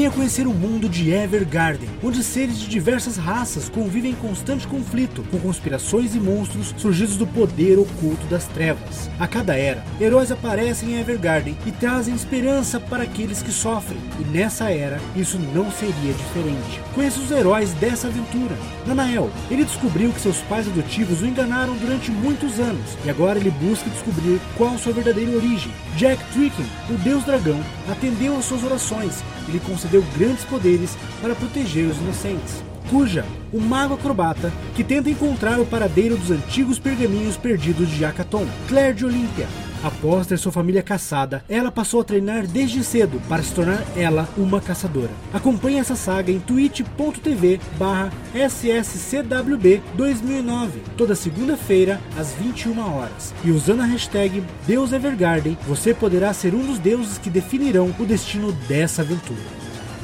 Venha conhecer o mundo de Evergarden, onde seres de diversas raças convivem em constante conflito com conspirações e monstros surgidos do poder oculto das trevas. A cada era, heróis aparecem em Evergarden e trazem esperança para aqueles que sofrem, e nessa era isso não seria diferente. Conheça os heróis dessa aventura. Nanael, ele descobriu que seus pais adotivos o enganaram durante muitos anos e agora ele busca descobrir qual sua verdadeira origem. Jack Tricken, o deus dragão, atendeu às suas orações lhe concedeu grandes poderes para proteger os inocentes. Cuja, o mago acrobata que tenta encontrar o paradeiro dos antigos pergaminhos perdidos de Akaton. Claire de Olímpia, Após ter sua família caçada, ela passou a treinar desde cedo para se tornar ela uma caçadora. Acompanhe essa saga em twitch.tv barra sscwb 2009, toda segunda-feira às 21 horas. E usando a hashtag DeusEvergarden, você poderá ser um dos deuses que definirão o destino dessa aventura.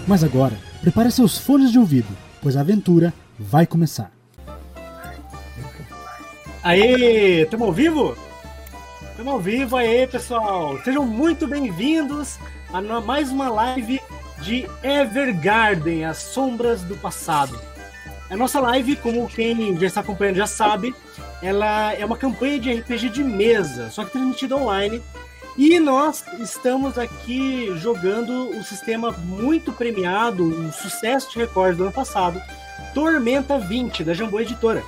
Mas agora, prepare seus fones de ouvido, pois a aventura vai começar. Aê, estamos ao vivo? Estamos ao vivo aí, pessoal. Sejam muito bem-vindos a mais uma live de Evergarden, as sombras do passado. A nossa live, como quem já está acompanhando já sabe, ela é uma campanha de RPG de mesa, só que transmitida online. E nós estamos aqui jogando o sistema muito premiado, um sucesso de recorde do ano passado, Tormenta 20, da Jambô Editora.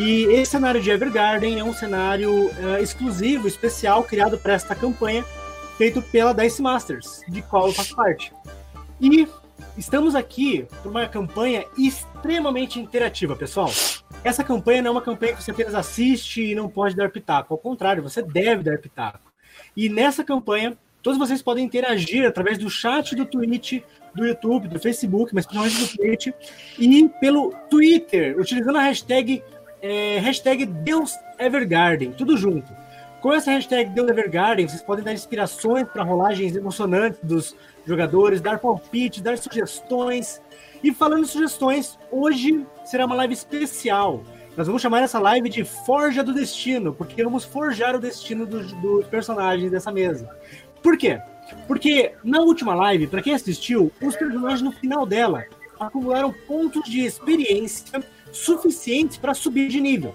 E esse cenário de Evergarden é um cenário uh, exclusivo, especial, criado para esta campanha, feito pela Dice Masters, de qual eu faço parte. E estamos aqui por uma campanha extremamente interativa, pessoal. Essa campanha não é uma campanha que você apenas assiste e não pode dar pitaco. Ao contrário, você deve dar pitaco. E nessa campanha, todos vocês podem interagir através do chat do Twitch, do YouTube, do Facebook, mas principalmente do Twitch, e pelo Twitter, utilizando a hashtag é, hashtag Deus Evergarden, tudo junto. Com essa hashtag Deus Evergarden, vocês podem dar inspirações para rolagens emocionantes dos jogadores, dar palpites, dar sugestões. E falando em sugestões, hoje será uma live especial. Nós vamos chamar essa live de Forja do Destino, porque vamos forjar o destino dos, dos personagens dessa mesa. Por quê? Porque na última live, para quem assistiu, os personagens no final dela acumularam pontos de experiência suficientes para subir de nível.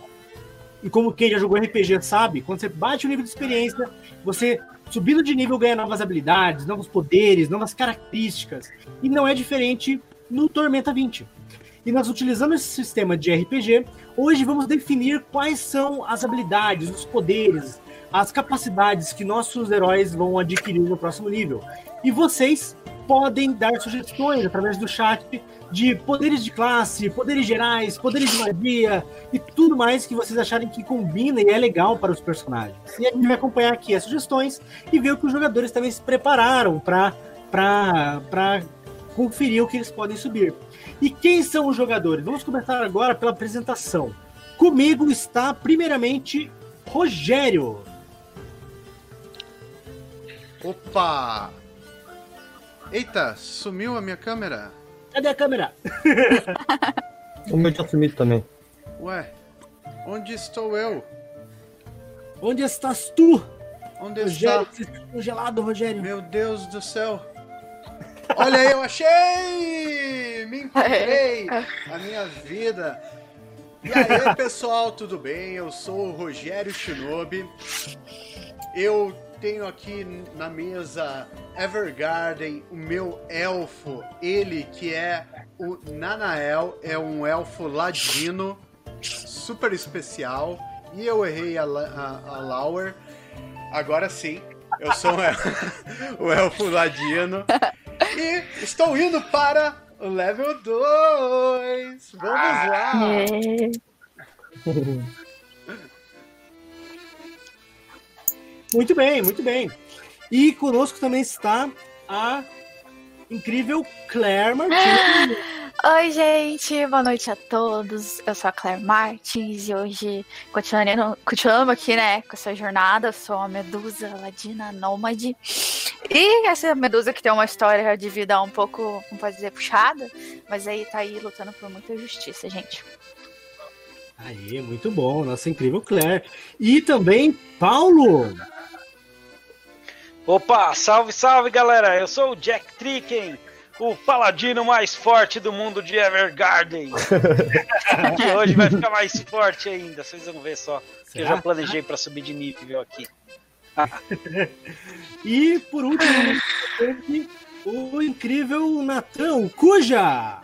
E como quem já jogou RPG sabe, quando você bate o nível de experiência, você subindo de nível ganha novas habilidades, novos poderes, novas características. E não é diferente no Tormenta 20. E nós utilizando esse sistema de RPG, hoje vamos definir quais são as habilidades, os poderes, as capacidades que nossos heróis vão adquirir no próximo nível. E vocês podem dar sugestões através do chat de poderes de classe, poderes gerais, poderes de magia e tudo mais que vocês acharem que combina e é legal para os personagens. E a gente vai acompanhar aqui as sugestões e ver o que os jogadores também se prepararam para conferir o que eles podem subir. E quem são os jogadores? Vamos começar agora pela apresentação. Comigo está, primeiramente, Rogério. Opa! Eita, sumiu a minha câmera. Cadê a câmera? o meu tinha sumido também. Ué, onde estou eu? Onde estás tu? Onde Rogério, está? Congelado, Rogério. Meu Deus do céu. Olha aí, eu achei! Me encontrei! A minha vida. E aí, pessoal, tudo bem? Eu sou o Rogério Shinobi. Eu tenho aqui na mesa Evergarden, o meu elfo, ele que é o Nanael, é um elfo ladino, super especial. E eu errei a, a, a Lauer. Agora sim, eu sou um elfo, o elfo ladino. E estou indo para o level 2. Vamos lá! Muito bem, muito bem. E conosco também está a incrível Claire Martins. Oi, gente, boa noite a todos. Eu sou a Claire Martins e hoje continuando, continuando aqui, né, com essa jornada. Eu sou a Medusa Ladina Nômade. E essa Medusa que tem uma história de vida um pouco, como pode dizer, puxada, mas aí tá aí lutando por muita justiça, gente. Aí, muito bom, nossa incrível Claire. E também Paulo. Opa, salve, salve galera! Eu sou o Jack Tricken, o paladino mais forte do mundo de Evergarden. que hoje vai ficar mais forte ainda, vocês vão ver só. Que eu já planejei para subir de nível aqui. e por último, o incrível Natan Cuja.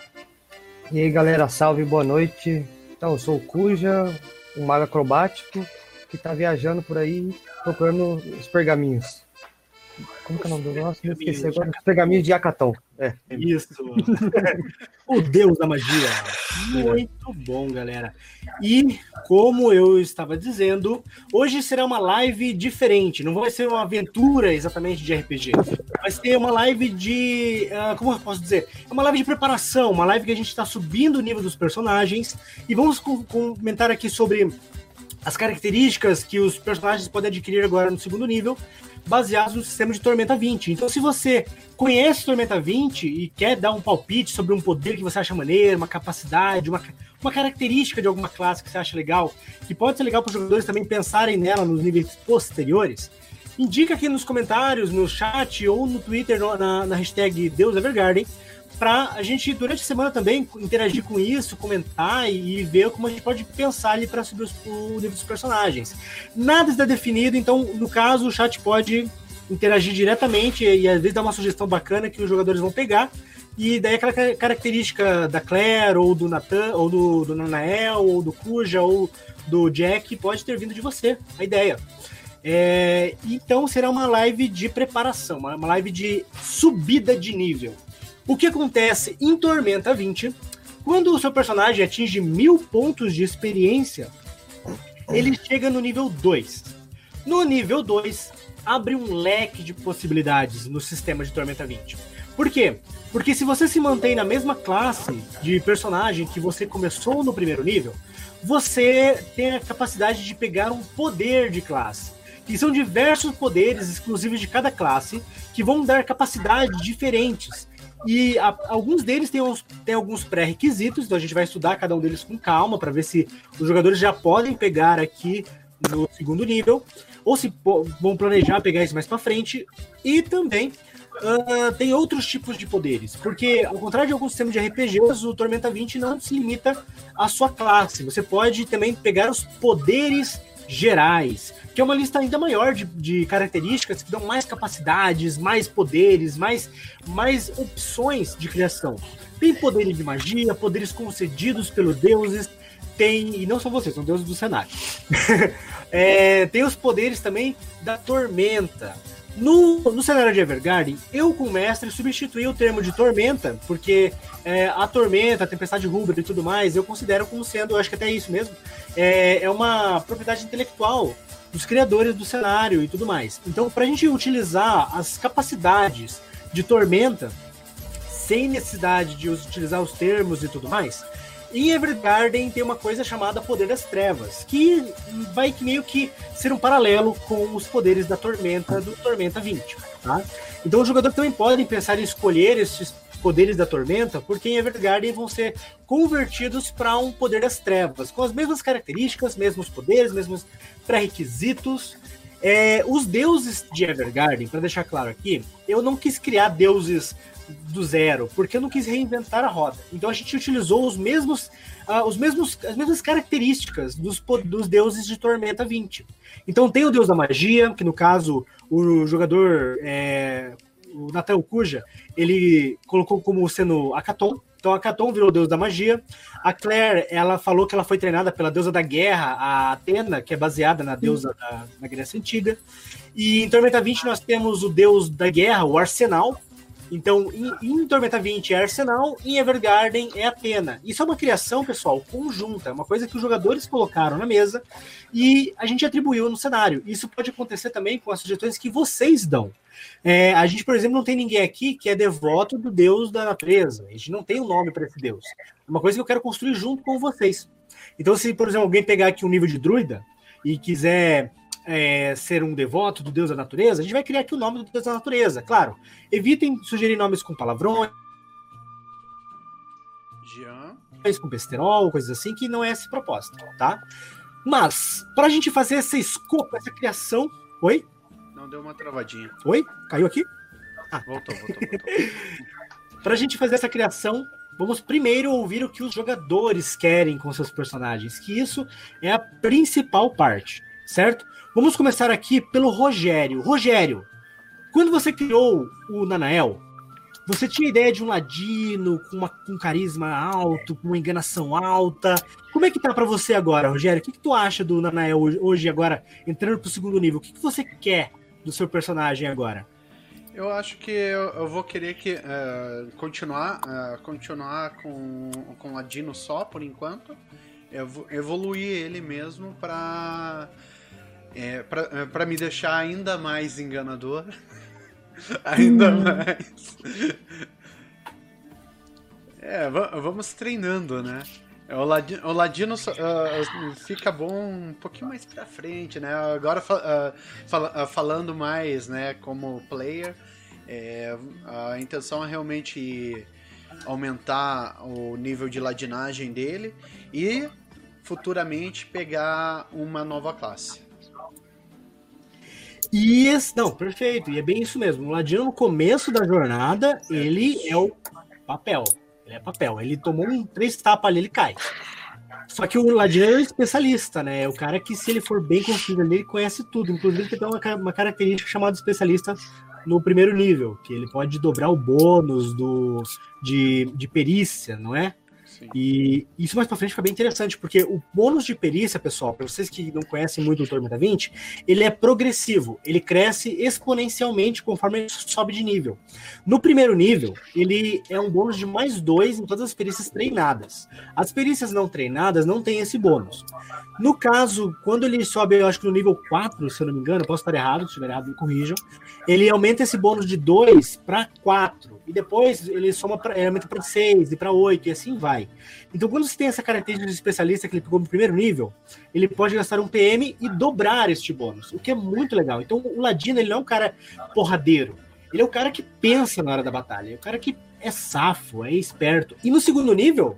E aí galera, salve, boa noite. Então, eu sou o Cuja, um mago acrobático que tá viajando por aí procurando os pergaminhos. Como que é o nome do negócio? Me esqueci agora. Os pergaminhos de Acatão. É. Isso. o deus da magia. Muito bom, galera. E, como eu estava dizendo, hoje será uma live diferente. Não vai ser uma aventura exatamente de RPG. Vai ser uma live de. Uh, como eu posso dizer? É uma live de preparação. Uma live que a gente está subindo o nível dos personagens. E vamos comentar aqui sobre as características que os personagens podem adquirir agora no segundo nível, baseados no sistema de Tormenta 20. Então, se você conhece Tormenta 20 e quer dar um palpite sobre um poder que você acha maneiro, uma capacidade, uma, uma característica de alguma classe que você acha legal, que pode ser legal para os jogadores também pensarem nela nos níveis posteriores, indica aqui nos comentários, no chat ou no Twitter, na, na hashtag Deus Evergarden, para a gente, durante a semana também, interagir com isso, comentar e, ver como a gente pode pensar ali para subir os, o nível dos personagens. Nada está definido, então, no caso, o chat pode interagir diretamente e, e às vezes dar uma sugestão bacana que os jogadores vão pegar. E daí aquela característica da Claire, ou do Nathan, ou do, do Nanael, ou do Cuja, ou do Jack, pode ter vindo de você, a ideia. É, então será uma live de preparação, uma, uma live de subida de nível. O que acontece em Tormenta 20? Quando o seu personagem atinge mil pontos de experiência, ele chega no nível 2. No nível 2, abre um leque de possibilidades no sistema de Tormenta 20. Por quê? Porque se você se mantém na mesma classe de personagem que você começou no primeiro nível, você tem a capacidade de pegar um poder de classe. E são diversos poderes exclusivos de cada classe que vão dar capacidades diferentes e a, alguns deles têm, uns, têm alguns pré-requisitos, então a gente vai estudar cada um deles com calma para ver se os jogadores já podem pegar aqui no segundo nível, ou se vão planejar pegar isso mais para frente. E também uh, tem outros tipos de poderes, porque ao contrário de alguns sistemas de RPGs, o Tormenta 20 não se limita à sua classe. Você pode também pegar os poderes gerais, que é uma lista ainda maior de, de características que dão mais capacidades, mais poderes, mais, mais opções de criação. Tem poderes de magia, poderes concedidos pelos deuses, tem. E não são vocês, são deuses do cenário. é, tem os poderes também da tormenta. No, no cenário de Evergarden, eu, como mestre, substituí o termo de tormenta, porque é, a tormenta, a tempestade rubra e tudo mais, eu considero como sendo, eu acho que até isso mesmo, é, é uma propriedade intelectual dos criadores do cenário e tudo mais. Então, para a gente utilizar as capacidades de tormenta, sem necessidade de utilizar os termos e tudo mais, em Evergarden tem uma coisa chamada Poder das Trevas, que vai meio que ser um paralelo com os poderes da Tormenta do Tormenta 20. Tá? Então os jogadores também podem pensar em escolher esses poderes da Tormenta, porque em Evergarden vão ser convertidos para um Poder das Trevas, com as mesmas características, mesmos poderes, mesmos pré-requisitos. É, os deuses de Evergarden, para deixar claro aqui, eu não quis criar deuses do zero, porque eu não quis reinventar a roda. Então a gente utilizou os mesmos, uh, os mesmos, as mesmas características dos, dos deuses de Tormenta 20. Então tem o deus da magia, que no caso o jogador, é, o Natal Cuja, ele colocou como sendo Akaton. Então Akaton virou deus da magia. A Claire, ela falou que ela foi treinada pela deusa da guerra, a Atena, que é baseada na deusa da, na Grécia Antiga. E em Tormenta 20 nós temos o deus da guerra, o Arsenal, então, em, em Tormenta 20 é Arsenal, em Evergarden é Atena. Isso é uma criação, pessoal, conjunta, é uma coisa que os jogadores colocaram na mesa e a gente atribuiu no cenário. Isso pode acontecer também com as sugestões que vocês dão. É, a gente, por exemplo, não tem ninguém aqui que é devoto do deus da natureza. A gente não tem um nome para esse deus. É uma coisa que eu quero construir junto com vocês. Então, se, por exemplo, alguém pegar aqui um nível de druida e quiser é, ser um devoto do Deus da natureza, a gente vai criar aqui o nome do Deus da natureza. Claro, evitem sugerir nomes com palavrões. Jean. Com besterol, coisas assim, que não é essa proposta, tá? Mas, para a gente fazer essa escopa, essa criação. Oi? Não, deu uma travadinha. Oi? Caiu aqui? Ah. Voltou, voltou, voltou. Para a gente fazer essa criação, vamos primeiro ouvir o que os jogadores querem com seus personagens, que isso é a principal parte, certo? Vamos começar aqui pelo Rogério. Rogério, quando você criou o Nanael, você tinha ideia de um ladino com uma, um carisma alto, com uma enganação alta. Como é que tá para você agora, Rogério? O que, que tu acha do Nanael hoje, agora, entrando pro segundo nível? O que, que você quer do seu personagem agora? Eu acho que eu, eu vou querer que uh, continuar, uh, continuar com, com Ladino só por enquanto. Eu evoluir ele mesmo para é, para me deixar ainda mais enganador. ainda hum. mais. É, vamos treinando, né? O Ladino, o Ladino uh, fica bom um pouquinho mais pra frente, né? Agora uh, fal uh, falando mais, né, como player, é, a intenção é realmente aumentar o nível de ladinagem dele e futuramente pegar uma nova classe. E esse, não, perfeito, e é bem isso mesmo. O Ladino no começo da jornada, ele é o papel. Ele é papel. Ele tomou um três tapas ali, ele cai. Só que o Ladino é um especialista, né? É o cara que, se ele for bem construído ali, ele conhece tudo. Inclusive, ele tem uma, uma característica chamada especialista no primeiro nível, que ele pode dobrar o bônus do, de, de perícia, não é? E isso mais pra frente fica bem interessante, porque o bônus de perícia, pessoal, para vocês que não conhecem muito o Tormenta 20, ele é progressivo, ele cresce exponencialmente conforme ele sobe de nível. No primeiro nível, ele é um bônus de mais dois em todas as perícias treinadas. As perícias não treinadas não têm esse bônus. No caso, quando ele sobe, eu acho que no nível 4, se eu não me engano, posso estar errado, se estiver errado, me corrijam, ele aumenta esse bônus de 2 para 4, e depois ele soma pra, ele aumenta para 6 e para 8, e assim vai. Então, quando você tem essa característica de especialista que ele pegou no primeiro nível, ele pode gastar um PM e dobrar este bônus, o que é muito legal. Então, o Ladino ele não é um cara porradeiro, ele é o cara que pensa na hora da batalha, é o cara que é safo, é esperto. E no segundo nível,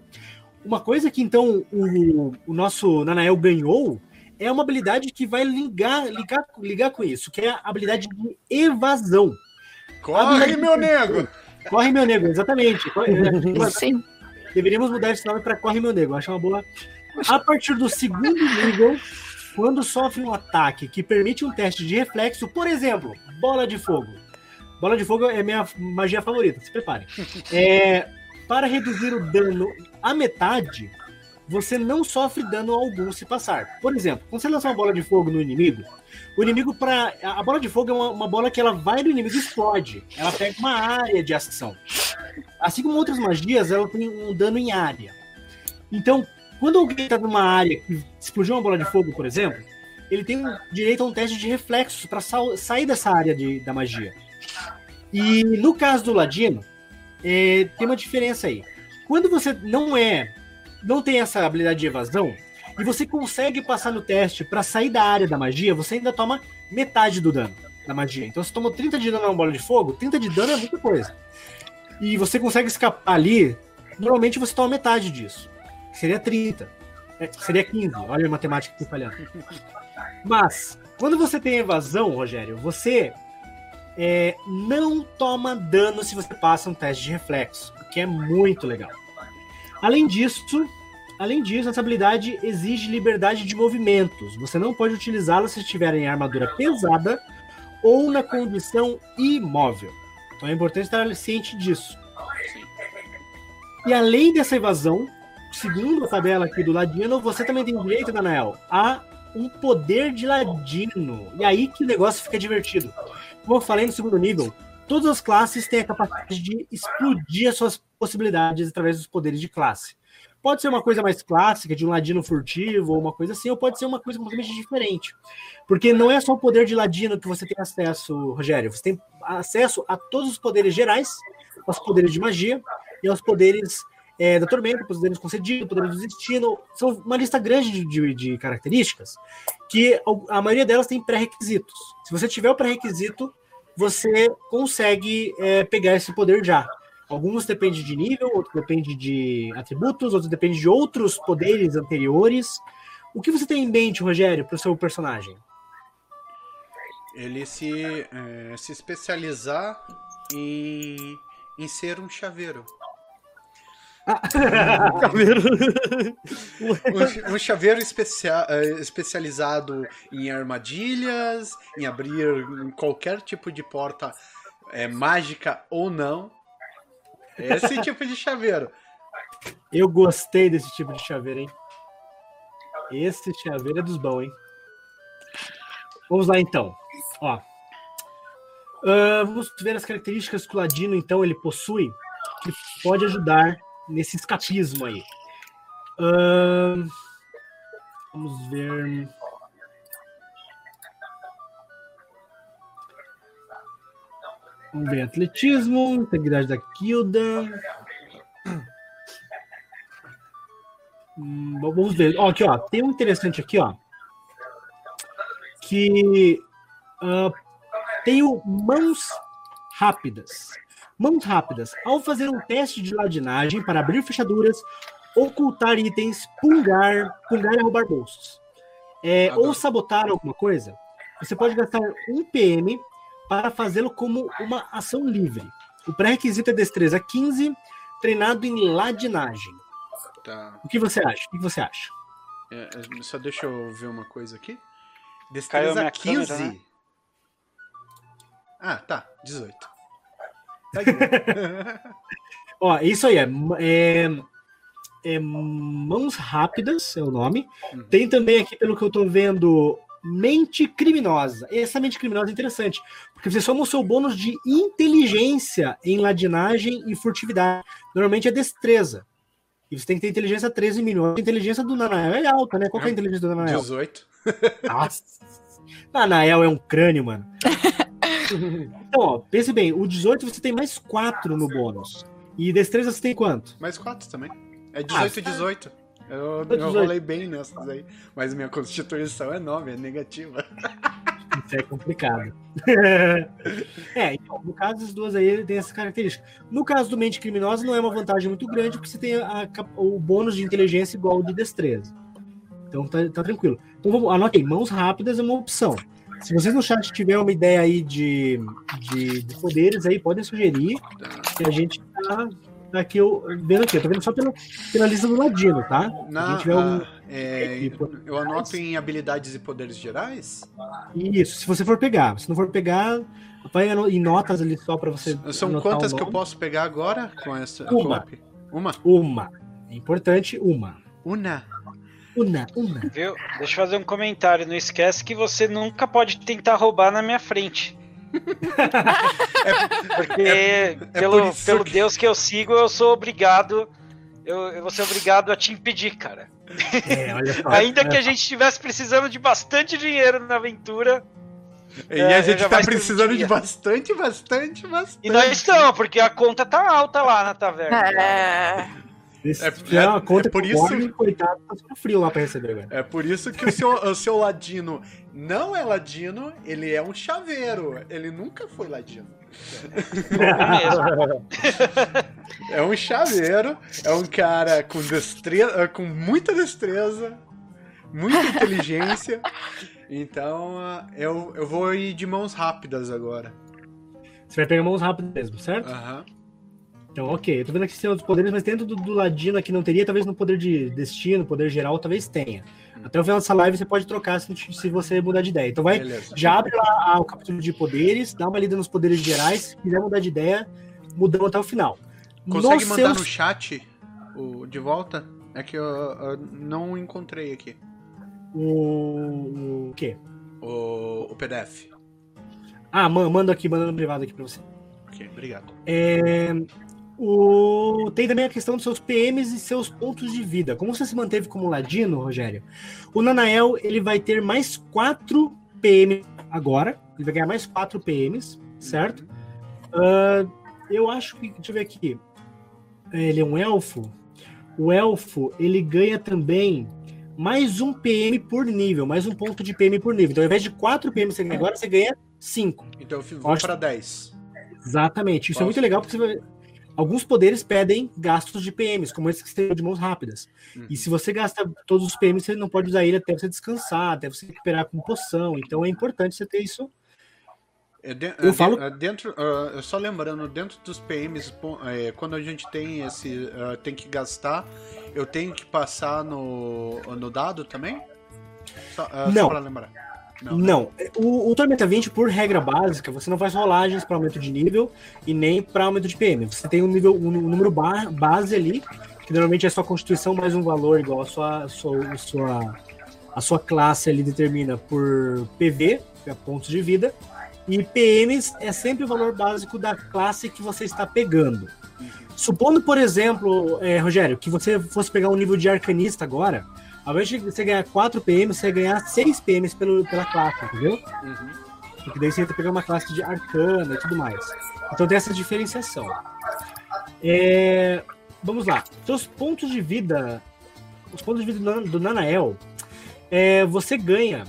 uma coisa que então o, o nosso Nanael ganhou é uma habilidade que vai ligar, ligar, ligar com isso, que é a habilidade de evasão. Corre, meu nego! Corre, meu nego, exatamente. Sim. Deveríamos mudar esse nome para Corre Meu Nego. Acho uma boa. A partir do segundo nível, quando sofre um ataque que permite um teste de reflexo, por exemplo, bola de fogo. Bola de fogo é minha magia favorita, se prepare. É, para reduzir o dano à metade, você não sofre dano algum se passar. Por exemplo, quando você lança uma bola de fogo no inimigo, o inimigo para a bola de fogo é uma, uma, bola que ela vai no inimigo e explode. Ela pega uma área de ação. Assim como outras magias, ela tem um dano em área. Então, quando alguém está numa área que explodiu uma bola de fogo, por exemplo, ele tem direito a um teste de reflexos para sa sair dessa área de, da magia. E no caso do Ladino, é, tem uma diferença aí. Quando você não é, não tem essa habilidade de evasão, e você consegue passar no teste para sair da área da magia, você ainda toma metade do dano da magia. Então, você tomou 30 de dano na bola de fogo, 30 de dano é muita coisa. E você consegue escapar ali, normalmente você toma metade disso. Seria 30. É, seria 15. Olha a matemática que falhando. Mas, quando você tem evasão, Rogério, você é, não toma dano se você passa um teste de reflexo, o que é muito legal. Além disso, além disso, essa habilidade exige liberdade de movimentos. Você não pode utilizá-la se estiver em armadura pesada ou na condição imóvel. Então é importante estar ciente disso. E além dessa evasão, segundo a tabela aqui do Ladino, você também tem direito, Daniel, a um poder de Ladino. E aí que o negócio fica divertido. Como eu falei no segundo nível, todas as classes têm a capacidade de explodir as suas possibilidades através dos poderes de classe. Pode ser uma coisa mais clássica, de um ladino furtivo, ou uma coisa assim, ou pode ser uma coisa completamente diferente. Porque não é só o poder de ladino que você tem acesso, Rogério. Você tem acesso a todos os poderes gerais, aos poderes de magia e aos poderes é, da tormenta, poderes concedidos, poderes do destino. São uma lista grande de, de, de características que a maioria delas tem pré-requisitos. Se você tiver o pré-requisito, você consegue é, pegar esse poder já. Alguns dependem de nível, outros dependem de atributos, outros dependem de outros poderes anteriores. O que você tem em mente, Rogério, para o seu personagem? Ele se, é, se especializar em, em ser um chaveiro. Chaveiro. Um, um chaveiro especia- eh, especializado em armadilhas, em abrir qualquer tipo de porta eh, mágica ou não. Esse tipo de chaveiro. Eu gostei desse tipo de chaveiro, hein? Esse chaveiro é dos bons, hein? Vamos lá, então. Ó. Ah, vamos ver as características que o Ladino, então, ele possui que pode ajudar nesse escapismo aí. Ah, vamos ver. Vamos ver atletismo, integridade da guilda. Hum, vamos ver. Ó, aqui, ó. Tem um interessante aqui, ó. Que ah, tem o mãos rápidas. Mãos rápidas. Ao fazer um teste de ladinagem para abrir fechaduras, ocultar itens, pungar, pungar e roubar bolsos. É, Adoro. ou sabotar alguma coisa, você pode gastar um PM para fazê-lo como uma ação livre. O pré-requisito é destreza 15, treinado em ladinagem. Tá. O que você acha? O que você acha? É, é, só deixa eu ver uma coisa aqui. Destreza minha 15. câmera, né? Ah, tá. 18. Tá. Ó, isso aí é, é, é mãos rápidas, é o nome. Uhum. Tem também aqui, pelo que eu tô vendo, mente criminosa. Essa mente criminosa é interessante, porque você soma o seu bônus de inteligência em ladinagem e furtividade. Normalmente é destreza. E você tem que ter inteligência 13 milhões. A inteligência do Nanael é alta, né? Qual que é a inteligência do Nanael? 18. Nossa. Nanael é um crânio, mano. Então, ó, pense bem, o 18 você tem mais 4 no bônus. E destreza você tem quanto? Mais 4 também. É 18 tá. 18. Eu, eu 18. rolei bem nessas aí. Mas minha constituição é 9, é negativa. Isso é complicado. é, então, no caso das duas aí, ele tem essa característica. No caso do mente criminosa, não é uma vantagem muito grande, porque você tem a o bônus de inteligência igual ao de destreza. Então tá, tá tranquilo. Então vamos, anote aí, mãos rápidas é uma opção. Se vocês no chat tiver uma ideia aí de, de, de poderes aí, podem sugerir que a gente tá, tá aqui eu, vendo aqui. Eu tô vendo só pela, pela lista do Ladino, tá? Na, um, ah, é, eu anoto em habilidades e poderes gerais? Isso, se você for pegar. Se não for pegar, vai em notas ali só pra você. São quantas que eu posso pegar agora com essa Uma. Uma? Uma. É importante, uma. Una. Uma, uma. Viu? Deixa eu fazer um comentário. Não esquece que você nunca pode tentar roubar na minha frente. Porque é pelo, por isso pelo que- Deus que eu sigo, eu sou obrigado. Eu, eu vou ser obrigado a te impedir, cara. É, olha só. Ainda que a gente estivesse precisando de bastante dinheiro na aventura. E É, a gente tá precisando de bastante, bastante, bastante. E nós estamos, porque a conta tá alta lá na taverna. É. Esse, É- é, uma é- conta é por que isso- coitado, tá frio lá pra receber agora. É por isso que o seu, o seu ladino não é ladino, ele é um chaveiro. Ele nunca foi ladino. É mesmo. É um chaveiro, é um cara com destreza, com muita destreza, muita inteligência. Então eu, eu vou ir de mãos rápidas agora. Você vai pegar mãos rápidas mesmo, certo? Aham. Então, ok. Eu tô vendo aqui que tem outros poderes, mas dentro do, do Ladino aqui não teria, talvez no poder de destino, poder geral, talvez tenha. Até o final dessa live você pode trocar se, se você mudar de ideia. Então vai, Beleza. já abre lá o capítulo de poderes, dá uma lida nos poderes gerais, se quiser mudar de ideia, mudamos até o final. Consegue mandar no chat o, de volta? É que eu, eu não encontrei aqui. O, o quê? O, o PDF. Ah, man- manda aqui, manda no privado aqui pra você. Ok, obrigado. É, o, tem também a questão dos seus PMs e seus pontos de vida. Como você se manteve como ladino, Rogério? O Nanael ele vai ter mais 4 PM agora. Ele vai ganhar mais 4 PMs, certo? Ah, eu acho que. Deixa eu ver aqui. Ele é um elfo. O elfo ele ganha também mais um PM por nível, mais um ponto de PM por nível. Então, ao invés de 4 PM que você ganha agora, você ganha 5. Então Acho- para 10. Exatamente. Isso é Posso? muito legal porque você vai- alguns poderes pedem gastos de PMs, como esse que você tem de mãos rápidas. Uhum. E se você gasta todos os PMs, você não pode usar ele até você descansar, até você recuperar com poção. Então é importante você ter isso É de- Eu é falo- de- é dentro, ah, só lembrando, dentro dos PMs, é, quando a gente tem esse, ah, tem que gastar, eu tenho que passar no, no dado também? Só, ah, Não. Só pra lembrar. Não. né? Não, o, o Tormenta 20, por regra básica, você não faz rolagens para aumento de nível e nem para aumento de PM. Você tem um nível, um, número ba- base ali, que normalmente é sua constituição mais um valor igual a sua, a sua, a sua, a sua classe ali determina por PV, que é pontos de vida, e PMs é sempre o valor básico da classe que você está pegando. Supondo, por exemplo, é, Rogério, que você fosse pegar um nível de arcanista agora, ao invés de você ganhar 4 PM, você ganhar 6 PMs pelo, pela classe, entendeu? Uhum. Porque daí você pegar uma classe de arcana e tudo mais. Então tem essa diferenciação. É, Vamos lá. Seus pontos de vida. Os pontos de vida do Nan- do Nanael. é, você ganha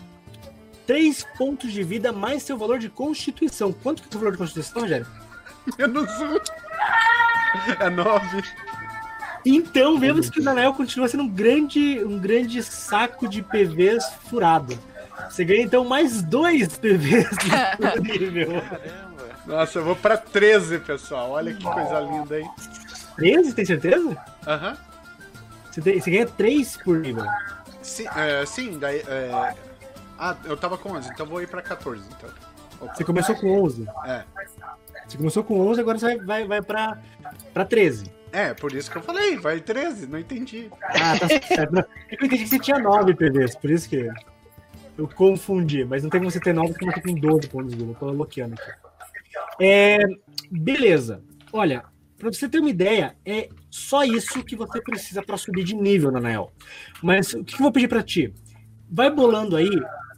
3 pontos de vida mais seu valor de constituição. Quanto que é o seu valor de constituição, Rogério? Eu não sou. É nove. Então vemos que o Nanael continua sendo um grande, um grande saco de PVs furado. Você ganha então mais dois PVs no nível. Caramba. Nossa, eu vou pra 13, pessoal. Olha que coisa linda, hein? 13, tem certeza? Aham. Você, tem- você ganha 3 por nível. Sim, é, sim, daí. é, Ah, eu tava com 11, então vou ir pra 14. Então. Opa. Você começou com 11. É. Você começou com 11, agora você vai, vai, vai pra, pra 13. É, por isso que eu falei, vai 13, não entendi. Ah, tá certo. Eu entendi que você tinha 9 PVs, por isso que eu confundi. Mas não tem como você ter 9 porque tô com 12 pontos de. Eu tô bloqueando aqui. É, beleza. Olha, pra você ter uma ideia, é só isso que você precisa pra subir de nível na Nael. Mas o que eu vou pedir pra ti? Vai bolando aí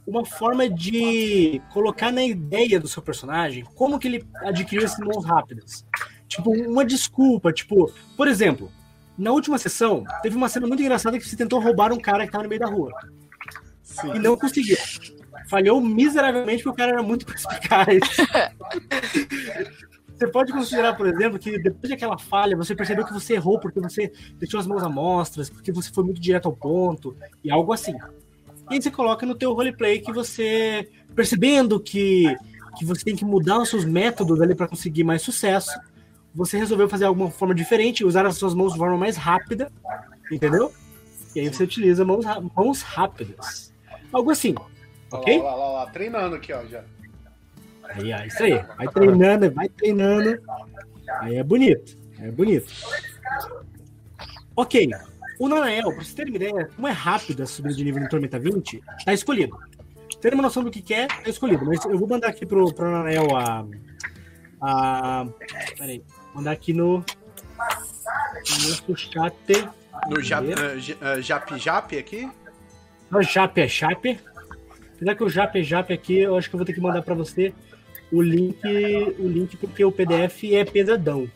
uma forma de colocar na ideia do seu personagem como que ele adquiriu essas mãos rápidas. Tipo, uma desculpa, tipo, por exemplo, na última sessão, teve uma cena muito engraçada que você tentou roubar um cara que tava no meio da rua. Sim. E não conseguiu. Falhou miseravelmente porque o cara era muito perspicaz. Você pode considerar, por exemplo, que depois daquela falha, você percebeu que você errou porque você deixou as mãos amostras, porque você foi muito direto ao ponto, e algo assim. E aí você coloca no teu roleplay que você, percebendo que, que você tem que mudar os seus métodos ali para conseguir mais sucesso, você resolveu fazer alguma forma diferente, usar as suas mãos de forma mais rápida, entendeu? E aí você utiliza mãos, mãos rápidas. Algo assim, ok? Olha lá, olha lá, treinando aqui, ó, já. Aí, ó, isso aí. Vai treinando, vai treinando. Aí é bonito. É bonito. Ok. O Nanael, pra você ter uma ideia, como é rápido a subida de nível no Tormenta 20, tá escolhido. Tendo uma noção do que quer, tá escolhido. Mas eu vou mandar aqui pro, pro Nanael a. a peraí. Mandar aqui no. No nosso chat. No Jap, eh, eh, Jap Jap aqui. No Jap é Jap. Apesar que o Jap é Jap aqui, eu acho que eu vou ter que mandar pra você o link, o link porque o PDF é pesadão.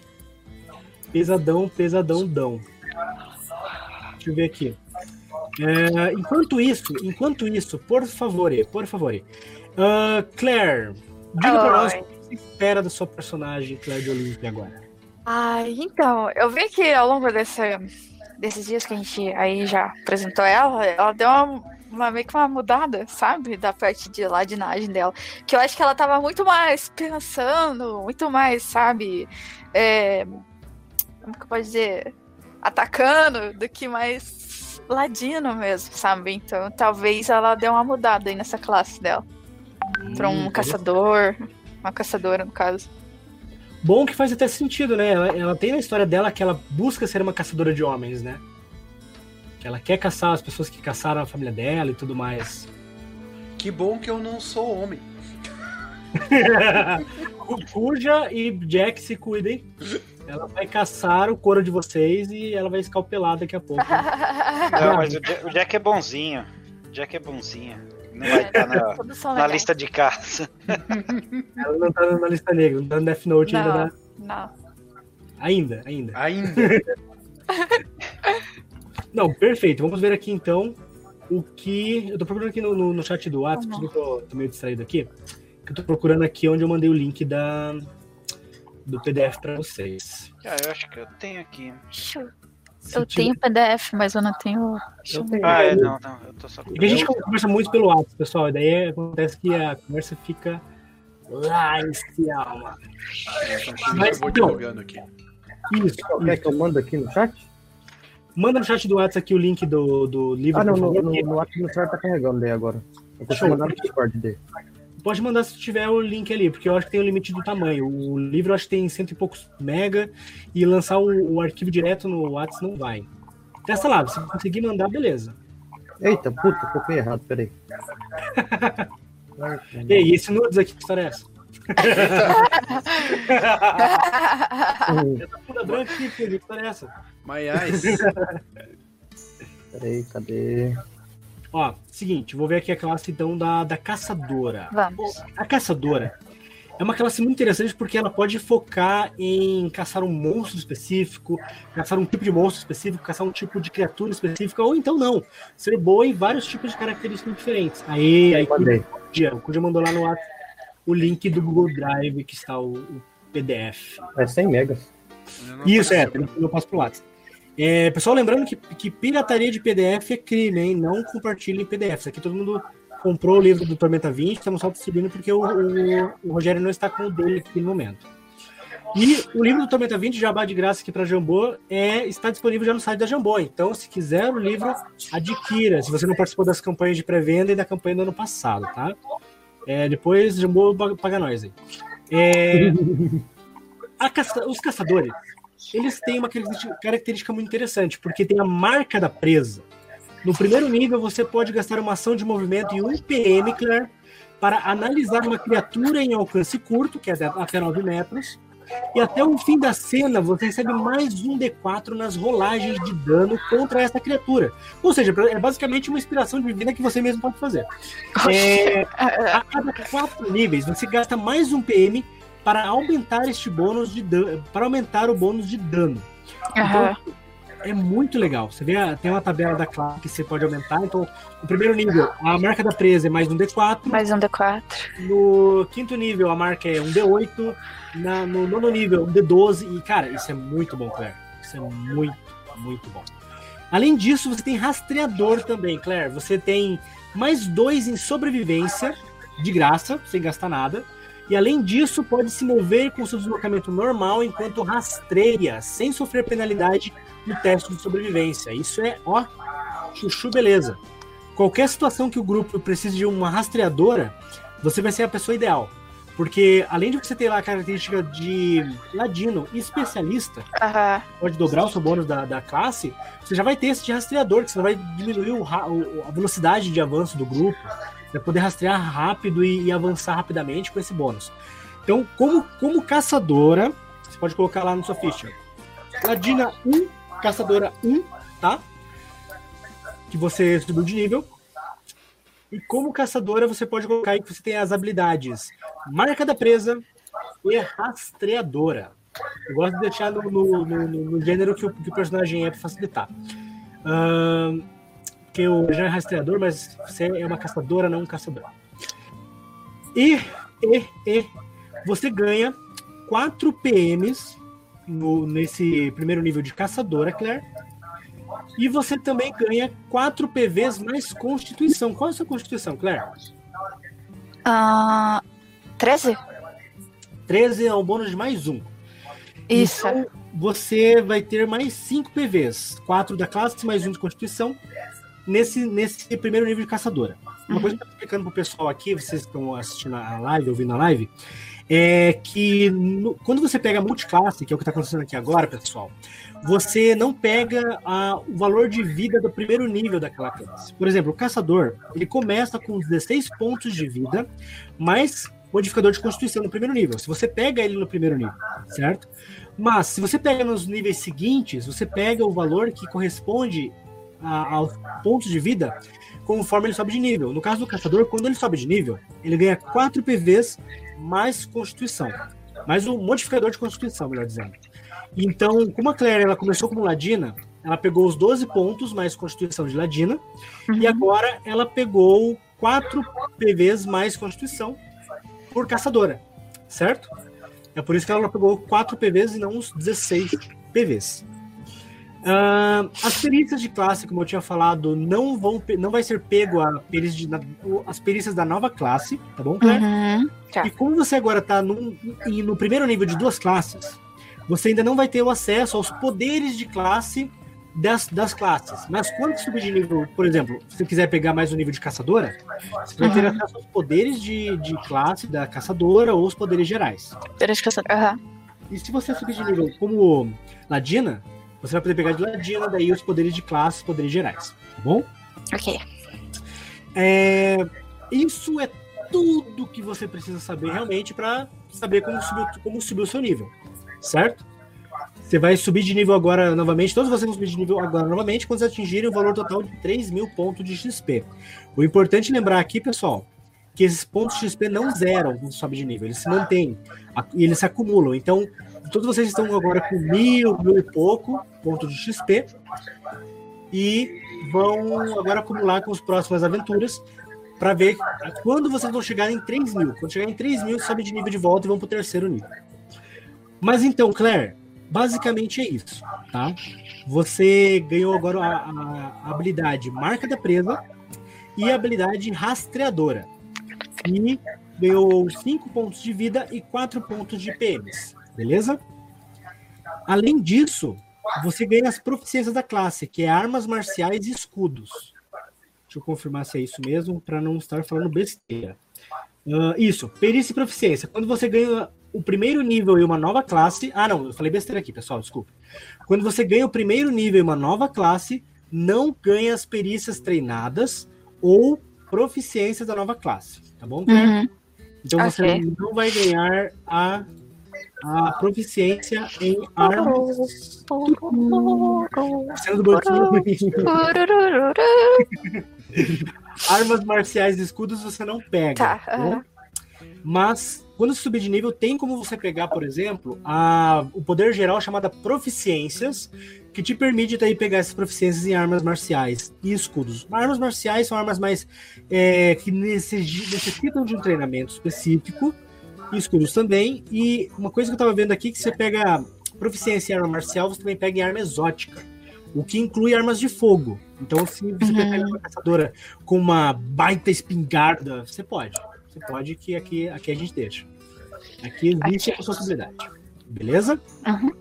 Pesadão, pesadão, dão. Deixa eu ver aqui. É, enquanto isso, enquanto isso, por favor, por favor. ah, Claire, diga pra nós o que você espera da sua personagem, Claire de Olympia, agora. Ai, então, eu vi que ao longo desse, desses dias que a gente aí já apresentou ela, ela deu uma, uma- meio que uma mudada, sabe? Da parte de ladinagem dela. Que eu acho que ela tava muito mais pensando, muito mais, sabe? É, como que eu posso dizer? Atacando do que mais ladino mesmo, sabe? Então talvez ela dê uma mudada aí nessa classe dela. Pra um Hum, caçador. Uma caçadora, no caso. Bom que faz até sentido, né? Ela, ela tem na história dela que ela busca ser uma caçadora de homens, né? Que ela quer caçar as pessoas que caçaram a família dela e tudo mais. Que bom que eu não sou homem. Cuja e Jack se cuidem. Ela vai caçar o couro de vocês e ela vai escalpelar daqui a pouco. Não, mas o Jack, o Jack é bonzinho. O Jack é bonzinho. Não vai estar na, na lista de caça. Ela não tá na lista negra, não tá no Death Note ainda. Não, né? não. Ainda, ainda. Ainda. Não, perfeito. Vamos ver aqui então o que. Eu tô procurando aqui no, no, no chat do WhatsApp, Uhum. eu tô, tô meio distraído aqui. Eu tô procurando aqui onde eu mandei o link da, do PDF pra vocês. Ah, eu acho que eu tenho aqui. Eu- Se Eu tiver- tenho PDF, mas eu não tenho. Eu. Ah, é, não, não. Eu tô só É a gente conversa muito pelo WhatsApp, pessoal, e daí acontece que a conversa fica Lice Alma. Mas, eu vou então, divulgando aqui. Isso. Quer que eu mando aqui no chat? Manda no chat do WhatsApp aqui o link do, do livro. Ah, não, no, no, que- no WhatsApp no celular tá carregando daí agora. Eu Show. mandar no Discord dele. Pode mandar se tiver o link ali, porque eu acho que tem o limite do tamanho. O livro eu acho que tem cento e poucos mega e lançar o, o arquivo direto no WhatsApp não vai. Testa lá, se conseguir mandar, beleza. Eita, puta, coloquei errado, peraí. E aí, esse nudes aqui, que história é essa? Hum, Funda branca aqui, que história é essa? Maiás. Peraí, cadê? Ó, seguinte, vou ver aqui a classe então da, da caçadora. Vamos. A caçadora é uma classe muito interessante porque ela pode focar em caçar um monstro específico, caçar um tipo de monstro específico, caçar um tipo de criatura específica, ou então não. Ser boa em vários tipos de características diferentes. Aí, aí o Kudia mandou lá no WhatsApp o link do Google Drive que está o, o PDF. É 100 megas. Isso, é, eu passo pro WhatsApp. É, pessoal, lembrando que, que pirataria de PDF é crime, hein? Não compartilhe em PDF. Isso aqui todo mundo comprou o livro do Tormenta 20, estamos só distribuindo porque o, o- o Rogério não está com o dele aqui no momento. E o livro do Tormenta 20, Jabá de Graça aqui para Jambô, é, está disponível já no site da Jambô. Então, se quiser o livro, adquira. Se você não participou das campanhas de pré-venda e da campanha do ano passado, tá? É, depois, Jambô paga nós aí. É, caça- os caçadores, eles têm uma característica- muito interessante, porque tem a marca da presa. No primeiro nível, você pode gastar uma ação de movimento e um PM, Claire, para analisar uma criatura em alcance curto, que é até- até 9 metros, e até o fim da cena você recebe mais um D4 nas rolagens de dano contra essa criatura. Ou seja, é basicamente uma inspiração divina que você mesmo pode fazer. É, a cada quatro níveis, você gasta mais um PM para aumentar este bônus de dano, para aumentar o bônus de dano. Aham. É muito legal. Você vê, tem uma tabela da classe que você pode aumentar. Então, no primeiro nível, a marca da presa é mais um D4. Mais um D4. No quinto nível, a marca é um D8. Na- no nono nível, um D12. E, cara, isso é muito bom, Claire. Isso é muito, muito bom. Além disso, você tem rastreador também, Claire. Você tem mais dois em sobrevivência, de graça, sem gastar nada. E além disso, pode se mover com seu deslocamento normal enquanto rastreia, sem sofrer penalidade no teste de sobrevivência. Isso é, ó, chuchu beleza. Qualquer situação que o grupo precise de uma rastreadora, você vai ser a pessoa ideal. Porque além de você ter lá a característica de ladino e especialista, Aham. pode dobrar o seu bônus da, da classe, você já vai ter esse de rastreador, que você vai diminuir o o- a velocidade de avanço do grupo, vai poder rastrear rápido e, e avançar rapidamente com esse bônus. Então, como, como caçadora, você pode colocar lá no sua ficha. Ladina 1, caçadora 1, tá? Que você subiu de nível. E como caçadora, você pode colocar aí que você tem as habilidades marca da presa e rastreadora. Eu gosto de deixar no, no- no- no- gênero que o, que o personagem é para facilitar. Ahn, que o já é rastreador, mas você é uma caçadora, não um caçador. E, e, e você ganha 4 PMs no- nesse primeiro nível de caçadora, Claire. E você também ganha 4 PVs mais Constituição. Qual é a sua Constituição, Claire? Ah, 13? 13 é um bônus de mais um. Isso. Então, você vai ter mais 5 PVs. 4 da classe, mais um de Constituição. Nesse, nesse primeiro nível de caçadora. Uma coisa que eu tô explicando pro pessoal aqui, vocês que estão assistindo a live, ouvindo a live, é que no- quando você pega multiclasse, que é o que está acontecendo aqui agora, pessoal, você não pega a- o valor de vida do primeiro nível daquela classe. Por exemplo, o caçador, ele começa com 16 pontos de vida, mais modificador de constituição no primeiro nível. Se você pega ele no primeiro nível, certo? Mas se você pega nos níveis seguintes, você pega o valor que corresponde a- aos pontos de vida conforme ele sobe de nível. No caso do caçador, quando ele sobe de nível, ele ganha 4 PVs mais constituição. Mais um modificador de constituição, melhor dizendo. Então, como a Claire ela começou como Ladina, ela pegou os 12 pontos mais constituição de Ladina, e agora ela pegou 4 PVs mais constituição por caçadora, certo? É por isso que ela pegou 4 PVs e não os 16 PVs. Uh, as perícias de classe, como eu tinha falado, não vão não vai ser pego a perícia de, na, as perícias da nova classe, tá bom, Claire? Uhum, tá. E como você agora tá no, no primeiro nível de duas classes, você ainda não vai ter o acesso aos poderes de classe das, das classes. Mas quando subir de nível, por exemplo, se você quiser pegar mais o nível de caçadora, você vai ter acesso aos poderes de, de classe da caçadora ou os poderes gerais. Poderes de caçadora, uhum. E se você subir de nível como Ladina, você vai poder pegar de Ladina, daí os poderes de classe, os poderes gerais. Tá bom? Ok. É, isso é tudo que você precisa saber realmente para saber como subir, como subir o seu nível. Certo? Você vai subir de nível agora novamente. Todos vocês vão subir de nível agora novamente quando vocês atingirem o valor total de 3 mil pontos de XP. O importante é lembrar aqui, pessoal, que esses pontos de XP não zeram quando sobe de nível, eles se mantêm e eles se acumulam. Então, todos vocês estão agora com mil, mil e pouco pontos de XP e vão agora acumular com as próximas aventuras para ver quando vocês vão chegar em 3 mil. Quando chegar em 3 mil, sobe de nível de volta e vão para o terceiro nível. Mas então, Claire, basicamente é isso, tá? Você ganhou agora a, a, a habilidade Marca da Presa e a habilidade Rastreadora. E ganhou 5 pontos de vida e 4 pontos de PMs, beleza? Além disso, você ganha as proficiências da classe, que é armas marciais e escudos. Deixa eu confirmar se é isso mesmo, para não estar falando besteira. Uh, isso, perícia e proficiência. Quando você ganha o primeiro nível e uma nova classe. Ah, não, eu falei besteira aqui, pessoal, desculpa. Quando você ganha o primeiro nível e uma nova classe, não ganha as perícias treinadas ou proficiências da nova classe, tá bom? Uhum. Então okay. você não vai ganhar a, a proficiência em armas. armas marciais e escudos você não pega. Tá. Tá Mas quando você subir de nível, tem como você pegar, por exemplo, a, o poder geral chamado Proficiências, que te permite daí pegar essas proficiências em armas marciais e escudos. Armas marciais são armas mais é, que necessitam de um treinamento específico, escudos também. E uma coisa que eu estava vendo aqui, que você pega proficiência em arma marcial, você também pega em arma exótica, o que inclui armas de fogo. Então, se você uhum. pega uma caçadora com uma baita espingarda, você pode. Você pode que aqui, aqui a gente deixa. Aqui existe a possibilidade. Beleza? Uhum.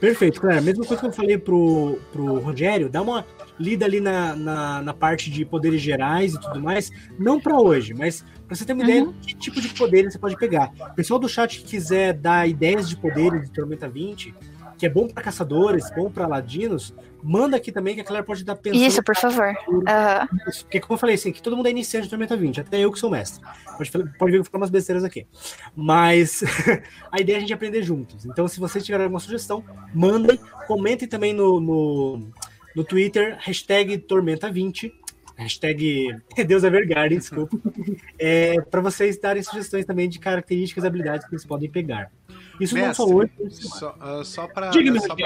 Perfeito, Clara. Mesma coisa que eu falei pro, pro Rogério, dá uma lida ali na, na, na parte de poderes gerais e tudo mais. Não para hoje, mas para você ter uma uhum. ideia de que tipo de poderes você pode pegar. O pessoal do chat que quiser dar ideias de poderes de Tormenta 20, que é bom para caçadores, bom para ladinos, manda aqui também que a Claire pode dar pensando. Isso, por favor. Uhum. Porque, como eu falei, assim, que todo mundo é iniciante de Tormenta 20, até eu que sou mestre. Pode, pode ver que umas besteiras aqui. Mas a ideia é a gente aprender juntos. Então, se vocês tiverem alguma sugestão, mandem, comentem também no, no, no Twitter, hashtag Tormenta20. Hashtag Deus é Vergarden, desculpa. É, para vocês darem sugestões também de características e habilidades que eles podem pegar. Isso Mestre, não só hoje. Só, uh, só para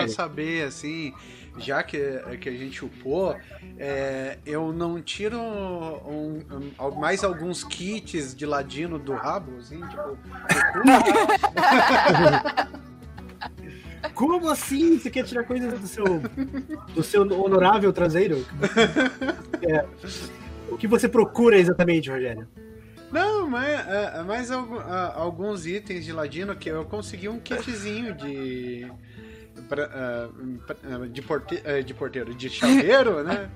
saber, assim, já que, que a gente upou, é, eu não tiro um, um, mais alguns kits de ladino do rabo, assim, tipo. Como assim? Você quer tirar coisas do seu, do seu honorável traseiro? É, o que você procura exatamente, Rogério? Não, mas, é, mas alguns itens de ladino que eu consegui um kitzinho de pra, uh, de, porte, de porteiro, de chaveiro, né?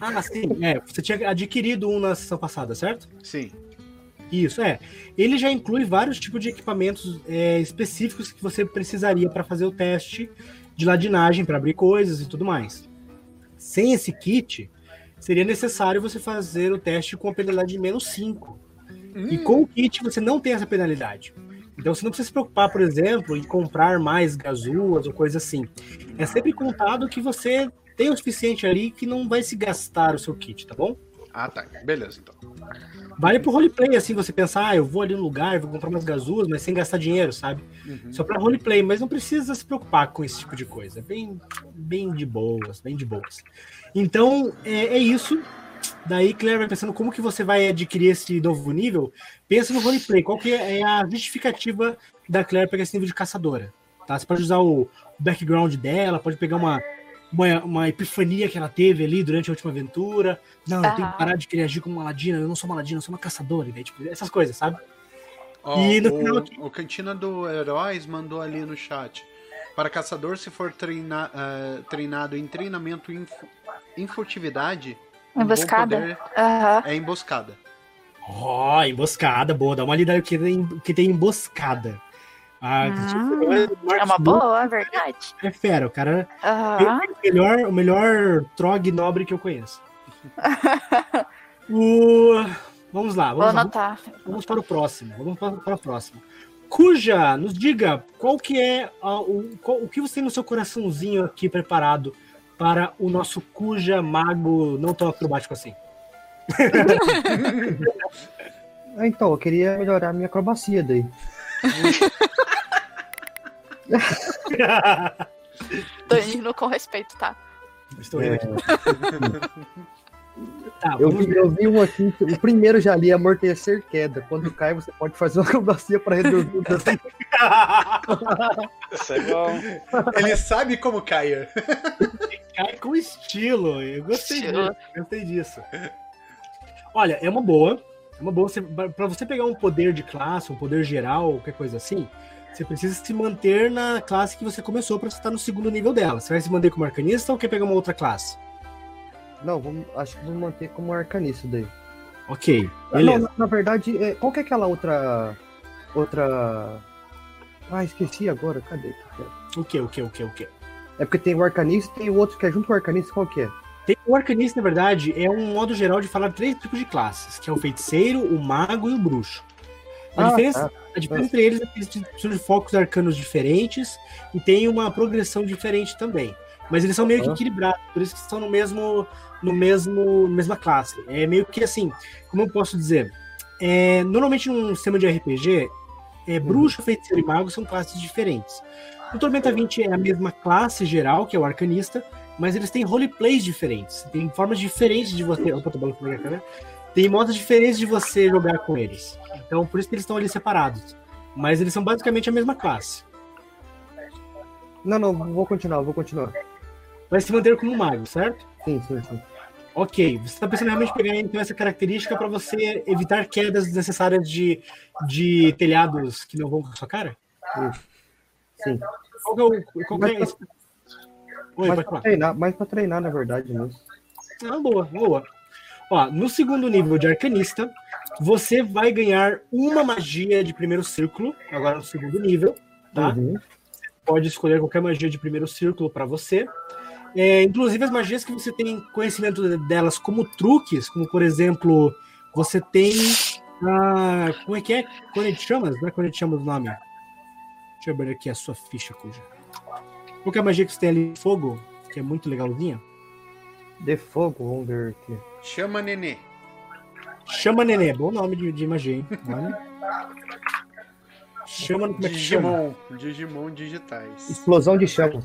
Ah, sim. É, você tinha adquirido um na sessão passada, certo? Sim. Isso, é. Ele já inclui vários tipos de equipamentos é, específicos que você precisaria para fazer o teste de ladinagem, para abrir coisas e tudo mais. Sem esse kit, seria necessário você fazer o teste com a penalidade de menos 5. Hum. E com o kit você não tem essa penalidade. Então você não precisa se preocupar, por exemplo, em comprar mais gazuas ou coisa assim. É sempre contado que você tem o suficiente ali que não vai se gastar o seu kit, tá bom? Ah, tá. Beleza, então. Vale pro roleplay, assim, você pensar, ah, eu vou ali no lugar, vou comprar umas gazuas, mas sem gastar dinheiro, sabe? Uhum. Só pra roleplay, mas não precisa se preocupar com esse tipo de coisa. É bem, bem de boas, bem de boas. Então, é, é isso. Daí, Claire vai pensando como que você vai adquirir esse novo nível. Pensa no roleplay. Qual que é a justificativa da Claire pegar esse nível de caçadora? tá? Você pode usar o background dela, pode pegar uma, uma, uma epifania que ela teve ali durante a última aventura. Não, eu tenho que Ah. parar de querer agir como uma ladina, eu não sou uma ladina, eu sou uma caçadora, daí, tipo, essas coisas, sabe? Ó, E no o, final aqui- o Cantina do Heróis mandou ali no chat. Para caçador, se for treina- eh, treinado em treinamento em, em furtividade, Emboscada? poder Aham. é emboscada. Ó, emboscada, boa. Dá uma lida aí que tem, que tem emboscada. Ah, o Marcos É uma boa, é verdade. É fera, o cara é o melhor, o melhor trog nobre que eu conheço. o... Vamos lá, Vou vamos, lá, anotar. vamos para o próximo. Vamos para, para o próximo. Cuja, nos diga qual que é a- o, qual- o que você tem no seu coraçãozinho aqui preparado para o nosso Cuja mago não tão acrobático assim. Ah, então, eu queria melhorar minha acrobacia daí. Tô indo com respeito, tá? Estou rindo aqui. Tá, Eu vi, eu vi um aqui, o primeiro já ali, amortecer queda. Quando cai, você pode fazer uma acrobacia para reduzir o dano. Isso é bom. Ele sabe como cair. Cai com estilo. Eu gostei Estilo. disso. Gostei disso. Olha, é uma boa. É uma boa. Pra você pegar um poder de classe, um poder geral, qualquer coisa assim, você precisa se manter na classe que você começou pra você estar no segundo nível dela. Você vai se manter como arcanista ou quer pegar uma outra classe? Não, vamos, acho que vou manter como arcanista daí. Ok, Ah, beleza. Não, na, na verdade, é, qual que é aquela outra. Outra. Ah, esqueci agora, cadê? O que, o que, o que, o que? É porque tem o arcanista e tem o outro que é junto com o arcanista, qual que é? O arcanista, na verdade, é um modo geral de falar três tipos de classes, que é o feiticeiro, o mago e o bruxo. A Ah, diferença, tá. a diferença entre eles é que eles precisam de focos arcanos diferentes e tem uma progressão diferente também. Mas eles são meio que Ah. equilibrados, por isso que estão no mesmo, no mesmo, mesma classe. É meio que assim, como eu posso dizer? É, normalmente num sistema de RPG, é, bruxo, feiticeiro e mago são classes diferentes. O Tormenta 20 é a mesma classe geral, que é o arcanista, mas eles têm roleplays diferentes. Tem formas diferentes de você. Opa, tô balançando a câmera. Tem modos diferentes de você jogar com eles. Então, por isso que eles estão ali separados. Mas eles são basicamente a mesma classe. Não, não, vou continuar, vou continuar. Vai se manter como um mago, certo? Sim, sim, sim. Ok. Você está pensando realmente pegar então essa característica para você evitar quedas desnecessárias de, de telhados que não vão com a sua cara? Sim. Qual que é o. Qual é? Oi, pode pra treinar, mais pra treinar, na verdade, mesmo. Ah, boa, boa. Ó, no segundo nível de arcanista, você vai ganhar uma magia de primeiro círculo, agora no segundo nível, tá? Uhum. Pode escolher qualquer magia de primeiro círculo para você. É, inclusive as magias que você tem conhecimento delas como truques, como por exemplo, você tem. Ah, como é que é? Corrente Chamas? Não é Corrente Chamas o nome? Deixa eu ver aqui a sua ficha, cuja. Qual que é a magia que você tem ali? Fogo, que é muito legalzinha. De fogo, vamos ver aqui. Chama Nenê. Chama Nenê, bom nome de, de magia, hein? Chama, como é que chama? Digimon. Digimon digitais. Explosão de chama.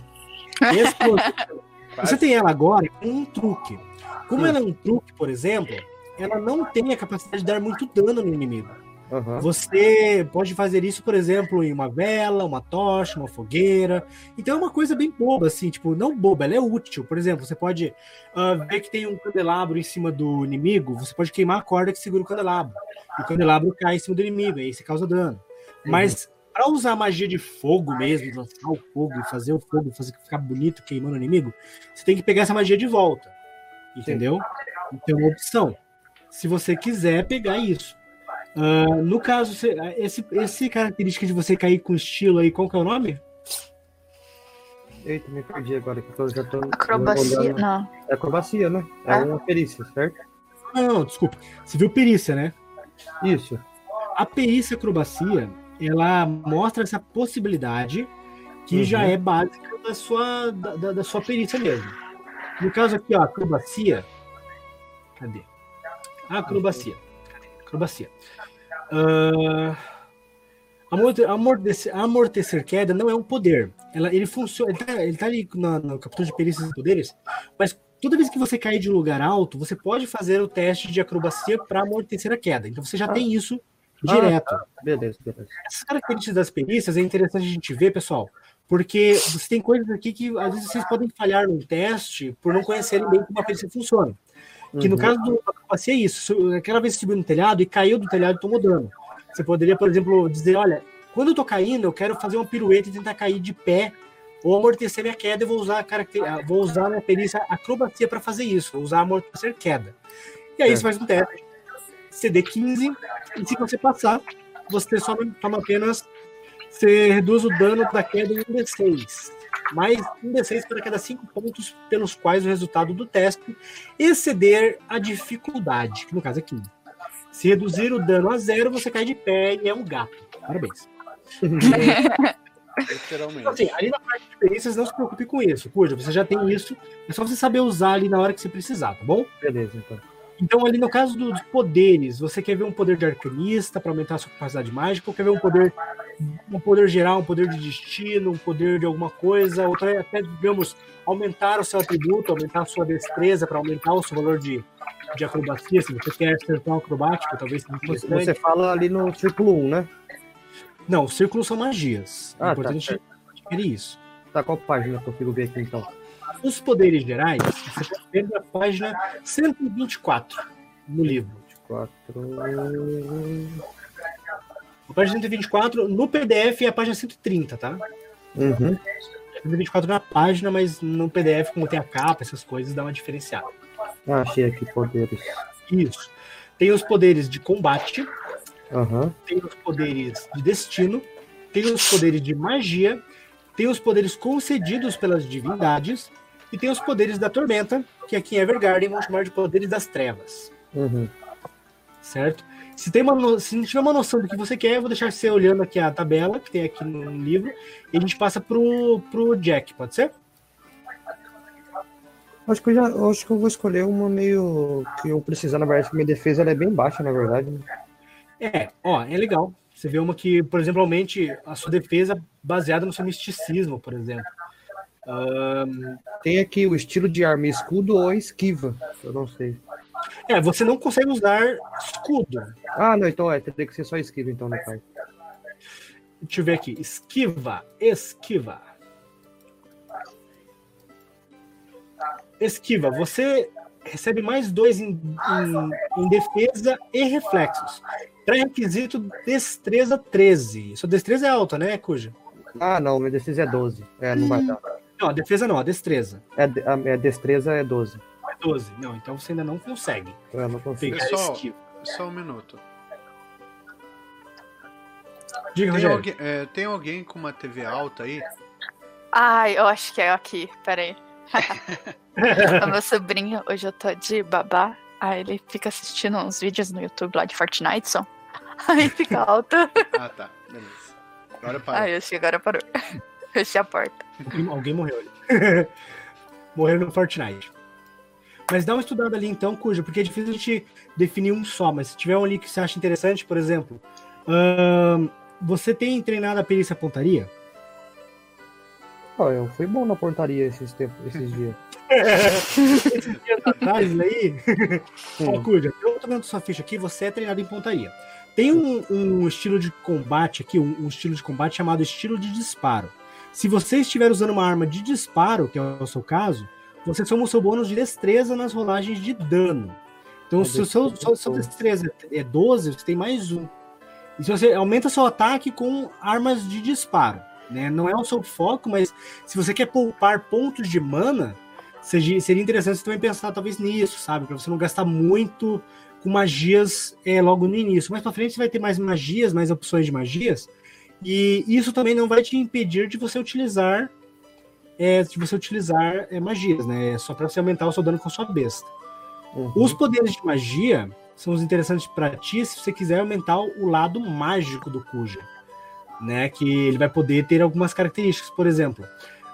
Explosivo. Você tem ela agora com um truque. Como ela é um truque, por exemplo, ela não tem a capacidade de dar muito dano no inimigo. Aham. Você pode fazer isso, por exemplo, em uma vela, uma tocha, uma fogueira. Então é uma coisa bem boba, assim, tipo, não boba, ela é útil. Por exemplo, você pode ah, ver que tem um candelabro em cima do inimigo, você pode queimar a corda que segura o candelabro. E o candelabro cai em cima do inimigo, aí você causa dano. Mas para usar magia de fogo mesmo, lançar o fogo e fazer o fogo, fazer ficar bonito queimando o inimigo, você tem que pegar essa magia de volta. Entendeu? Então é uma opção. Se você quiser pegar isso. Ah, no caso, você- esse, esse característica de você cair com estilo aí, qual que é o nome? Eita, me perdi agora, que eu já tô. Acrobacia. olhando. Não. É acrobacia, né? É Ah. uma perícia, certo? Não, não, desculpa. Você viu perícia, né? Isso. A perícia acrobacia, ela mostra essa possibilidade que Uhum. já é básica da sua, da, da- da sua perícia mesmo. No caso aqui, ó, acrobacia. Cadê? Acrobacia. Acrobacia. Ah, amorte- amortecer, amortecer queda não é um poder. Ela, ele funciona. Ele tá, ele tá ali na, no capítulo de perícias e poderes, mas toda vez que você cair de um lugar alto, você pode fazer o teste de acrobacia para amortecer a queda. Então você já Ah. tem isso direto. Beleza, beleza. Essas características das perícias é interessante a gente ver, pessoal, Porque você tem coisas aqui que às vezes vocês podem falhar no teste por não conhecerem bem como a perícia funciona. Que no Uhum. caso do acrobacia é isso. Aquela vez que subiu no telhado e caiu do telhado e tomou dano. Você poderia, por exemplo, dizer: olha, quando eu tô caindo, eu quero fazer uma pirueta e tentar cair de pé ou amortecer minha queda e vou usar a caracter... ah, vou usar a minha perícia acrobacia para fazer isso, vou usar amortecer queda. E aí É. você faz um teste, CD15, e se você passar, você só toma apenas. Você reduz o dano da queda em 1d6. Mais um D6 para cada 5 pontos pelos quais o resultado do teste exceder a dificuldade, que no caso é 15. Se reduzir o dano a zero, você cai de pé e é um gato. Parabéns. Então, Literalmente. assim, ali na parte de perícias, não se preocupe com isso. Cuja, você já tem isso. É só você saber usar ali na hora que você precisar, tá bom? Beleza, então. Então, ali no caso dos poderes, você quer ver um poder de arcanista para aumentar a sua capacidade mágica, ou quer ver um poder, um poder geral, um poder de destino, um poder de alguma coisa, ou até, digamos, aumentar o seu atributo, aumentar a sua destreza para aumentar o seu valor de, de acrobacia, se você quer ser tão acrobático, talvez Você, você fala ali no círculo 1, né? Não, os círculos são magias. Ah, é importante tá, adquirir isso. Tá, qual página que eu consigo ver aqui então? Os poderes gerais, você pode ver na página 124 no livro. 4. A página 124, no PDF é a página 130, tá? Uhum. 124 na página, mas no PDF, como tem a capa, essas coisas, dá uma diferenciada. Ah, achei aqui poderes. Isso. Tem os poderes de combate, Aham. tem os poderes de destino, tem os poderes de magia, tem os poderes concedidos pelas divindades e tem os poderes da tormenta, que aqui em Evergarden vão chamar de poderes das trevas. Uhum. certo? Se, tem uma, se não tiver uma noção do que você quer, eu vou deixar você olhando aqui a tabela que tem aqui no livro e a gente passa pro, pro Jack, pode ser? Acho que eu já acho que eu vou escolher uma meio que eu precisar, na verdade, porque minha defesa ela é bem baixa, na verdade. É, ó, é legal. Você vê uma que, por exemplo, aumente a sua defesa baseada no seu misticismo, por exemplo. Ahn, Tem aqui o estilo de arma escudo ou esquiva. Eu não sei. é, você não consegue usar escudo. Ah, não, então é, teria que ser só esquiva, então, no caso. Deixa eu ver aqui. Esquiva, esquiva. Esquiva, você recebe mais dois em, em- em defesa e reflexos. Pré-requisito destreza 13. Sua destreza é alta, né, Cuja? Ah, não, minha defesa é 12. É, não vai dar. Não, a defesa não, a destreza. É, a minha destreza é 12. É 12. Não, então você ainda não consegue Então eu não consigo. Pessoal, esquiva. Só um minuto. Diga, Tem alguém, é, tem alguém com uma TV alta aí? Ai, eu acho que é aqui, peraí. o meu sobrinho, hoje eu tô de babá. Aí ele fica assistindo uns vídeos no YouTube lá de Fortnite só. Aí fica alto. Ah, tá. Beleza. Agora para. Ai, acho que agora parou. Fechei a porta. Alguém morreu ali. Morreu no Fortnite. Mas dá uma estudada ali então, cuja, porque é difícil a gente definir um só, mas se tiver um ali que você acha interessante, por exemplo, ahn, você tem treinado a perícia pontaria? Ó, eu fui bom na portaria esses, tempos, esses dias. Esses dias atrás aí, ó, cuja, eu tô vendo sua ficha aqui, você é treinado em pontaria. Tem um, um estilo de combate aqui, um, um estilo de combate chamado estilo de disparo. Se você estiver usando uma arma de disparo, que é o seu caso, você soma o seu bônus de destreza nas rolagens de dano. Então, se o seu, é sua destreza é 12, você tem mais um. E se você aumenta seu ataque com armas de disparo. Né? Não é o seu foco, mas se você quer poupar pontos de mana, seja- seria interessante você também pensar talvez nisso, sabe? Pra você não gastar muito com magias é, logo no início. Mais pra frente você vai ter mais magias, mais opções de magias. E isso também não vai te impedir de você utilizar é, de você utilizar é, magias, né? É só para você aumentar o seu dano com a sua besta. Uhum. Os poderes de magia são os interessantes para ti se você quiser aumentar o lado mágico do Kuja. Né, que ele vai poder ter algumas características. Por exemplo,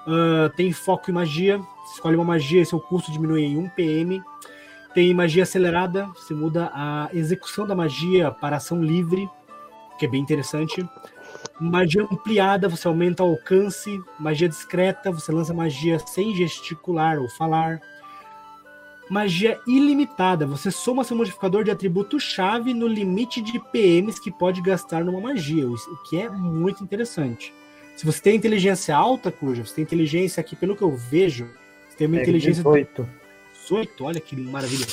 ah, tem foco em magia. Você escolhe uma magia e seu custo diminui em 1 PM. Tem magia acelerada, você muda a execução da magia para ação livre, que é bem interessante. Magia ampliada, você aumenta o alcance. Magia discreta, você lança magia sem gesticular ou falar. Magia ilimitada, você soma seu modificador de atributo-chave no limite de PMs que pode gastar numa magia, o o que é muito interessante. Se você tem inteligência alta, cuja, você tem inteligência aqui, pelo que eu vejo, você tem uma É, inteligência 18. 18, olha que maravilha.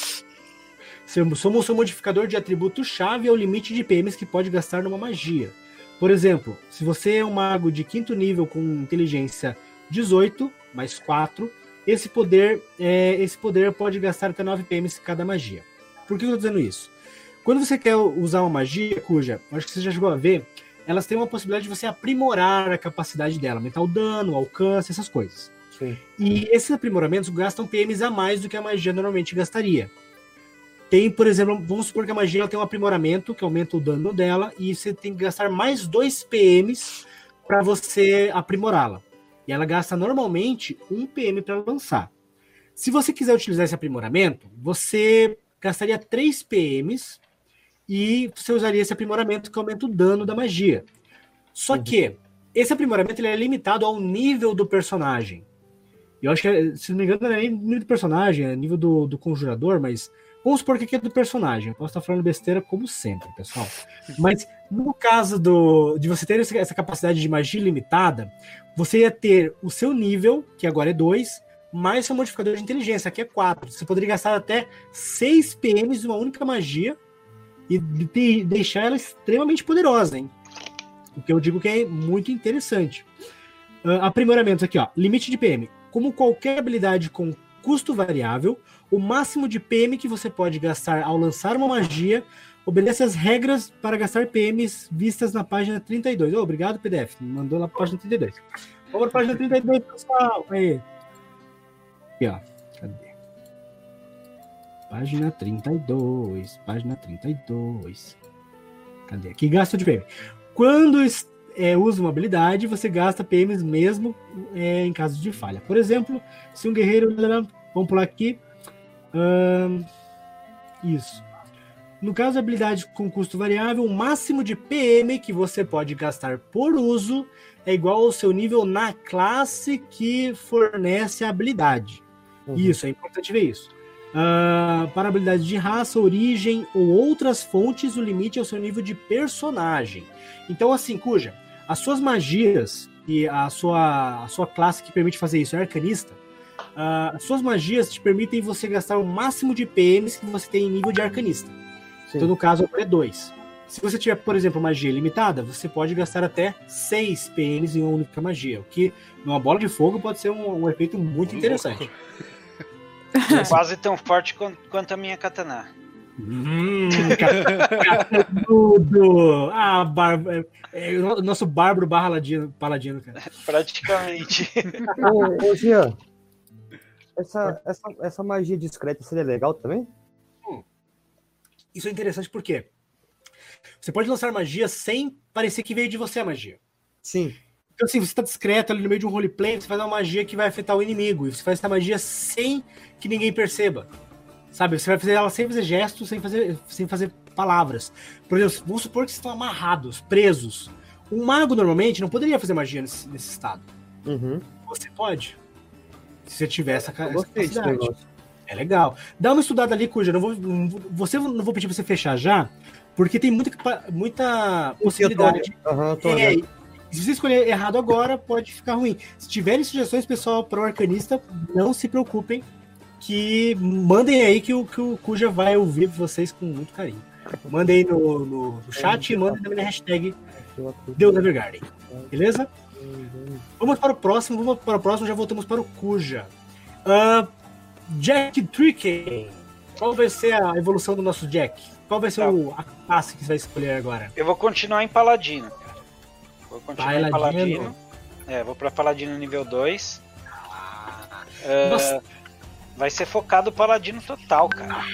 Seu, somos seu modificador de atributo-chave é o limite de PMs que pode gastar numa magia. Por exemplo, se você é um mago de quinto nível com inteligência 18, mais 4, esse poder, é, esse poder pode gastar até 9 PMs cada magia. Por que eu estou dizendo isso? Quando você quer usar uma magia, cuja, acho que você já chegou a ver, elas têm uma possibilidade de você aprimorar a capacidade dela, aumentar o dano, o alcance, essas coisas. Sim. E esses aprimoramentos gastam PMs a mais do que a magia normalmente gastaria. Tem, por exemplo, vamos supor que a magia tem um aprimoramento que aumenta o dano dela e você tem que gastar mais 2 PMs para você aprimorá-la. E ela gasta normalmente 1 PM para lançar. Se você quiser utilizar esse aprimoramento, você gastaria 3 PMs e você usaria esse aprimoramento que aumenta o dano da magia. Só Uhum. que esse aprimoramento ele é limitado ao nível do personagem. Eu acho que, se não me engano, não é nem nível do personagem, é nível do, do conjurador, mas vamos supor que aqui é do personagem. Eu posso estar falando besteira como sempre, pessoal. Mas no caso do, de você ter essa capacidade de magia limitada, você ia ter o seu nível, que agora é 2, mais seu modificador de inteligência, que é 4. Você poderia gastar até 6 PMs de uma única magia e de- deixar ela extremamente poderosa, hein? O que eu digo que é muito interessante. Ah, aprimoramentos aqui, ó. Limite de PM. Como qualquer habilidade com custo variável, o máximo de PM que você pode gastar ao lançar uma magia obedece às regras para gastar PMs vistas na página 32. Ô, obrigado, PDF. Mandou lá para a página 32. Vamos para página 32, pessoal. Aí. Aqui, ó. Cadê? Página 32. Página 32. Cadê? Aqui, gasto de PM. Quando é, usa uma habilidade, você gasta PMs mesmo é, em caso de falha. Por exemplo, se um guerreiro. Vamos pular aqui. Ahn, isso. No caso de habilidade com custo variável, o máximo de PM que você pode gastar por uso é igual ao seu nível na classe que fornece a habilidade. Uhum. Isso, é importante ver isso. Ah, para habilidades de raça, origem ou outras fontes, o limite é o seu nível de personagem. Então, assim, cuja, as suas magias e a sua, a sua classe que permite fazer isso é arcanista, as suas magias te permitem você gastar o máximo de PMs que você tem em nível de arcanista. Sim. Então, no caso, é 2. Se você tiver, por exemplo, magia limitada, você pode gastar até 6 PMs em uma única magia, o que numa bola de fogo pode ser um, um efeito muito interessante. Quase tão forte quan- quanto a minha katana. Hum, tudo. Ah, bar... é, é, o nosso bárbaro barra ladino, paladino, cara. Praticamente. Ô, ô Jean, essa, essa, essa magia discreta seria legal também? Isso é interessante porque você pode lançar magia sem parecer que veio de você a magia. Sim. Então, assim, você tá discreto ali no meio de um roleplay, você faz uma magia que vai afetar o inimigo. E você faz essa magia sem que ninguém perceba. Sabe? Você vai fazer ela sem fazer gestos, sem fazer, sem fazer palavras. Por exemplo, vamos supor que vocês estão amarrados, presos. Um mago, normalmente, não poderia fazer magia nesse, nesse estado. Uhum. Você pode. Se você tiver essa, essa capacidade. É legal. Dá uma estudada ali, Cuja. Não vou, não vou- você não vou pedir pra você fechar já, porque tem muita, muita possibilidade. Aham, eu tô É, se você escolher errado agora, pode ficar ruim. Se tiverem sugestões, pessoal, para o arcanista, não se preocupem, que mandem aí que o, que o Cuja vai ouvir vocês com muito carinho. Mandem aí no, no- chat e mandem também na hashtag Deus Evergarden. Beleza? Vamos para o próximo, vamos para o próximo, já voltamos para o Cuja. Ah, Jack Trickey. Qual vai ser a evolução do nosso Jack? Qual vai ser Tá. o, a classe que você vai escolher agora? Eu vou continuar em Paladino, cara. Vou continuar em Paladino. Paladino. É, vou pra Paladino nível 2. Nossa. vai ser focado Paladino total, cara.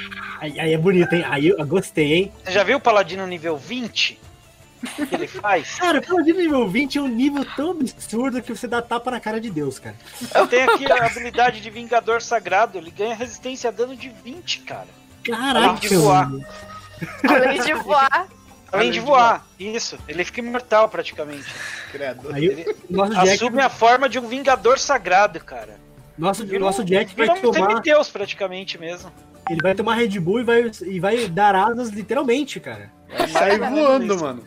Aí, aí é bonito, hein? Aí eu gostei, hein? Você já viu o Paladino nível 20? O que ele faz? Cara, o Paladino nível 20 é um nível tão absurdo que você dá tapa na cara de Deus, cara. Eu tenho aqui a habilidade de Vingador Sagrado. Ele ganha resistência a dano de 20, cara. Caraca, Além de voar. Além de voar. Além de voar. Isso. Ele fica imortal praticamente. Credo. Aí Ele o nosso Jack, assume a forma de um Vingador Sagrado, cara. nosso, Vira nosso Jack vai um tomar, semideus praticamente mesmo. ele vai tomar Red Bull e vai, e vai dar asas literalmente, cara. Sai voando, mano.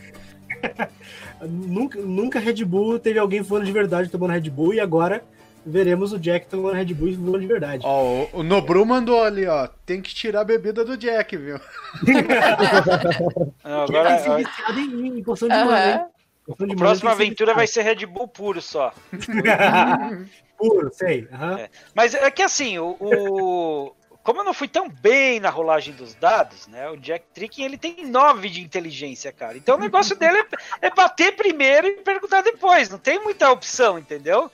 nunca, nunca Red Bull teve alguém voando de verdade tomando Red Bull e agora veremos o Jack tomando Red Bull e voando de verdade. Ó, o, o Nobru mandou ali, ó. Tem que tirar a bebida do Jack, viu? Não, agora, Jack se viciado em, em poção de de a próxima tem que ser aventura vai ser Red Bull puro só. Puro, sei. aham. É. Mas é que assim, o, o- como eu não fui tão bem na rolagem dos dados, né? O Jack Tricking ele tem 9 de inteligência, cara. Então o negócio dele é, é bater primeiro e perguntar depois. Não tem muita opção, entendeu?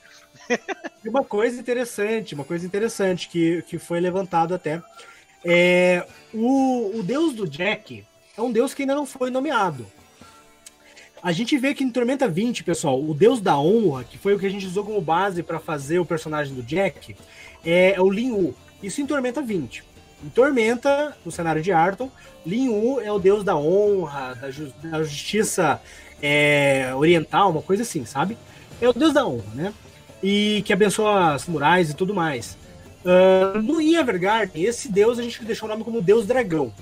E uma coisa interessante, uma coisa interessante que, que foi levantado até. É, o, o deus do Jack é um deus que ainda não foi nomeado. A gente vê que em Tormenta 20, pessoal, o deus da honra, que foi o que a gente usou como base para fazer o personagem do Jack, é, é o Lin Wu. Isso em Tormenta 20. Em Tormenta, no cenário de Arton, Lin Wu é o deus da honra, da, ju- da justiça é, oriental, uma coisa assim, sabe? É o deus da honra, né? e que abençoa samurais e tudo mais. Ah, no Evergarden, esse deus a gente deixou o nome como Deus Dragão.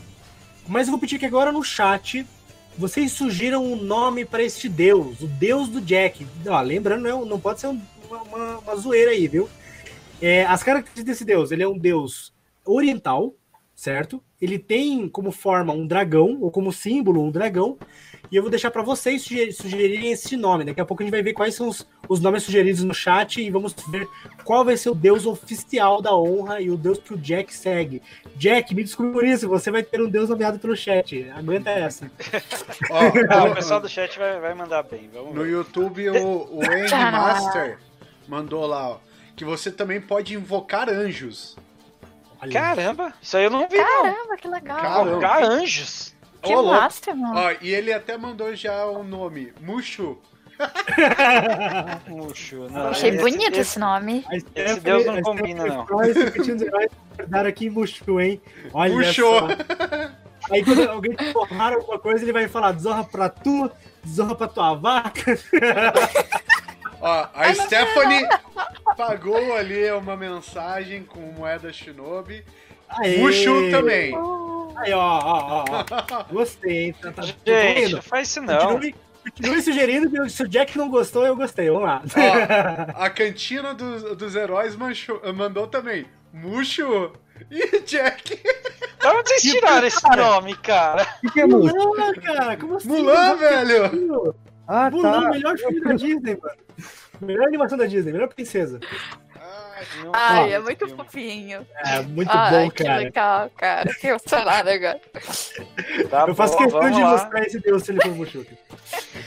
Mas eu vou pedir que agora no chat vocês sugiram um nome para este deus, o deus do Jack. Ó, lembrando, não, não pode ser um- uma- uma zoeira aí, viu? É, as características desse deus, ele é um deus oriental, certo? Ele tem como forma um dragão, ou como símbolo um dragão, e eu vou deixar para vocês sugerir- sugerirem esse nome. Daqui a pouco a gente vai ver quais são os, os nomes sugeridos no chat e vamos ver qual vai ser o deus oficial da honra e o deus que o Jack segue. Jack, me desculpe por isso, você vai ter um deus nomeado pelo chat. Aguenta essa. No- o pessoal do chat vai, vai mandar bem. Vamos No ver. YouTube, o, o Master mandou lá, ó, que você também pode invocar anjos. Olha, Caramba, isso aí eu não vi, não. Caramba, que legal. Caramba. Invocar anjos. Que louco. massa, mano. Ó, e ele até mandou já o nome, Mushu. Eu não. Achei esse- bonito esse- esse nome. a Stephanie- deus não combina, não. Dar aqui em Mushu, hein? Olha só. Aí quando alguém te porrar alguma coisa, ele vai falar desonra pra tu, desonra pra tua vaca. Ó, a Stephanie pagou ali uma mensagem com moeda Shinobi. Aê. Mushu também. Aí, ó, ó, ó. Gostei, hein? Tá, tá, Gente, tá não faz isso não. Continue, continue sugerindo que se o Jack não gostou, eu gostei. Vamos lá. Ó, a cantina dos, dos heróis manchou- mandou também. Mushu e Jack. Da onde vocês tiraram esse cara? nome, cara? O que, é Mulan? Mulan, cara, como assim? Mulan, velho. Ah, Mulan, tá. melhor filme da Disney, mano. Melhor animação da Disney, melhor princesa. Ai, vi é esse muito filme. fofinho. É, muito Ai, bom, que cara. legal, cara. Que emocionada agora. Tá Eu faço bom, questão de lá. mostrar esse deus se ele for Mushu.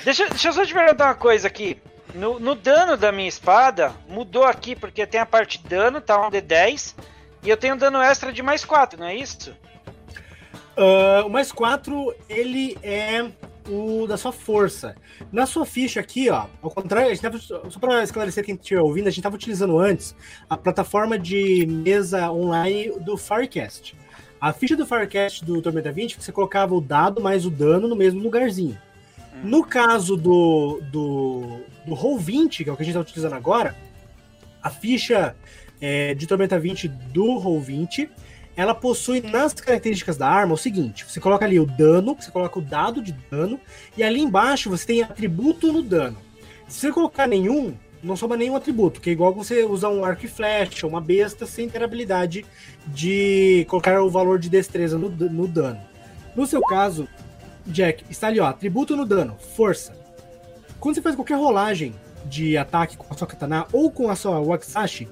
Deixa, deixa eu só te perguntar uma coisa aqui. No, no dano da minha espada, mudou aqui, porque tem a parte de dano, tá um D10, e eu tenho um dano extra de mais 4, não é isso? Ah, o mais 4, ele é o da sua força. Na sua ficha aqui, ó, ao contrário, a gente tava, só para esclarecer quem estiver ouvindo, a gente estava utilizando antes a plataforma de mesa online do Firecast. A ficha do Firecast do Tormenta 20, você colocava o dado mais o dano no mesmo lugarzinho. No caso do, do, do Roll20, que é o que a gente está utilizando agora, a ficha é, de Tormenta 20 do Roll20, ela possui nas características da arma o seguinte: você coloca ali o dano, você coloca o dado de dano, e ali embaixo você tem atributo no dano. Se você colocar nenhum, não soma nenhum atributo, que é igual você usar um arco e flecha, uma besta, sem ter habilidade de colocar o valor de destreza no, no dano. No seu caso, Jack, está ali, ó, atributo no dano, força. Quando você faz qualquer rolagem de ataque com a sua katana ou com a sua wakizashi,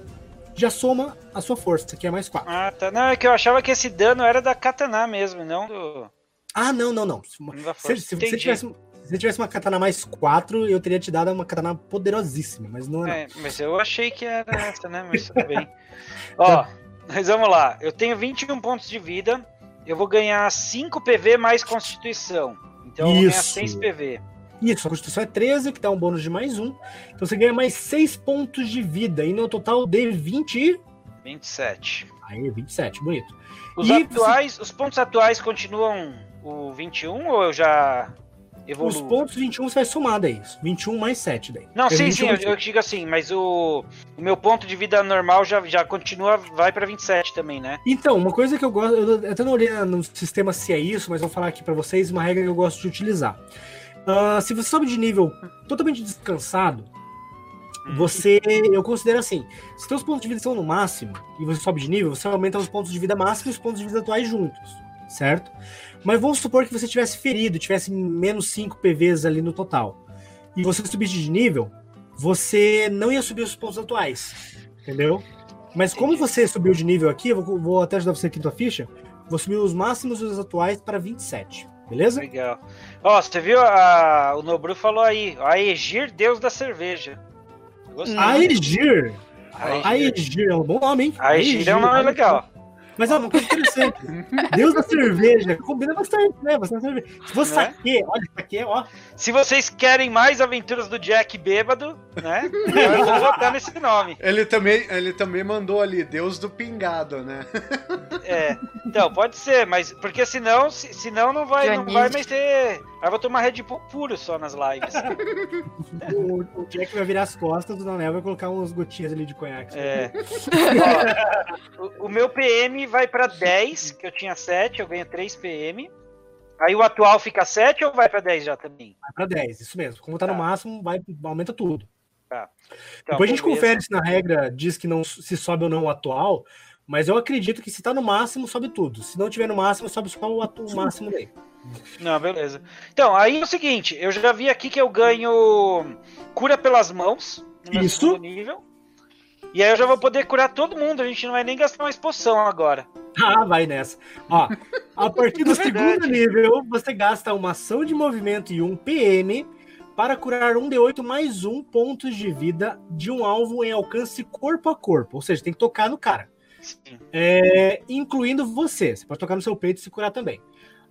já soma a sua força, que é mais 4. Ah, tá. Não, é que eu achava que esse dano era da katana mesmo, não do. Ah, não, não, não. Se, se, você tivesse, se você tivesse uma katana mais 4, eu teria te dado uma katana poderosíssima, mas não é. É, mas eu achei que era essa, né? Mas tudo bem. Ó, mas vamos lá. Eu tenho 21 pontos de vida. Eu vou ganhar 5 PV mais Constituição. Então eu vou ganhar Isso. 6 PV. Isso, a Constituição é 13, que dá um bônus de mais um. Então você ganha mais 6 pontos de vida, e no total de 20. E- 27. Aí, 27, bonito. Os E atuais, os pontos atuais continuam o 21 ou eu já evoluo? Os pontos 21 você vai somar daí. 21 mais 7 daí. Não, Porque sim, 21 sim, eu, eu digo assim, mas o, o meu ponto de vida normal já, já continua, vai pra 27 também, né? Então, uma coisa que eu gosto, eu até não olhei no sistema se é isso, mas vou falar aqui pra vocês uma regra que eu gosto de utilizar. Uh, se você sobe de nível totalmente descansado. Você. Eu considero assim: se seus pontos de vida estão no máximo e você sobe de nível, você aumenta os pontos de vida máximo e os pontos de vida atuais juntos, certo? Mas vamos supor que você tivesse ferido, tivesse menos 5 PVs ali no total, e você subisse de nível, você não ia subir os pontos atuais, entendeu? Mas como você subiu de nível aqui, eu vou, vou até ajudar você aqui na tua ficha, vou subir os máximos e os atuais para 27, beleza? Legal. Ó, você viu a, o Nobru falou aí, a Egir, deus da cerveja. Gostei. Aegir! Aegir. É um bom nome, hein? Aegir é um nome legal. Mas é uma coisa interessante. Deus da cerveja. Combina bastante, né? Bastante cerveja. Se fosse Né? saque, olha, saque, ó. Se vocês querem mais aventuras do Jack bêbado, né? Eu vou votar nesse nome. Ele também, ele também mandou ali, Deus do pingado, né? É. Então, pode ser, mas porque senão, se- senão não vai, não vai mais ter. Aí eu vou tomar Red Bull puro só nas lives. O, o Jack vai virar as costas do Daniel vai colocar umas gotinhas ali de conhaque. É. Ó, o, o meu PM vai pra 10, que eu tinha 7, eu ganho 3 PM. Aí o atual fica 7 ou vai pra 10 já também? Vai pra 10, isso mesmo. Como tá no Tá. máximo, vai, aumenta tudo. Então, Depois a gente beleza. confere se na regra diz que não se sobe ou não o atual. Mas eu acredito que se tá no máximo, sobe tudo. Se não tiver no máximo, sobe só o, atu- o máximo dele. Não, beleza. Então, aí é o seguinte, eu já vi aqui que eu ganho cura pelas mãos no Isso. nível. E aí eu já vou poder curar todo mundo, a gente não vai nem gastar uma poção agora. Ah, vai nessa. Ó, a partir do É segundo nível, você gasta uma ação de movimento e um PM para curar um D8 mais um pontos de vida de um alvo em alcance corpo a corpo. Ou seja, tem que tocar no cara. Sim. É, incluindo você. Você pode tocar no seu peito e se curar também.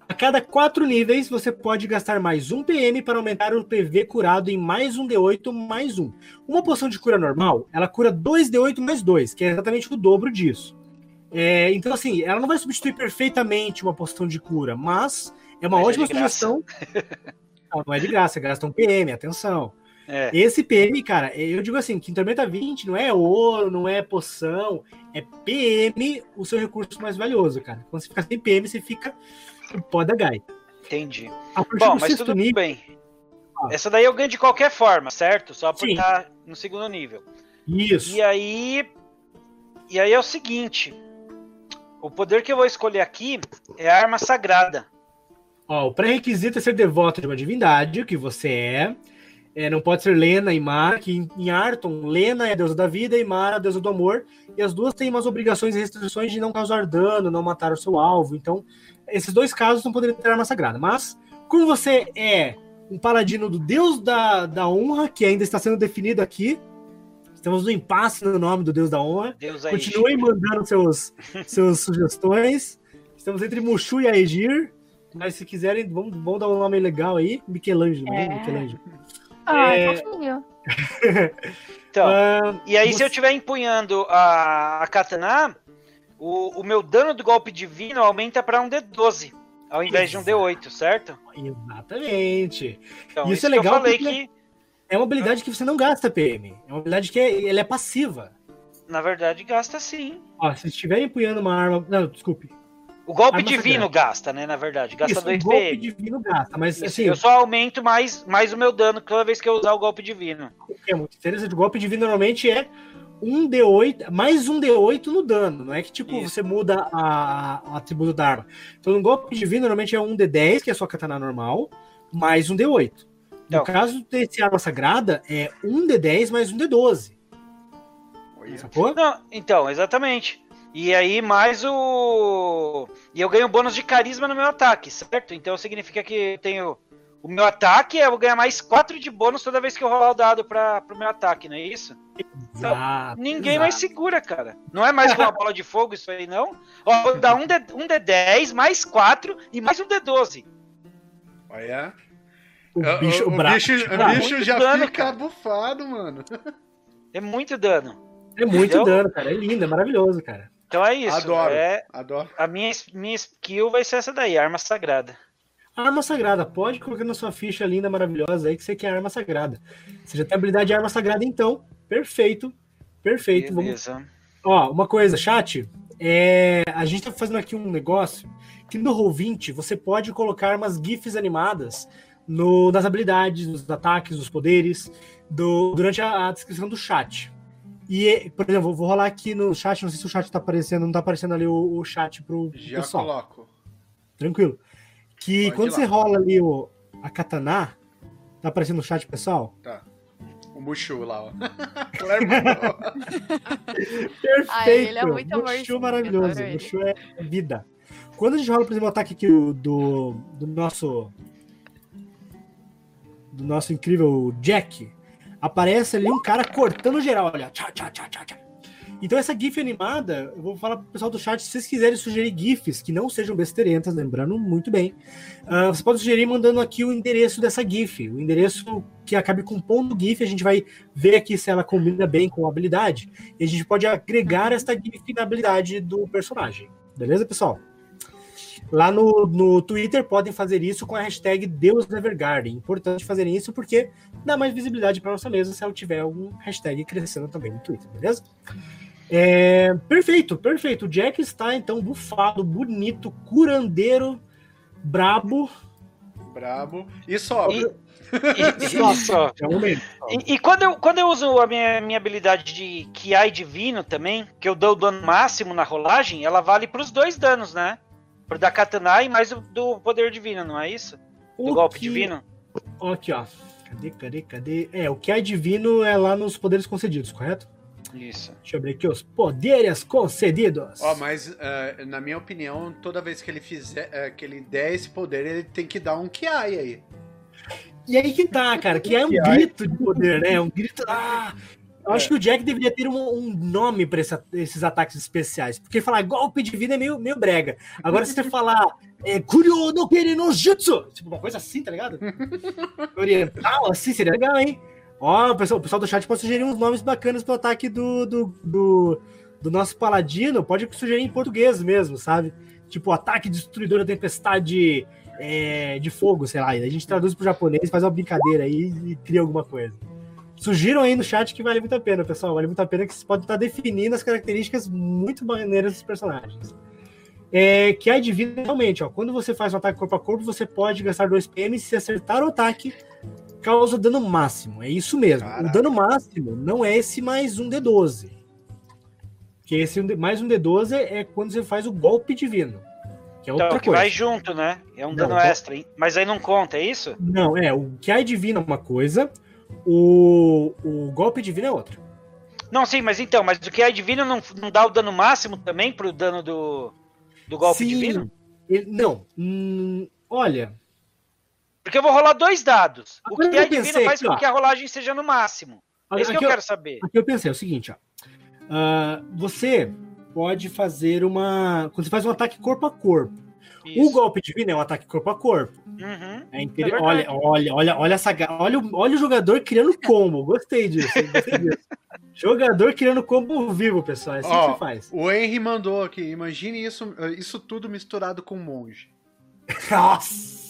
A cada quatro níveis, você pode gastar mais um PM para aumentar o PV curado em mais um D8 mais um. Uma poção de cura normal, ela cura 2D8 mais 2, que é exatamente o dobro disso. É, então, assim, ela não vai substituir perfeitamente uma poção de cura, mas é uma Mas é ótima graça. sugestão. Ela não é de graça, gasta um PM, atenção. É. Esse PM, cara, eu digo assim, que Tormenta 20 não é ouro, não é poção, é PM o seu recurso mais valioso, cara. Quando você fica sem PM, você fica o pó da gaita. Entendi. Bom, mas tudo nível, bem. Ah. Essa daí eu ganho de qualquer forma, certo? Só por Sim. estar no segundo nível. isso. E aí. E aí é o seguinte. O poder que eu vou escolher aqui é a arma sagrada. Ó, o pré-requisito é ser devoto de uma divindade, o que você é. É, não pode ser Lena e Mara, que em- Arton, Lena é a deusa da vida e Mara a deusa do amor. E as duas têm umas obrigações e restrições de não causar dano, não matar o seu alvo. Então, esses dois casos não poderiam ter arma sagrada. Mas, como você é um paladino do deus da, da honra, que ainda está sendo definido aqui, estamos no impasse no nome do deus da honra. Deus aí. Continuem mandando seus, seus sugestões. Estamos entre Mushu e Aegir. Mas se quiserem, vamos, vamos dar um nome legal aí. Michelangelo, né? É. Michelangelo. Ai, É. fofinho. Então, Ah, e aí, se você- eu estiver empunhando a, a katana, o, o meu dano do golpe divino aumenta para um D12, ao invés de um D8, certo? exatamente. Então, Isso isso, é legal eu falei que, É uma habilidade que você não gasta PM. É uma habilidade que é, ela é passiva. na verdade, gasta sim. Ó, se estiver empunhando uma arma. Não, desculpe. O golpe Arma divino sagrada. gasta, né? Na verdade, gasta Isso, o 2 golpe PM. divino gasta. Mas Isso, assim, eu só aumento mais, mais o meu dano toda vez que eu usar o golpe divino. o é muito interessante. O golpe divino normalmente é um D8, mais um D8 no dano. Não é que tipo Isso. você muda a, a atributo da arma. Então, no golpe divino, normalmente é um D10, que é a sua katana normal, mais um D8. No Então. caso desse arma sagrada, é um D10 mais um D12. Sacou? Não, então, exatamente. E aí, mais o. E eu ganho bônus de carisma no meu ataque, certo? Então significa que eu tenho. O meu ataque, eu vou ganhar mais 4 de bônus toda vez que eu rolar o dado para pro meu ataque, não é isso? Exato, Ninguém exato. mais segura, cara. Não é mais com uma bola de fogo isso aí, não? Ó, vou dar um, D, um D10, mais 4 e mais um D12. Olha. O O, bicho, o, o braço. bicho, o bicho já dano, fica cara. bufado, mano. É muito dano. É muito Entendeu? dano, cara. É lindo, é maravilhoso, cara. Então é isso. Adoro. É, Adoro. a minha, minha skill vai ser essa daí, arma sagrada. Arma sagrada, pode colocar na sua ficha linda, maravilhosa aí que você quer arma sagrada. Você já tem habilidade de arma sagrada, então. Perfeito. Perfeito. Vamos... Beleza. Ó, uma coisa, chat. É... A gente tá fazendo aqui um negócio que no Roll20 você pode colocar umas GIFs animadas no, nas habilidades, nos ataques, nos poderes, do, durante a, a descrição do chat. E, por exemplo, vou rolar aqui no chat, não sei se o chat tá aparecendo, não tá aparecendo ali o, o chat pro Já pessoal. coloco. Tranquilo. Que Pode quando você rola ali o, a katana, tá aparecendo no chat, pessoal? Tá. O Mushu lá, ó. Perfeito! Ai, ele é muito Mushu amorzinho, maravilhoso. Mushu é vida. Quando a gente rola, por exemplo, o ataque aqui do, do, do nosso. Do nosso incrível Jack, aparece ali um cara cortando geral, olha. Tchá, tchá, tchá, tchá, tchá. Então, essa GIF animada, eu vou falar pro pessoal do chat, se vocês quiserem sugerir GIFs que não sejam besteirentas, lembrando muito bem, ah, você pode sugerir mandando aqui o endereço dessa GIF, o endereço que acabe com ponto GIF, a gente vai ver aqui se ela combina bem com a habilidade, e a gente pode agregar esta GIF na habilidade do personagem. Beleza, pessoal? Lá no, no Twitter podem fazer isso com a hashtag Deus Evergarden. Importante fazerem isso porque dá mais visibilidade para nossa mesa se ela tiver algum hashtag crescendo também no Twitter, beleza? É, perfeito, perfeito. O Jack está então bufado, bonito, curandeiro, brabo. Brabo. E sobe. E, e- só. É. E, e quando, eu, quando eu uso a minha, minha habilidade de Kiai Divino também, que eu dou o dano máximo na rolagem, ela vale pros dois danos, né? Pro da Katana e mais o do poder divino, não é isso? Do O golpe que- divino? Aqui, ó. Cadê, cadê, cadê? É, o que é divino é lá nos poderes concedidos, correto? Isso. Deixa eu abrir aqui os poderes concedidos. Ó, mas eh, na minha opinião, toda vez que ele fizer, eh, que ele der esse poder, ele tem que dar um Kiai aí. E aí que tá, cara, que é um grito de poder, né? Um grito. Ah! Eu acho que o Jack deveria ter um, um nome pra esse- esses ataques especiais. Porque falar golpe de vida é meio, meio brega. Agora, se você falar é, Kuryo no Kere no Jutsu, tipo uma coisa assim, tá ligado? Oriental, assim, seria legal, hein? Ó, o pessoal, o pessoal do chat pode sugerir uns nomes bacanas pro ataque do, do, do, do nosso paladino. Pode sugerir em português mesmo, sabe? Tipo, ataque destruidor da tempestade é, de fogo, sei lá. A gente traduz pro japonês, faz uma brincadeira aí e cria alguma coisa. Sugiram aí no chat que vale muito a pena, pessoal. Vale muito a pena que você pode estar definindo as características muito maneiras dos personagens. É, que a divina, realmente, ó, quando você faz um ataque corpo a corpo, você pode gastar 2 PM se acertar o ataque, causa dano máximo. É isso mesmo. Caraca. O dano máximo não é esse mais um D12. Que esse um D- mais um D12 é quando você faz o golpe divino. Que é outra Então, que coisa. vai junto, né? É um Não, dano então- extra. hein? Mas aí não conta, é isso? Não, é, o que é divino é uma coisa, o, o golpe divino é outra. Não, sim, mas então, mas o que é divino não, não dá o dano máximo também pro dano do, do golpe Sim, divino? ele- não, hum, olha, Porque eu vou rolar dois dados. O que é divino pensei faz aqui, com ó. que a rolagem seja no máximo. É isso que eu eu, quero saber. aqui eu pensei é o seguinte, ó. Ah, você pode fazer uma. Quando você faz um ataque corpo a corpo. O Isso. golpe divino é um ataque corpo a corpo. Uhum. É inter- É olha, olha, olha, olha essa. Olha, o- olha o jogador criando combo. Gostei disso. Gostei disso. jogador criando combo vivo, pessoal. É assim Ó, que você faz. O Henry mandou aqui. Imagine isso, isso tudo misturado com monge. Nossa!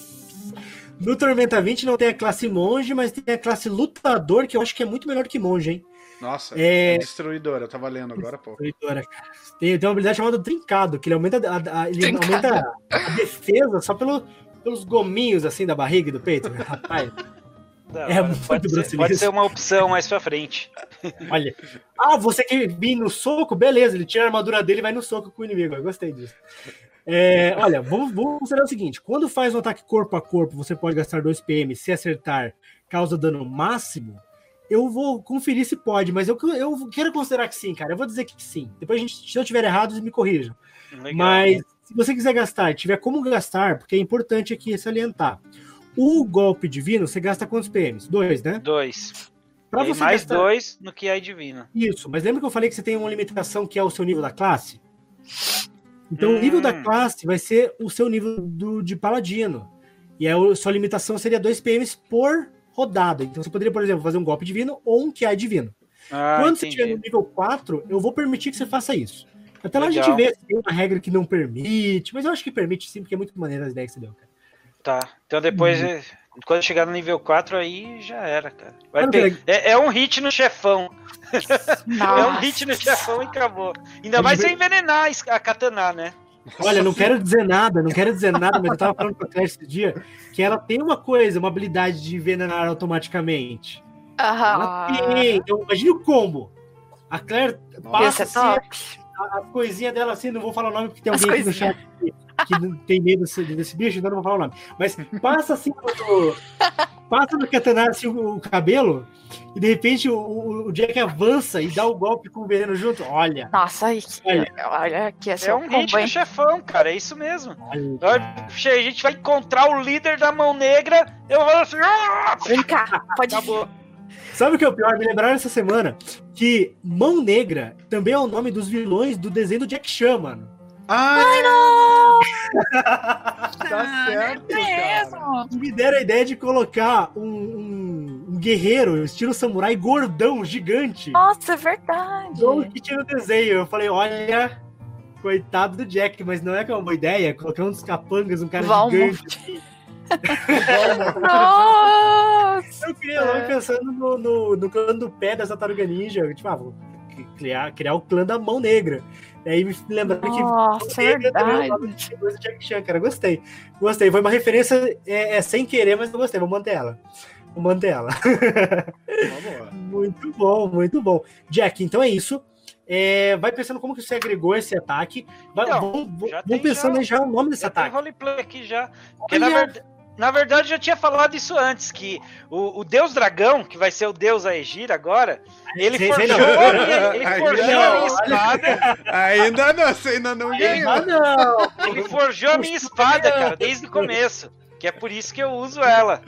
No Tormenta 20 não tem a classe monge, mas tem a classe lutador, que eu acho que é muito melhor que monge, hein? Nossa, É- é destruidora. Eu tava lendo agora há pouco. Destruidora, cara. Tem, tem uma habilidade chamada Trincado, que ele aumenta, a, a- ele Trincado. aumenta a defesa só pelo, pelos gominhos assim da barriga e do peito. Rapaz, Não, É muito pode Bruce ser, pode ser uma opção mais pra frente. olha. Ah, você quer vir no soco? Beleza, ele tira a armadura dele e vai no soco com o inimigo. Eu gostei disso. É, olha, vamos, vamos considerar o seguinte: quando faz um ataque corpo a corpo, você pode gastar 2 PM. Se acertar, causa dano máximo. Eu vou conferir se pode, mas eu, eu quero considerar que sim, cara. Eu vou dizer que sim. Depois, a gente, se eu tiver errado, me corrijam. Legal. Mas se você quiser gastar, tiver como gastar, porque é importante aqui salientar. O golpe divino, você gasta quantos PMs? Dois, né? Dois. Pra você mais gastar dois no que é divino. isso, mas lembra que eu falei que você tem uma limitação que é o seu nível da classe? Então Hum. o nível da classe vai ser o seu nível do, de paladino. E a sua limitação seria 2 PMs por rodada. Então você poderia, por exemplo, fazer um golpe divino ou um QI divino. Ah, Quando você entendi. estiver no nível 4, eu vou permitir que você faça isso. Até lá a Legal. gente vê se tem uma regra que não permite, mas eu acho que permite sim, porque é muito maneira as ideias que você deu, cara. Tá. Então depois, Uhum. Quando chegar no nível 4, aí já era, cara. Vai Cara, pe- é, é um hit no chefão. É um hit no chefão e acabou. Ainda mais sem envenenar a katana, né? Olha, não quero dizer nada, não quero dizer nada, mas eu tava falando com a Claire esse dia que ela tem uma coisa, uma habilidade de envenenar automaticamente. Ela tem. Então, imagina o combo. A Claire passa Esse é assim, a, a coisinha dela assim, não vou falar o nome porque tem alguém aqui no chat que, tem medo desse, desse bicho, então não vou falar o nome. Mas passa assim, no, passa no katana assim, o, o cabelo, e de repente o, o- Jack avança e dá o golpe com o veneno junto. Olha, Nossa, aí, Olha. olha que esse É um hit do chefão, cara, é isso mesmo. olha. Olha, A gente vai encontrar o líder da mão negra, eu vou assim, "Ah!" Vem cá, pode acabou. Sabe o que é o pior? Me lembraram essa semana que Mão Negra também é o nome dos vilões do desenho do Jack Chan, mano. Ai, não! tá certo, É cara. Me deram a ideia de colocar um, um- um guerreiro, estilo samurai, gordão, gigante. Nossa, é verdade. Igual o que tinha no desenho. Eu falei, olha, coitado do Jack, mas não é que é uma boa ideia. Colocar uns capangas, um cara Valmont. gigante. Nossa! Eu queria logo pensando no, no, no clã do pé dessa tartaruga ninja. Tipo, ah, vou criar, criar o clã da mão negra. E aí me lembrando que Nossa, é verdade. coisa Jack Chan, cara. Gostei. Gostei. Foi uma referência é, é sem querer, mas eu gostei. Vou manter ela. Vou manter ela. Vamos Muito bom, muito bom. Jack, então é isso. É, vai pensando como que você agregou esse ataque. Vai, Então, vamos, já vamos tem pensando já- já o nome desse Já tem ataque. roleplay aqui já. Porque na, Olha. verda- na verdade eu já tinha falado isso antes, que o, o Deus Dragão, que vai ser o Deus Aegir agora, ele forjou, não. a minha- ele Ai, forjou não, a minha espada. Ainda não, você ainda não ganhou. Ah, não! Ele forjou a minha espada, cara, desde o começo. Que é por isso que eu uso ela.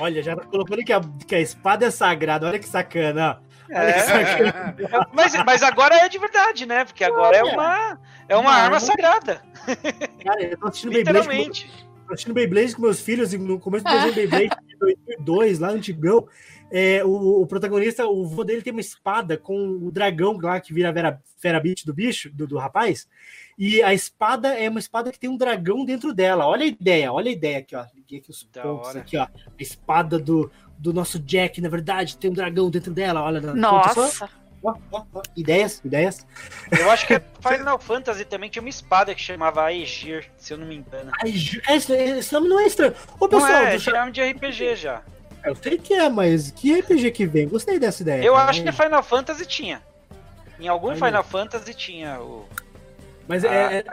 Olha, já tá colocando que a, que a espada é sagrada. Olha que sacana. Olha que É, sacana. mas, mas agora é de verdade, né? Porque agora é uma, é uma Uma arma arma. sagrada, Cara, eu tô assistindo Beyblade com, literalmente. tô assistindo Beyblade com meus filhos e no começo do desenho Beyblade de 2002, lá antigão. É, o, o protagonista, o vô dele tem uma espada com o dragão lá que vira a Vera, Fera Beat do bicho, do, do rapaz. E a espada é uma espada que tem um dragão dentro dela. Olha a ideia, olha a ideia aqui, ó. Liguei aqui os Da pontos hora. aqui, ó. A espada do, do nosso Jack, na verdade, tem um dragão dentro dela. Olha, Nossa! Ó, ó, ó. Ideias, ideias. Eu acho que é Final Fantasy também tinha uma espada que chamava Aegir, se eu não me engano. Ju- esse, esse nome não é estranho. Ô, Não pessoal, é, deixa- é de RPG já. Eu sei que é, mas que RPG que vem? Gostei dessa ideia. Eu cara. acho que Final Fantasy tinha. Em algum Aí. Final Fantasy tinha o Mas a, é, é.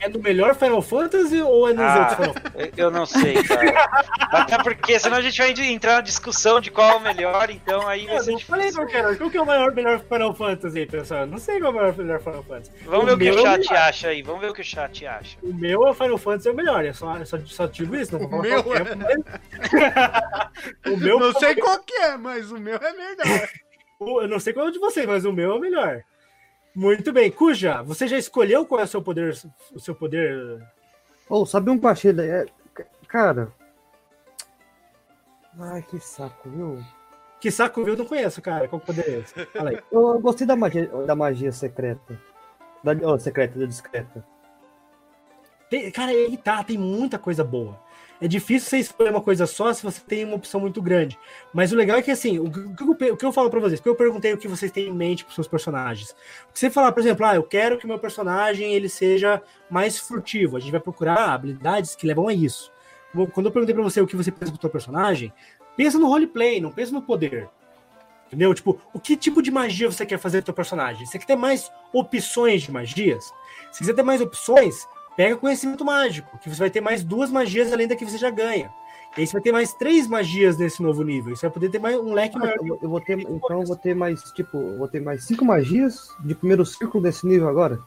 É no melhor Final Fantasy ou é nos Ah. outros Final Fantasy? Eu- Eu não sei, cara. Até porque senão a gente vai entrar na discussão de qual é o melhor, então aí vai Eu ser não falei, difícil. não, cara. Qual que é o maior, melhor Final Fantasy, pessoal? Não sei qual é o maior, melhor Final Fantasy. Vamos ver o que meu o é o chat melhor. acha aí, vamos ver o que o chat acha. O meu é o Final Fantasy é o melhor. Eu só, eu só, só digo isso. Não O vou falar meu qual que é, mas- o meu Não sei qual que é, mas o meu é melhor. o- Eu não sei qual é o de vocês, mas o meu é o melhor. Muito bem. Cuja, você já escolheu qual é o seu poder? O seu poder. Ô, sabe um eu achei. é, Cara. Ai, que saco, viu? Que saco eu não conheço, cara. Qual poder é esse? Fala aí. Eu gostei da magia, da magia secreta. Da, oh, secreta, da discreta. Tem- cara, aí tá, tem muita coisa boa. É difícil você escolher uma coisa só se você tem uma opção muito grande. Mas o legal é que, assim, o que, que eu, o que eu falo pra vocês, porque eu perguntei o que vocês têm em mente pros seus personagens. Se você falar, por exemplo, ah, eu quero que meu personagem ele seja mais furtivo, a gente vai procurar habilidades que levam a isso. Quando eu perguntei pra você o que você pensa do seu personagem, pensa no roleplay, não pensa no poder. Entendeu? Tipo, o que tipo de magia você quer fazer do seu personagem? Você quer ter mais opções de magias? Se quiser ter mais opções, pega conhecimento mágico, que você vai ter mais duas magias além da que você já ganha. E aí você vai ter mais três magias nesse novo nível. Você vai poder ter mais um leque maior. Eu, eu vou ter, então eu vou ter mais, tipo, vou ter mais cinco magias de primeiro círculo desse nível agora.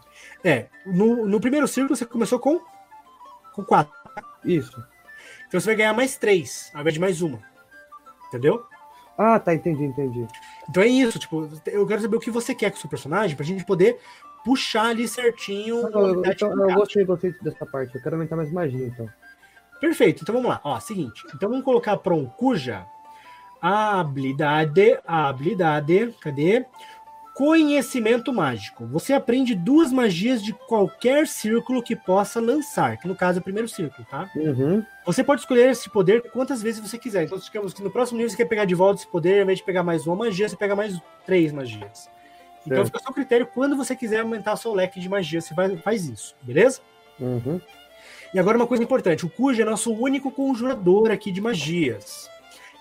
É, no, no primeiro círculo você começou com, com quatro. Isso. Então você vai ganhar mais três, ao invés de mais uma. Entendeu? Ah, tá, entendi, entendi. Então é isso, tipo, eu quero saber o que você quer com o seu personagem pra gente poder puxar ali certinho. Não, uma eu, então, eu gostei, gostei dessa parte. Eu quero aumentar mais magia, então. Perfeito, então vamos lá. Ó, seguinte. Então vamos colocar para um cuja a habilidade, a habilidade, cadê? Conhecimento mágico. Você aprende duas magias de qualquer círculo que possa lançar, que no caso é o primeiro círculo, tá? Uhum. Você pode escolher esse poder quantas vezes você quiser. Então, digamos que no próximo nível você quer pegar de volta esse poder, ao invés de pegar mais uma magia, você pega mais três magias. Então fica ao seu critério quando você quiser aumentar seu leque de magia, você faz, faz isso, beleza? Uhum. E agora uma coisa importante, o Cujo é nosso único conjurador aqui de magias.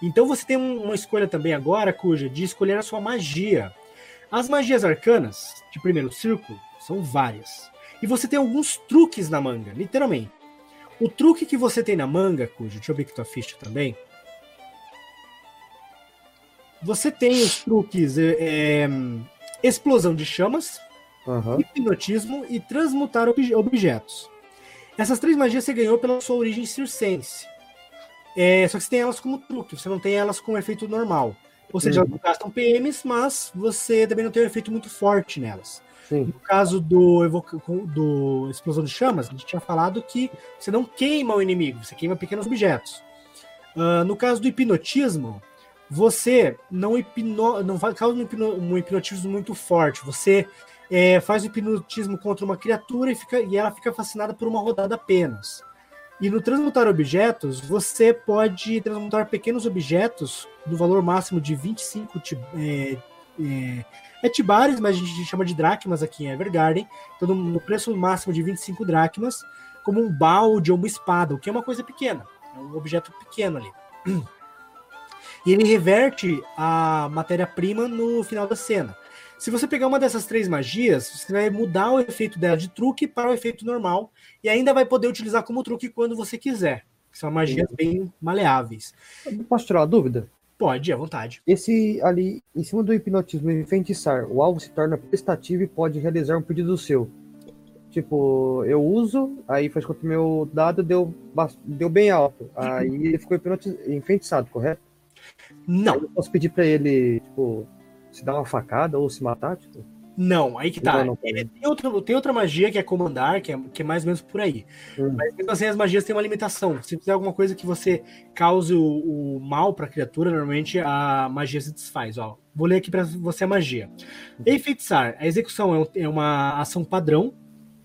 Então você tem um- uma escolha também agora, Cuja, de escolher a sua magia. As magias arcanas, de primeiro círculo, são várias. E você tem alguns truques na manga, literalmente. O truque que você tem na manga, Cujo, deixa eu ver aqui tua ficha também. Você tem os truques é, é, explosão de chamas, Aham. hipnotismo e transmutar obje- objetos. Essas três magias você ganhou pela sua origem circense. É, só que você tem elas como truque, você não tem elas com efeito normal. Ou seja, Uhum. elas não gastam PMs, mas você também não tem um efeito muito forte nelas. Sim. No caso do, do Explosão de Chamas, a gente tinha falado que você não queima o inimigo, você queima pequenos objetos. Ah, no caso do hipnotismo, você não, hipno, não causa um, hipno- hipnotismo muito forte. Você é, faz o hipnotismo contra uma criatura e, fica, e ela fica fascinada por uma rodada apenas. E no transmutar objetos, você pode transmutar pequenos objetos do valor máximo de 25 ti- é, é, é tibares, mas a gente chama de dracmas aqui em Evergarden. Então, no preço máximo de 25 dracmas, como um balde ou uma espada, o que é uma coisa pequena. É um objeto pequeno ali. E ele reverte a matéria-prima no final da cena. Se você pegar uma dessas três magias, você vai mudar o efeito dela de truque para o efeito normal e ainda vai poder utilizar como truque quando você quiser. São magias bem maleáveis. Posso tirar uma dúvida? Pode, à vontade. Esse ali, em cima do hipnotismo e enfeitiçar, o alvo se torna prestativo e pode realizar um pedido seu. Tipo, eu uso, aí faz com que o meu dado deu, deu bem alto. Aí ele ficou hipnotiz... enfeitiçado, correto? Não, Eu posso pedir pra ele, tipo, se dar uma facada ou se matar, tipo. não, aí que tá. Não, não. É, tem, outra, tem outra magia que é comandar, que é, que é mais ou menos por aí. Hum. Mas mesmo assim, as magias têm uma limitação. Se fizer alguma coisa que você cause o, o mal pra criatura, normalmente a magia se desfaz. Ó, vou ler aqui pra você a magia. Enfeitiçar. A execução é, um- é uma ação padrão.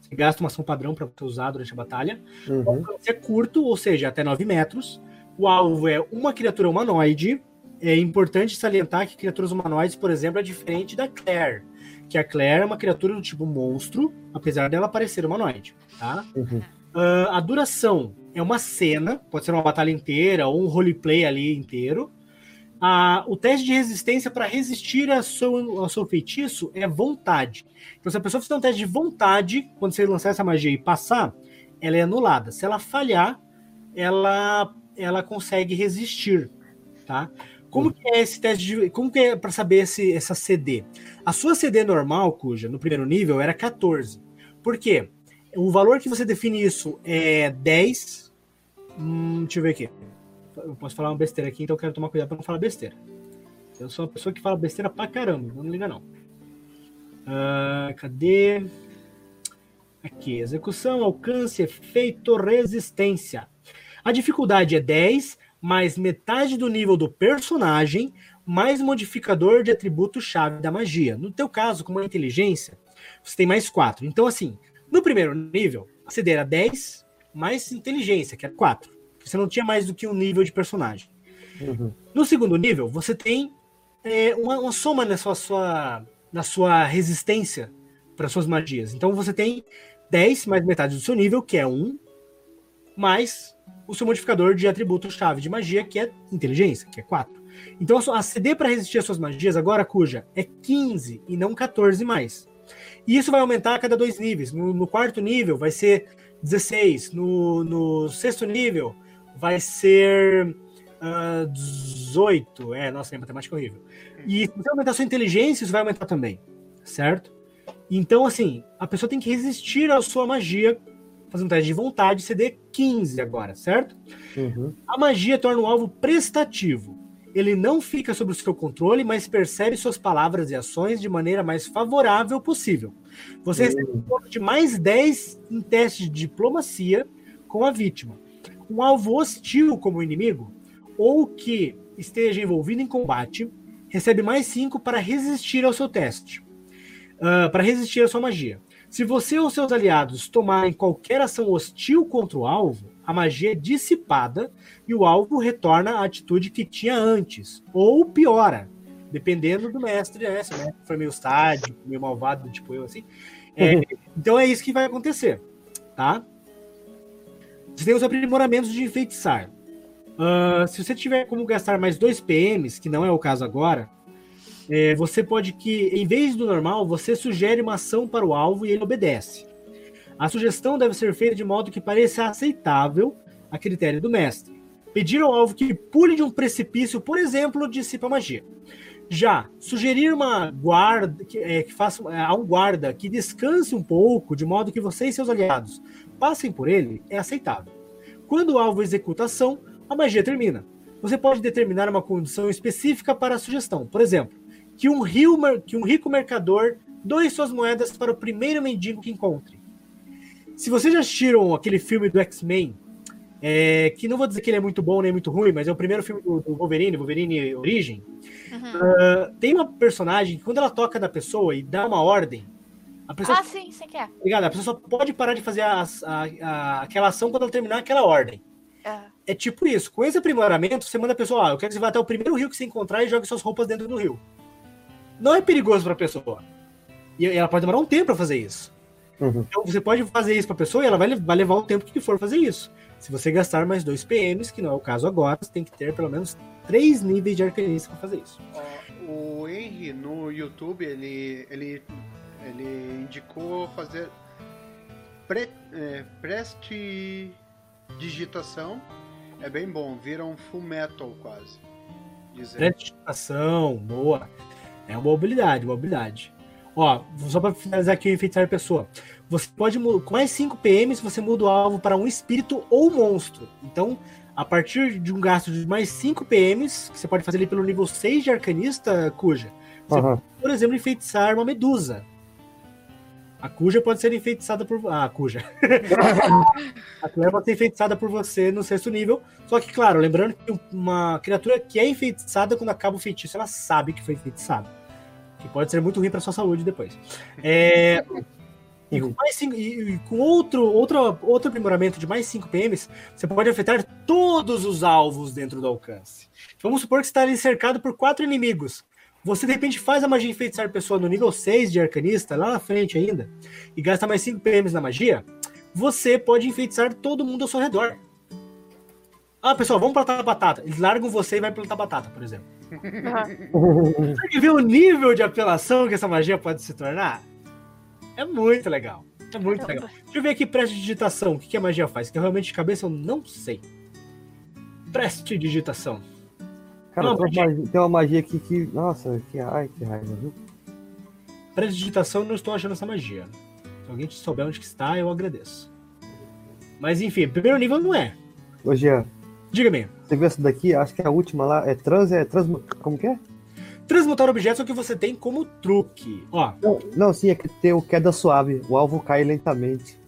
Você gasta uma ação padrão para usar durante a batalha. O Uhum. alcance é curto, ou seja, até 9 metros. O alvo é uma criatura humanoide. É importante salientar que criaturas humanoides, por exemplo, é diferente da Claire. Que a Claire é uma criatura do tipo monstro, apesar dela parecer humanoide. Tá? Uhum. Ah, a duração é uma cena, pode ser uma batalha inteira ou um roleplay ali inteiro. Ah, o teste de resistência para resistir a seu, ao seu feitiço é vontade. Então, se a pessoa fizer um teste de vontade, quando você lançar essa magia e passar, ela é anulada. Se ela falhar, ela, ela consegue resistir. Tá? Como que é esse teste de. Como que é para saber esse, essa CD? A sua CD normal, cuja no primeiro nível era 14. Por quê? O valor que você define isso é 10. Hum, deixa eu ver aqui. Eu posso falar uma besteira aqui, então eu quero tomar cuidado para não falar besteira. Eu sou uma pessoa que fala besteira pra caramba, não liga não. Ah, cadê? Aqui, execução, alcance, efeito, resistência. A dificuldade é 10, mais metade do nível do personagem, mais modificador de atributo-chave da magia. No teu caso, como é inteligência, você tem mais 4. Então, assim, no primeiro nível, a CD era 10, mais inteligência, que é 4. Você não tinha mais do que um nível de personagem. Uhum. No segundo nível, você tem é, uma, uma soma na sua, sua- na sua resistência para suas magias. Então você tem 10 mais metade do seu nível, que é 1, mais o seu modificador de atributo-chave de magia, que é inteligência, que é 4. Então a CD para resistir às suas magias agora, cuja, é 15 e não 14 mais. E isso vai aumentar a cada dois níveis. No, no quarto nível vai ser 16. No, no sexto nível vai ser ah, 18. É, nossa, minha matemática é horrível. E se você aumentar a sua inteligência, isso vai aumentar também. Certo? Então, assim, a pessoa tem que resistir à sua magia, fazendo um teste de vontade, CD 15 agora, certo? Uhum. A magia torna o alvo prestativo. Ele não fica sob o seu controle, mas percebe suas palavras e ações de maneira mais favorável possível. Você recebe um ponto de mais 10 em teste de diplomacia com a vítima. Um alvo hostil como inimigo, ou que esteja envolvido em combate, recebe mais 5 para resistir ao seu teste. Ah, para resistir à sua magia. Se você ou seus aliados tomarem qualquer ação hostil contra o alvo, a magia é dissipada e o alvo retorna à atitude que tinha antes, ou piora. Dependendo do mestre, né? Se o mestre for meio sádico, meio malvado, tipo eu, assim. É, então é isso que vai acontecer, tá? Você tem os aprimoramentos de enfeitiçar. Uh, se você tiver como gastar mais dois PMs, que não é o caso agora, é, você pode que, em vez do normal, você sugere uma ação para o alvo e ele obedece. A sugestão deve ser feita de modo que pareça aceitável a critério do mestre. Pedir ao alvo que pule de um precipício, por exemplo, dissipa magia. Já, sugerir uma guarda que, é, que faça é, a um guarda que descanse um pouco, de modo que você e seus aliados passem por ele, é aceitável. Quando o alvo executa a ação, a magia termina. Você pode determinar uma condição específica para a sugestão. Por exemplo, que um, rio, que um rico mercador doe suas moedas para o primeiro mendigo que encontre. Se vocês já assistiram aquele filme do X-Men, é, que não vou dizer que ele é muito bom nem muito ruim, mas é o primeiro filme do, do Wolverine, Wolverine Origem. Uhum. Uh, tem uma personagem que quando ela toca na pessoa e dá uma ordem, a pessoa. Ah, sim, você quer. Obrigado, a pessoa só pode parar de fazer a, a, a, aquela ação quando ela terminar aquela ordem. É. é tipo isso. Com esse aprimoramento, você manda a pessoa, ah, eu quero que você vá até o primeiro rio que você encontrar e jogue suas roupas dentro do rio. Não é perigoso para a pessoa. E ela pode demorar um tempo para fazer isso. Uhum. Então você pode fazer isso para a pessoa e ela vai, vai levar o tempo que for fazer isso. Se você gastar mais dois PMs, que não é o caso agora, você tem que ter pelo menos três níveis de arcanista para fazer isso. o Henry no YouTube ele, ele, ele indicou fazer pre, é, prestidigitação. É bem bom, vira um full metal quase. Prestidigitação, boa. É uma habilidade, uma habilidade. Ó, só para finalizar aqui o enfeitar pessoa. Você pode, com mais 5 PMs, você muda o alvo para um espírito ou monstro. Então, a partir de um gasto de mais 5 PMs, que você pode fazer ali pelo nível 6 de arcanista, Cuja, você uhum. pode, por exemplo, enfeitiçar uma medusa. A Cuja pode ser enfeitiçada por. Ah, a Cuja. a Claire pode ser enfeitiçada por você no sexto nível. Só que, claro, lembrando que uma criatura que é enfeitiçada, quando acaba o feitiço, ela sabe que foi enfeitiçada. Que pode ser muito ruim para sua saúde depois. É. E com, cinco, e com outro, outro, outro aprimoramento de mais 5 PMs, você pode afetar todos os alvos dentro do alcance. Vamos supor que você está ali cercado por quatro inimigos. Você de repente faz a magia enfeitiçar pessoa no nível 6 de arcanista, lá na frente ainda, e gasta mais 5 PMs na magia, você pode enfeitiçar todo mundo ao seu redor. Ah, pessoal, vamos plantar batata. Eles largam você e vai plantar batata, por exemplo. Uhum. Você vê o nível de apelação que essa magia pode se tornar? É muito legal. É muito Caramba. legal. Deixa eu ver aqui prestidigitação. O que, que a magia faz? Que realmente de cabeça eu não sei. Prestidigitação. Cara, tem, uma magia, tem uma magia aqui que. Nossa, que, ai, que raiva, viu? Prestidigitação, não estou achando essa magia. Se alguém souber onde que está, eu agradeço. Mas enfim, primeiro nível não é. Ô, Jean. Diga-me. Você viu essa daqui? Acho que é a última lá. É trans. É trans. Como que é? Transmutar objetos é o que você tem como truque. Ó. Não, não sim, é que tem o queda suave. O alvo cai lentamente.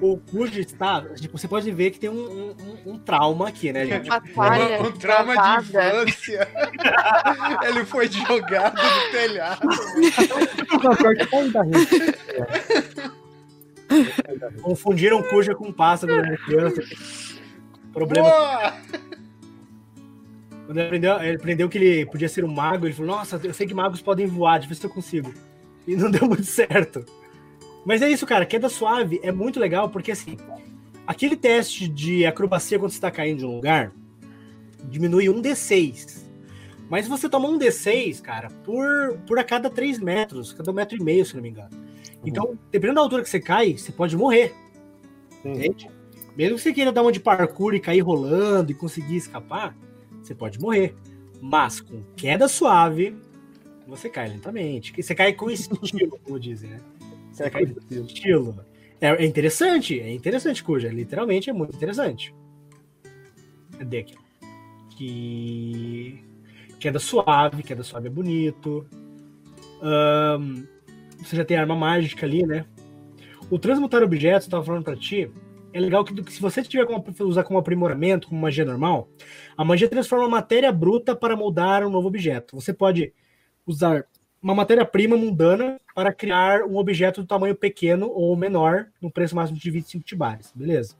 o Kuji está. Tipo, você pode ver que tem um, um, um trauma aqui, né, gente? um, um trauma de infância. Ele foi jogado no telhado. Confundiram Kuja com pássaro da criança. Problema. Boa! Quando ele aprendeu, ele aprendeu que ele podia ser um mago, ele falou: Nossa, eu sei que magos podem voar, deixa eu ver se eu consigo. E não deu muito certo. Mas é isso, cara. Queda suave é muito legal porque, assim, aquele teste de acrobacia quando você está caindo de um lugar diminui um D6. Mas você toma um D6, cara, por, por a cada 3 metros, cada um metro e meio, se não me engano. Uhum. Então, dependendo da altura que você cai, você pode morrer. Entende? Mesmo que você queira dar uma de parkour e cair rolando e conseguir escapar, você pode morrer. Mas com queda suave, você cai lentamente. Você cai com estilo, como dizem, né? Você cai com estilo. É, é, interessante, é interessante, cuja. Literalmente é muito interessante. Cadê aqui? Que. Queda suave, queda suave é bonito. Um, você já tem arma mágica ali, né? O transmutar objetos, eu tava falando pra ti, é legal que, que se você tiver como, usar como aprimoramento, como magia normal, a magia transforma matéria bruta para moldar um novo objeto. Você pode usar uma matéria-prima mundana para criar um objeto do tamanho pequeno ou menor, no preço máximo de 25 tibares, beleza?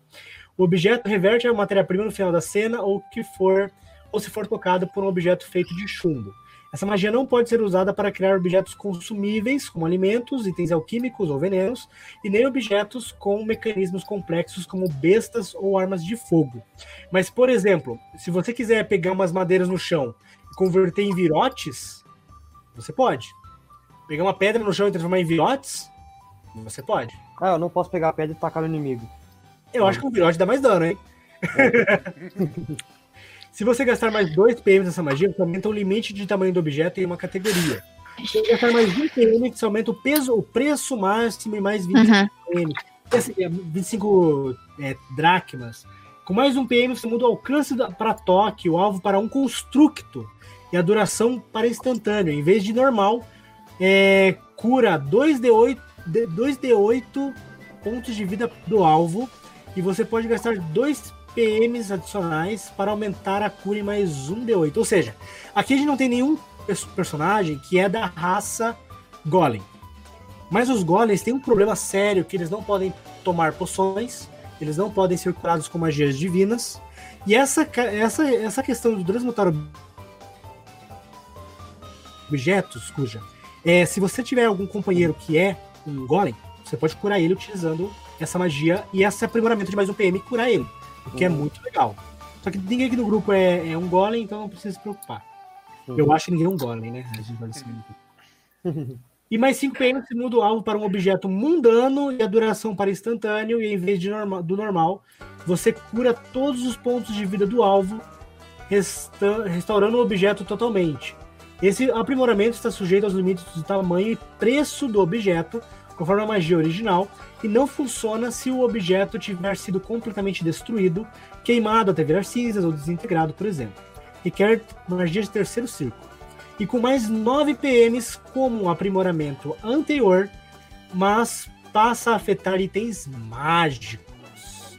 O objeto reverte a matéria-prima no final da cena ou que for ou se for tocado por um objeto feito de chumbo. Essa magia não pode ser usada para criar objetos consumíveis, como alimentos, itens alquímicos ou venenos, e nem objetos com mecanismos complexos, como bestas ou armas de fogo. Mas, por exemplo, se você quiser pegar umas madeiras no chão e converter em virotes, você pode. Pegar uma pedra no chão e transformar em virotes, você pode. Ah, eu não posso pegar a pedra e tacar no inimigo. Eu acho que um virote dá mais dano, hein? Se você gastar mais 2 PM nessa magia, você aumenta o limite de tamanho do objeto em uma categoria. Se você gastar mais 1 PM, você aumenta o peso, o preço máximo e mais 25 Uhum. PM. É 25 é, dracmas. Com mais um PM, você muda o alcance para toque, o alvo para um constructo e a duração para instantâneo. Em vez de normal, é, cura 2D8, de- 2D8 pontos de vida do alvo e você pode gastar 2 PMs adicionais para aumentar a cura em mais um D8. Ou seja, aqui a gente não tem nenhum pers- personagem que é da raça Golem. Mas os Golems têm um problema sério que eles não podem tomar poções, eles não podem ser curados com magias divinas. E essa, essa, essa questão do transmutar objetos, cuja é, se você tiver algum companheiro que é um Golem, você pode curar ele utilizando essa magia e esse aprimoramento de mais um PM curar ele, o que é muito legal. Só que ninguém aqui no grupo é, é um Golem, então não precisa se preocupar. Eu acho que ninguém é um Golem, né? A gente vai decidir. E mais 5 PM você muda o alvo para um objeto mundano e a duração para instantâneo, e em vez de norma- do normal, você cura todos os pontos de vida do alvo, resta- restaurando o objeto totalmente. Esse aprimoramento está sujeito aos limites do tamanho e preço do objeto, conforme a magia original, e não funciona se o objeto tiver sido completamente destruído, queimado até virar cinzas ou desintegrado, por exemplo. Requer magia de terceiro círculo e com mais 9 PMs como um aprimoramento anterior, mas passa a afetar itens mágicos.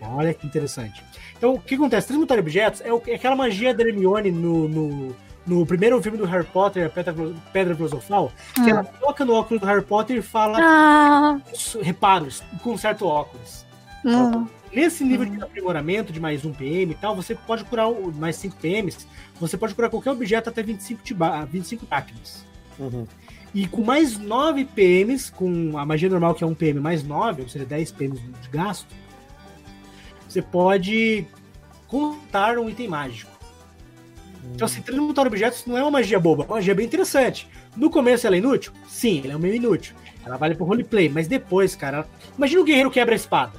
Olha que interessante. Então, o que acontece? Transmutar objetos é, é aquela magia da Hermione no, no, no primeiro filme do Harry Potter, a Pedra, Pedra Filosofal, que ela toca no óculos do Harry Potter e fala Ah, os reparos com certo óculos. hum. Nesse nível de aprimoramento de mais um PM e tal, você pode curar o- mais 5 PMs, você pode curar qualquer objeto até 25, tiba- 25 táquinas. Uhum. E com mais 9 PMs, com a magia normal que é 1 PM mais 9, ou seja, 10 PMs de gasto, você pode contar um item mágico. Então, assim, transmutar objetos não é uma magia boba, é uma magia bem interessante. No começo ela é inútil? Sim, ela é meio inútil. Ela vale pro roleplay, mas depois, cara. Imagina o guerreiro quebra a espada.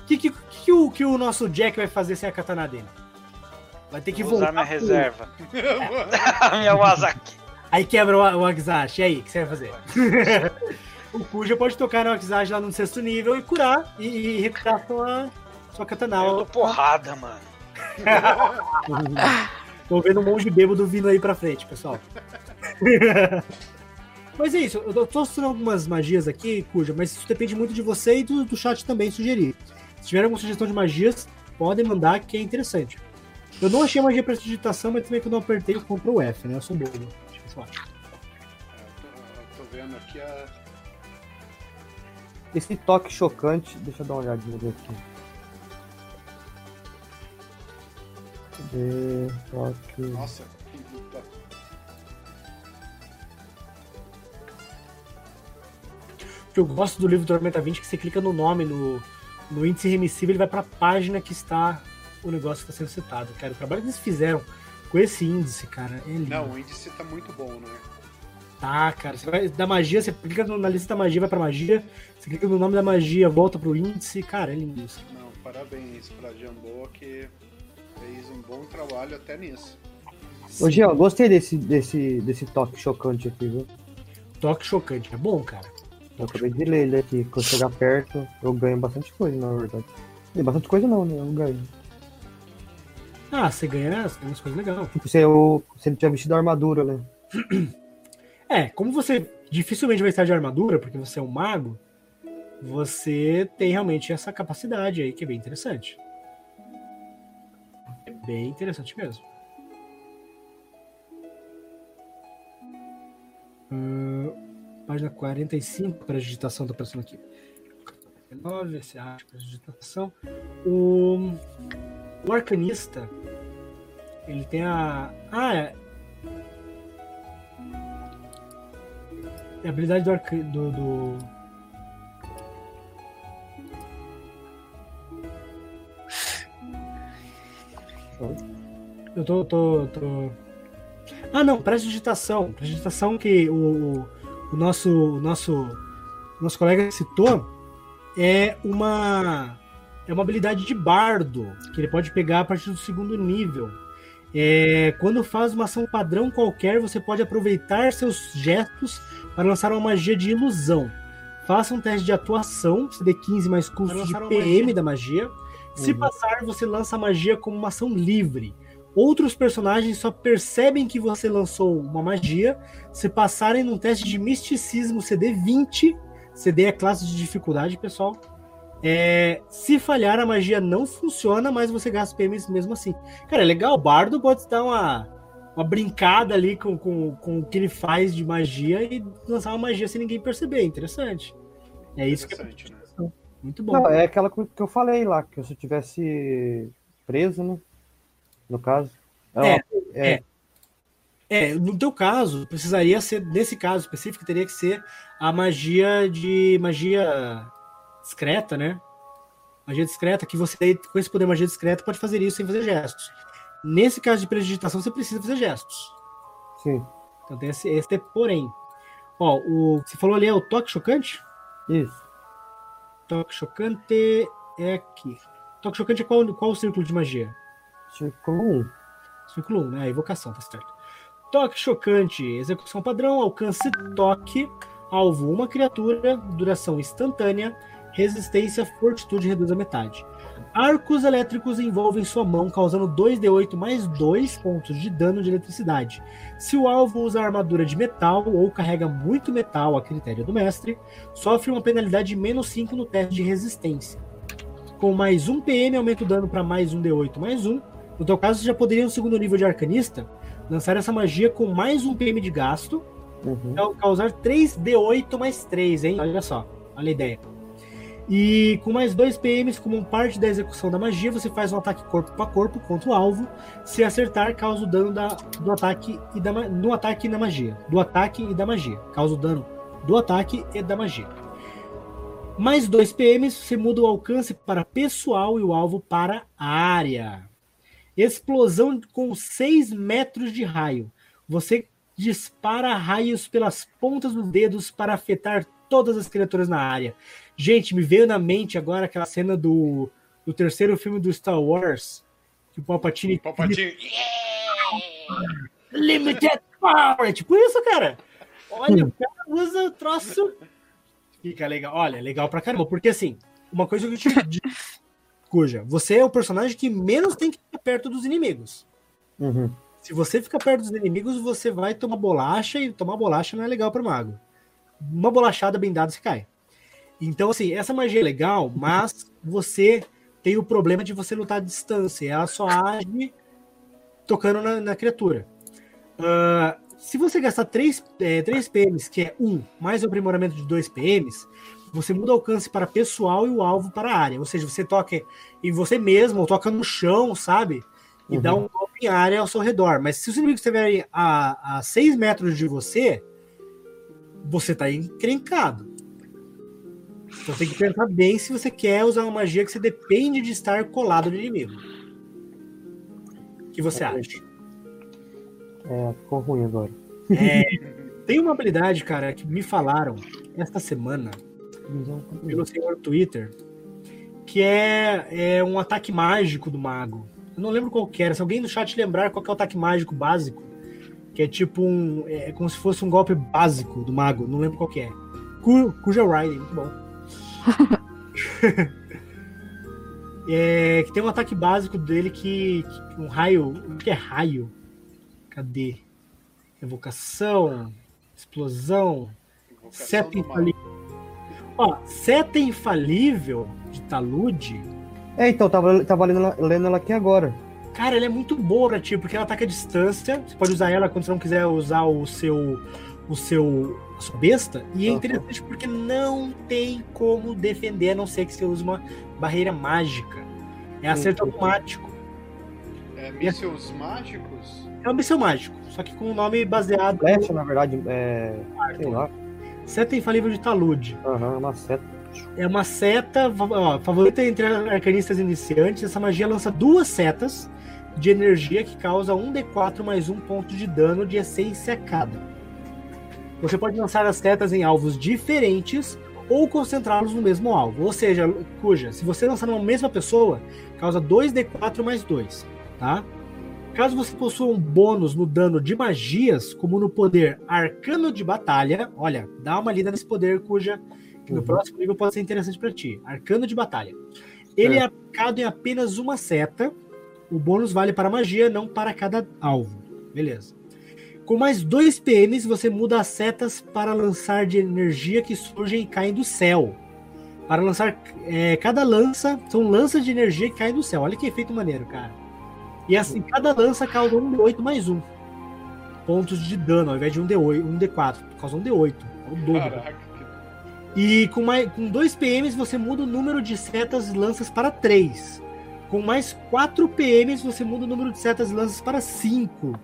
O que, que, que, o, que o nosso Jack vai fazer sem a katana dele? Vai ter que Vou voltar. usar minha pro- reserva. minha Wazaki. Aí quebra o, o Axash. E aí, o que você vai fazer? o Kuja pode tocar no Axash lá no sexto nível e curar e, e recuperar sua, sua katana. Eu dou porrada, mano. Tô vendo um monge bêbado vindo aí pra frente, pessoal. mas é isso, eu tô mostrando algumas magias aqui, Cuja, mas isso depende muito de você e do, do chat também sugerir. Se tiver alguma sugestão de magias, podem mandar que é interessante. Eu não achei magia para digitação, mas também quando eu apertei eu compro o F, né? Eu sou bobo. Deixa eu falar. Eu tô, eu tô vendo aqui a. Esse toque chocante, deixa eu dar uma olhadinha aqui. Cadê? Toque. Nossa, que luta. O que eu gosto do livro do Tormenta 20 é que você clica no nome, no, no índice remissivo, ele vai pra página que está o negócio que está sendo citado. Cara, o trabalho que eles fizeram com esse índice, cara, é lindo. Não, o índice tá muito bom, né? Tá, cara. Você vai da magia, você clica na lista da magia, vai pra magia. Você clica no nome da magia, volta pro índice. Cara, é lindo isso. Não, parabéns pra Jambô que fez um bom trabalho até nisso. Ô, Jean, gostei desse, desse, desse toque chocante aqui, viu? Toque chocante. É bom, cara. Eu acabei de ler ele aqui. Quando chegar perto, eu ganho bastante coisa, na verdade. E bastante coisa não, né? Eu ganho. Ah, você ganha, você ganha umas coisas legais. Tipo, se, eu, se ele tiver vestido a armadura, né? É, como você dificilmente vai estar de armadura, porque você é um mago, você tem realmente essa capacidade aí, que é bem interessante. É bem interessante mesmo. Hum, página 45 para digitação, tá aparecendo aqui. 9, esse arte para digitação. O, o arcanista Ele tem a. Ah, é. É a habilidade do, arca... do, do... Eu tô, tô, tô. Ah, não, prestidigitação. Prestidigitação que o, o nosso, o nosso, nosso colega citou é uma é uma habilidade de bardo que ele pode pegar a partir do segundo nível. É, quando faz uma ação padrão qualquer, você pode aproveitar seus gestos para lançar uma magia de ilusão. Faça um teste de atuação, CD15 mais custo de PM magia. da magia. Se uhum. passar, você lança a magia como uma ação livre. Outros personagens só percebem que você lançou uma magia se passarem num teste de misticismo CD20. CD é classe de dificuldade, pessoal. É, se falhar, a magia não funciona, mas você gasta PMs mesmo assim. Cara, é legal. O Bardo pode dar uma, uma brincada ali com, com, com o que ele faz de magia e lançar uma magia sem ninguém perceber. Interessante. É isso que é né? Muito bom. Não, é aquela que eu falei lá, que se eu tivesse preso, né? no caso. É, é, é, é. no teu caso, precisaria ser, nesse caso específico, teria que ser a magia de magia discreta, né? Magia discreta, que você, com esse poder magia discreta, pode fazer isso sem fazer gestos. Nesse caso de predigitação, você precisa fazer gestos. Sim. Então tem esse, esse porém. Ó, o você falou ali é o toque chocante? Isso. Toque chocante é aqui. Toque chocante é qual, qual o círculo de magia? Círculo 1. Círculo 1, né? Evocação, tá certo. Toque chocante, execução padrão, alcance toque, alvo uma criatura, duração instantânea, resistência, fortitude reduz a metade. Arcos elétricos envolvem sua mão, causando 2d8 mais 2 pontos de dano de eletricidade. Se o alvo usa armadura de metal ou carrega muito metal a critério do mestre, sofre uma penalidade de menos 5 no teste de resistência. Com mais 1 PM, aumenta o dano para mais 1 d8 mais 1, no teu caso, você já poderia, no segundo nível de arcanista, lançar essa magia com mais um PM de gasto, uhum. Causar 3d8 mais 3, hein? Olha só, olha a ideia. E com mais 2 PMs, como parte da execução da magia, você faz um ataque corpo a corpo contra o alvo. Se acertar, causa o dano da, do ataque e da, do ataque e da magia. Do ataque e da magia. Causa o dano do ataque e da magia. Mais 2 PMs, você muda o alcance para pessoal e o alvo para área. Explosão com 6 metros de raio. Você dispara raios pelas pontas dos dedos para afetar todas as criaturas na área. Gente, me veio na mente agora aquela cena do, do terceiro filme do Star Wars. Que o Palpatine. Palpatine. Limited Power! É tipo isso, cara. Olha, o cara usa o troço. Fica legal. Olha, legal pra caramba. Porque assim, uma coisa que eu te Cuja, você é o personagem que menos tem que ficar perto dos inimigos. Uhum. Se você fica perto dos inimigos, você vai tomar bolacha, e tomar bolacha não é legal para o mago. Uma bolachada bem dada, você cai. Então, assim, essa magia é legal, mas você tem o problema de você lutar à distância. Ela só age tocando na, na criatura. Uh, se você gastar 3, é, 3 PMs, que é 1, mais o aprimoramento de 2 PMs, você muda o alcance para pessoal e o alvo para a área. Ou seja, você toca em você mesmo, ou toca no chão, sabe? E uhum. dá um golpe em área ao seu redor. Mas se os inimigos estiverem a, a 6 metros de você, você está encrencado. Então tem que pensar bem se você quer usar uma magia que você depende de estar colado no inimigo. O que você acha? É, ficou ruim agora. É, tem uma habilidade, cara, que me falaram esta semana pelo senhor Twitter, que é, é um ataque mágico do mago. Eu não lembro qual que era. Se alguém no chat lembrar qual é o ataque mágico básico, que é tipo um. É como se fosse um golpe básico do mago. Não lembro qual que é. Cuja Riding, muito bom. é, que tem um ataque básico dele que, que um raio. O que é raio? Cadê? Evocação, explosão, seta infalível. Ó, seta infalível de talude. É, então, tava, tava lendo, lendo ela aqui agora. Cara, ela é muito boa pra ti, porque ela ataca a distância. Você pode usar ela quando você não quiser usar o seu. O seu. a sua besta. E é interessante porque não tem como defender, a não ser que você use uma barreira mágica. É acerto automático. É, mísseis mágicos? É um míssil mágico, só que com um nome baseado. Flecha, na verdade, é. Sei lá. Seta infalível de talude. Aham, é uma seta. É uma seta, ó, favorita entre arcanistas iniciantes. Essa magia lança duas setas de energia que causa 1d4 mais um ponto de dano de essência cada. Você pode lançar as setas em alvos diferentes ou concentrá-los no mesmo alvo. Ou seja, cuja, se você lançar numa mesma pessoa, causa 2d4 mais 2, tá? Caso você possua um bônus no dano de magias, como no poder Arcano de Batalha, olha, dá uma lida nesse poder cuja que no Uhum. próximo nível pode ser interessante para ti. Arcano de Batalha. Ele é aplicado em apenas uma seta. O bônus vale para magia, não para cada alvo. Beleza. Com mais dois PMs, você muda as setas para lançar de energia que surgem e caem do céu. Para lançar é, cada lança, são lanças de energia que caem do céu. Olha que efeito maneiro, cara. E assim, cada lança causa um D8 mais um. Pontos de dano, ao invés de um D8, um D4. Causa um D8. É o dobro. Caraca. E com, mais, com dois PMs você muda o número de setas e lanças para 3. Com mais 4 PMs você muda o número de setas e lanças para 5.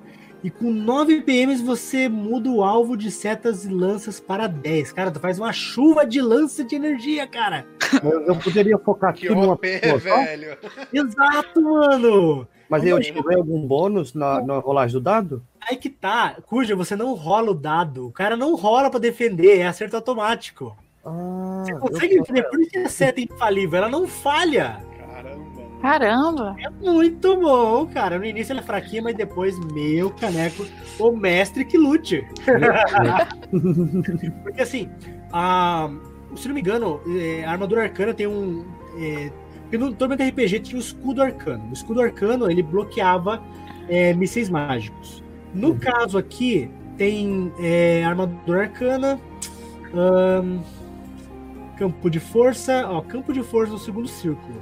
E com 9 PMs você muda o alvo de setas e lanças para 10. Cara, tu faz uma chuva de lança de energia, cara. Eu, eu poderia focar Que aqui numa OP, pessoa só, velho. Exato, mano. mas eu tive algum bônus na, na rolagem do dado? Aí que tá. Cuja, você não rola o dado. O cara não rola pra defender, é acerto automático. Ah, Você consegue defender, por isso que a seta é infalível. Ela não falha. Caramba. É muito bom, cara. No início ela é fraquinha, mas depois, meu caneco, o mestre que lute. Porque assim, a, se não me engano, é, a armadura arcana tem um. É, no Tormenta RPG tinha o escudo arcano. O escudo arcano ele bloqueava é, mísseis mágicos. No caso aqui, tem é, armadura arcana. ahn, campo de força. Ó, campo de força no segundo círculo.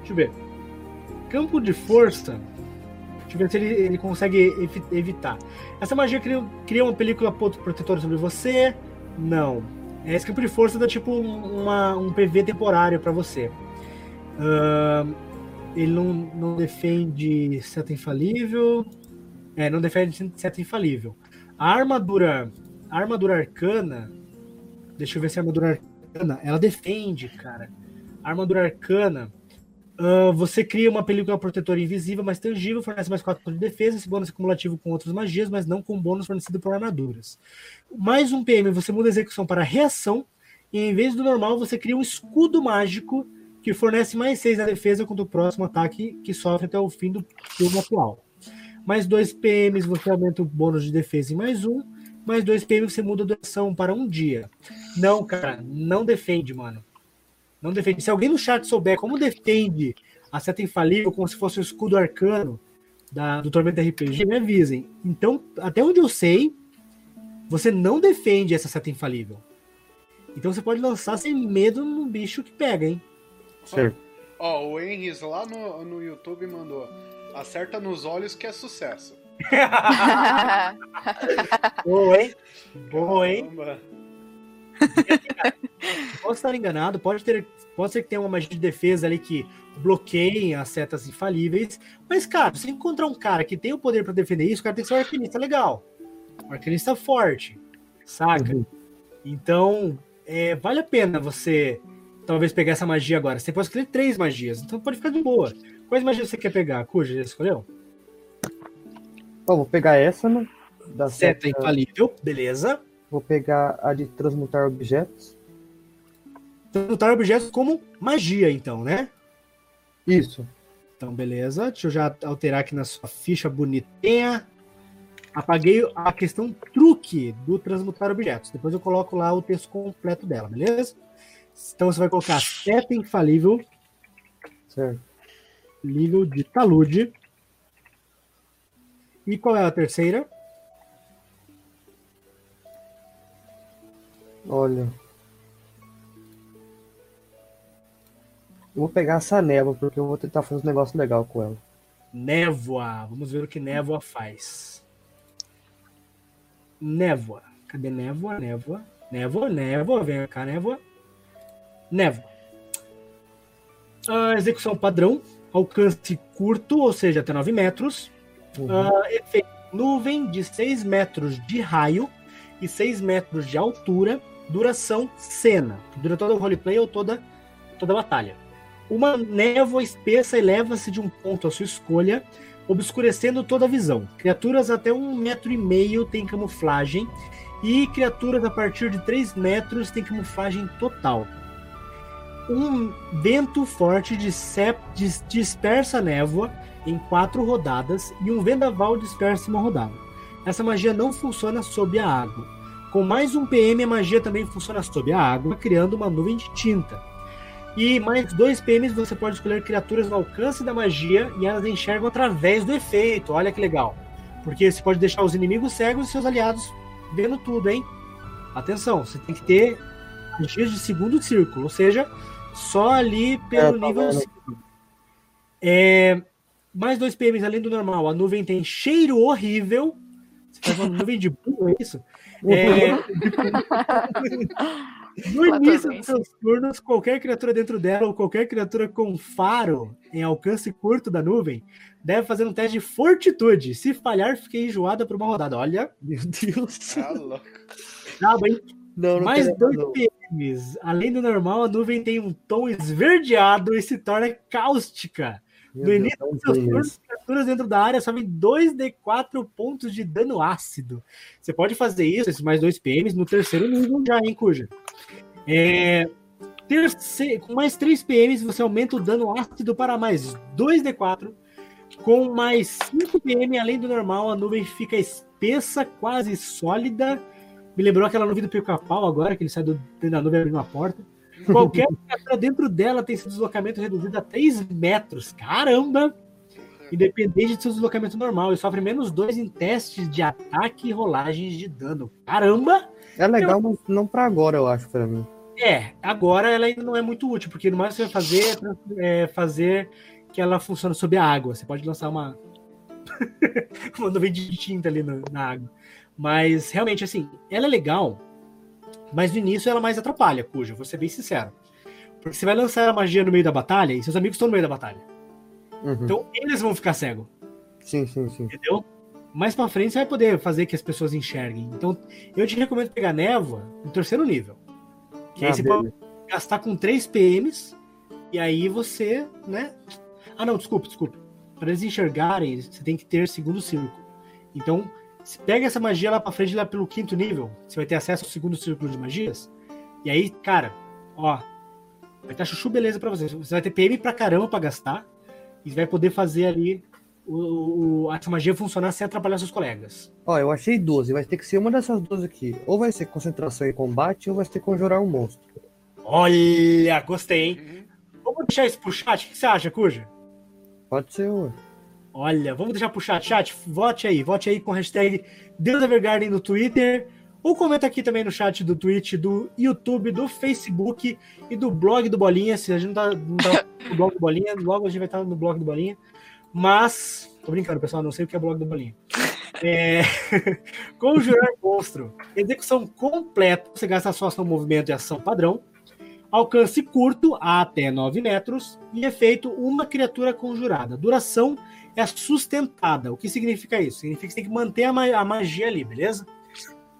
Deixa eu ver. Campo de força. Deixa eu ver se ele, ele consegue evi- evitar. Essa magia cria, cria uma película protetora sobre você? Não. É, Esse campo de força dá tipo um- uma, um PV temporário pra você. Ahn, ele não, não defende seta infalível. É, não defende seta infalível. A armadura. A armadura arcana. Deixa eu ver se a armadura arcana. Ela defende, cara. A armadura arcana. Ah, você cria uma película protetora invisível, mas tangível, fornece mais 4 de defesa, esse bônus é cumulativo com outras magias, mas não com bônus fornecido por armaduras. Mais um PM, você muda a execução para reação, e em vez do normal, você cria um escudo mágico que fornece mais 6 na defesa contra o próximo ataque que sofre até o fim do turno atual. Mais dois PMs, você aumenta o bônus de defesa em mais um. Mais dois PMs, você muda a duração para um dia. Não, cara, não defende, mano. Não defende. Se alguém no chat souber como defende a seta infalível como se fosse um escudo arcano da, do Tormenta RPG, me avisem. Então, até onde eu sei, você não defende essa seta infalível. Então você pode lançar sem medo no bicho que pega, hein? Certo. Ó, o Henris lá no, no YouTube mandou. Acerta nos olhos que é sucesso. Boa, hein? Boa, hein? Caramba. Posso estar enganado, pode ter. Pode ser que tenha uma magia de defesa ali que bloqueiem as setas infalíveis. Mas, cara, se encontrar um cara que tem o poder pra defender isso, o cara tem que ser um arcanista legal. Um arcanista forte. Saca? Uhum. Então, é, vale a pena você talvez pegar essa magia agora. Você pode escolher três magias, então pode ficar de boa. Quais magias você quer pegar? Cuja, já escolheu? Ó, vou pegar essa, né? Da Seta seta. infalível, beleza. Vou pegar a de transmutar objetos. Transmutar objetos como magia, então, né? Isso. Então, beleza. Deixa eu já alterar aqui na sua ficha bonitinha. Apaguei a questão truque do transmutar objetos. Depois eu coloco lá o texto completo dela, beleza? Então você vai colocar seta infalível, Certo. nível de talude. E qual é a terceira? Olha. Eu vou pegar essa névoa, porque eu vou tentar fazer um negócio legal com ela. Névoa. Vamos ver o que névoa faz. Névoa. Cadê névoa? Névoa. Névoa, névoa. Vem cá, névoa. Névoa. Execução padrão. alcance curto, ou seja, até 9 metros. Uhum. Uh, efeito nuvem de 6 metros de raio e 6 metros de altura. Duração cena. Dura todo o roleplay ou toda, toda a batalha. Uma névoa espessa eleva-se de um ponto à sua escolha, obscurecendo toda a visão. Criaturas até um metro e meio têm camuflagem e criaturas a partir de 3 metros têm camuflagem total. Um vento forte dispersa a névoa em quatro rodadas e um vendaval dispersa uma rodada. Essa magia não funciona sob a água. Com mais um PM, a magia também funciona sob a água, criando uma nuvem de tinta. E mais dois PMs você pode escolher criaturas no alcance da magia e elas enxergam através do efeito. Olha que legal. Porque você pode deixar os inimigos cegos e seus aliados vendo tudo, hein? Atenção, você tem que ter magias de segundo círculo, ou seja, só ali pelo é, tá nível 5. É, mais dois PMs além do normal. A nuvem tem cheiro horrível. Você faz uma nuvem de burro, é isso? É, no início dos seus turnos, qualquer criatura dentro dela ou qualquer criatura com faro em alcance curto da nuvem deve fazer um teste de fortitude. Se falhar, fiquei enjoada por uma rodada. Olha, meu Deus. Tá louco. hein? Não, não Mais dois não. PMs. Além do normal, a nuvem tem um tom esverdeado e se torna cáustica. Meu no início dos seus turnos, criaturas dentro da área sofrem 2d4 pontos de dano ácido. Você pode fazer isso, esses mais dois PMs, no terceiro nível já, hein, Cuja? É, terceiro, com mais 3 PMs, você aumenta o dano ácido para mais 2d4 com mais 5 PM além do normal, a nuvem fica espessa, quase sólida. Me lembrou aquela nuvem do pica-pau agora, que ele sai do, da nuvem abrindo uma porta. Qualquer criatura dentro dela tem seu deslocamento reduzido a 3 metros. Caramba! Independente de seu deslocamento normal. E sofre menos 2 em testes de ataque e rolagens de dano. Caramba! É legal, eu... mas não para agora, eu acho, para mim. É, agora ela ainda não é muito útil, porque no mais você vai fazer é fazer que ela funciona sob a água. Você pode lançar uma, uma nuvem de tinta ali na água. Mas realmente, assim, ela é legal, mas no início ela mais atrapalha, cuja, vou ser bem sincero. Porque você vai lançar a magia no meio da batalha e seus amigos estão no meio da batalha. Uhum. Então eles vão ficar cegos. Sim, sim, sim. Entendeu? Mais pra frente você vai poder fazer que as pessoas enxerguem. Então eu te recomendo pegar névoa no terceiro nível. Que ah, aí você beleza. pode gastar com 3 PMs e aí você, né, ah, não, desculpa, desculpa. Para eles enxergarem, você tem que ter segundo círculo. Então, se pega essa magia lá para frente, lá pelo quinto nível, você vai ter acesso ao segundo círculo de magias. E aí, cara, ó, vai estar chuchu beleza para você. Você vai ter PM pra caramba para gastar e vai poder fazer ali o, o, essa magia funcionar sem atrapalhar seus colegas. Ó, eu achei 12, vai ter que ser uma dessas duas aqui. Ou vai ser concentração e combate, ou vai ser conjurar um monstro. Olha, gostei, hein? Uhum. Vamos deixar isso pro chat? O que você acha, Cuja? Pode ser, ué. Olha, vamos deixar pro chat. Chat, vote aí. Vote aí com hashtag Deus Evergarden no Twitter. Ou comenta aqui também no chat do Twitch, do YouTube, do Facebook e do blog do Bolinha. Se a gente não tá, não tá no blog do Bolinha, logo a gente vai estar no blog do Bolinha. Mas, tô brincando, pessoal, não sei o que é blog do Bolinha. É... Conjurar monstro. Execução completa. Você gasta sua ação, movimento e ação padrão alcance curto, até 9 metros, e é feito uma criatura conjurada. Duração é sustentada. O que significa isso? Significa que você tem que manter a, ma a magia ali, beleza?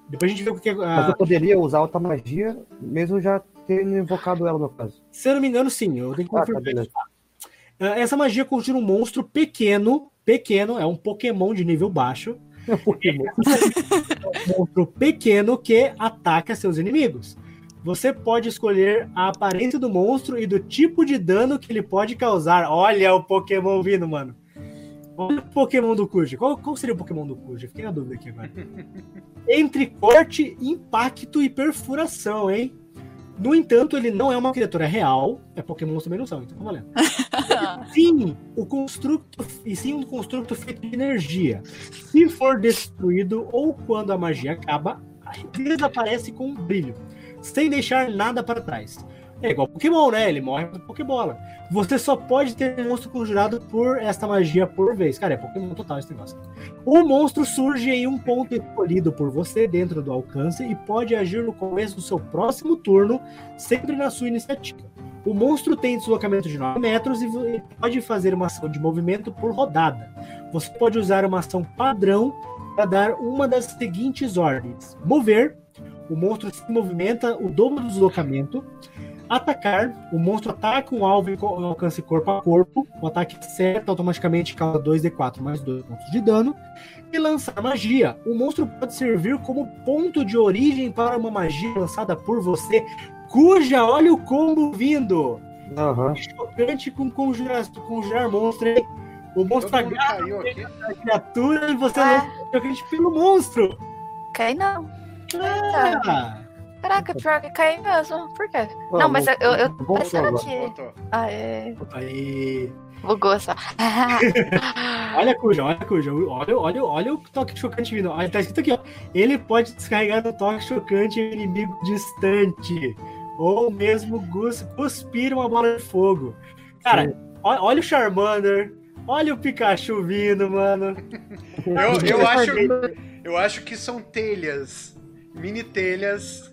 Depois a gente vê o que é. A... Mas eu poderia usar outra magia, mesmo já tendo invocado ela, no caso. Se eu não me engano, sim. Eu tenho que confirmar. Ah, tá, Essa magia conjura um monstro pequeno, pequeno, é um Pokémon de nível baixo. É um Pokémon. É um monstro pequeno que ataca seus inimigos. Você pode escolher a aparência do monstro e do tipo de dano que ele pode causar. Olha o Pokémon vindo, mano. Pokémon do Kuja. Qual, qual, seria o Pokémon do Kuja? Fiquei na dúvida aqui agora. Entre corte, impacto e perfuração, hein? No entanto, ele não é uma criatura real. É Pokémon também não são, então tá valendo. sim, o construto, e sim um construto feito de energia. Se for destruído ou quando a magia acaba, desaparece com um brilho sem deixar nada para trás. É igual Pokémon, né? Ele morre por Pokébola. Você só pode ter um monstro conjurado por esta magia por vez. Cara, é Pokémon total esse negócio. O monstro surge em um ponto escolhido por você dentro do alcance e pode agir no começo do seu próximo turno, sempre na sua iniciativa. O monstro tem deslocamento de 9 metros e pode fazer uma ação de movimento por rodada. Você pode usar uma ação padrão para dar uma das seguintes ordens: mover, o monstro se movimenta o dobro do deslocamento. Atacar, o monstro ataca um alvo e alcance corpo a corpo. O ataque acerta automaticamente causa 2d4 mais 2 pontos de dano. E lançar magia. O monstro pode servir como ponto de origem para uma magia lançada por você, cuja olha o combo vindo. Aham. Chocante com conjurar, conjurar monstro. hein? O monstro agarra a criatura e você Ah. lança chocante pelo monstro. Cai não. Ah, Caraca, pior que cai mesmo. Por quê? Ah, não, mas eu, eu, que. Voltou. Ah, é. aí. Bugou só. Olha a cuja, olha a cuja. Olha, olha, olha o toque chocante vindo. Olha, tá escrito aqui, ó. Ele pode descarregar o toque chocante em inimigo distante. Ou mesmo gus- cuspir uma bola de fogo. Cara, ó- olha o Charmander. Olha o Pikachu vindo, mano. Eu, eu, acho, eu acho que são telhas. Mini telhas.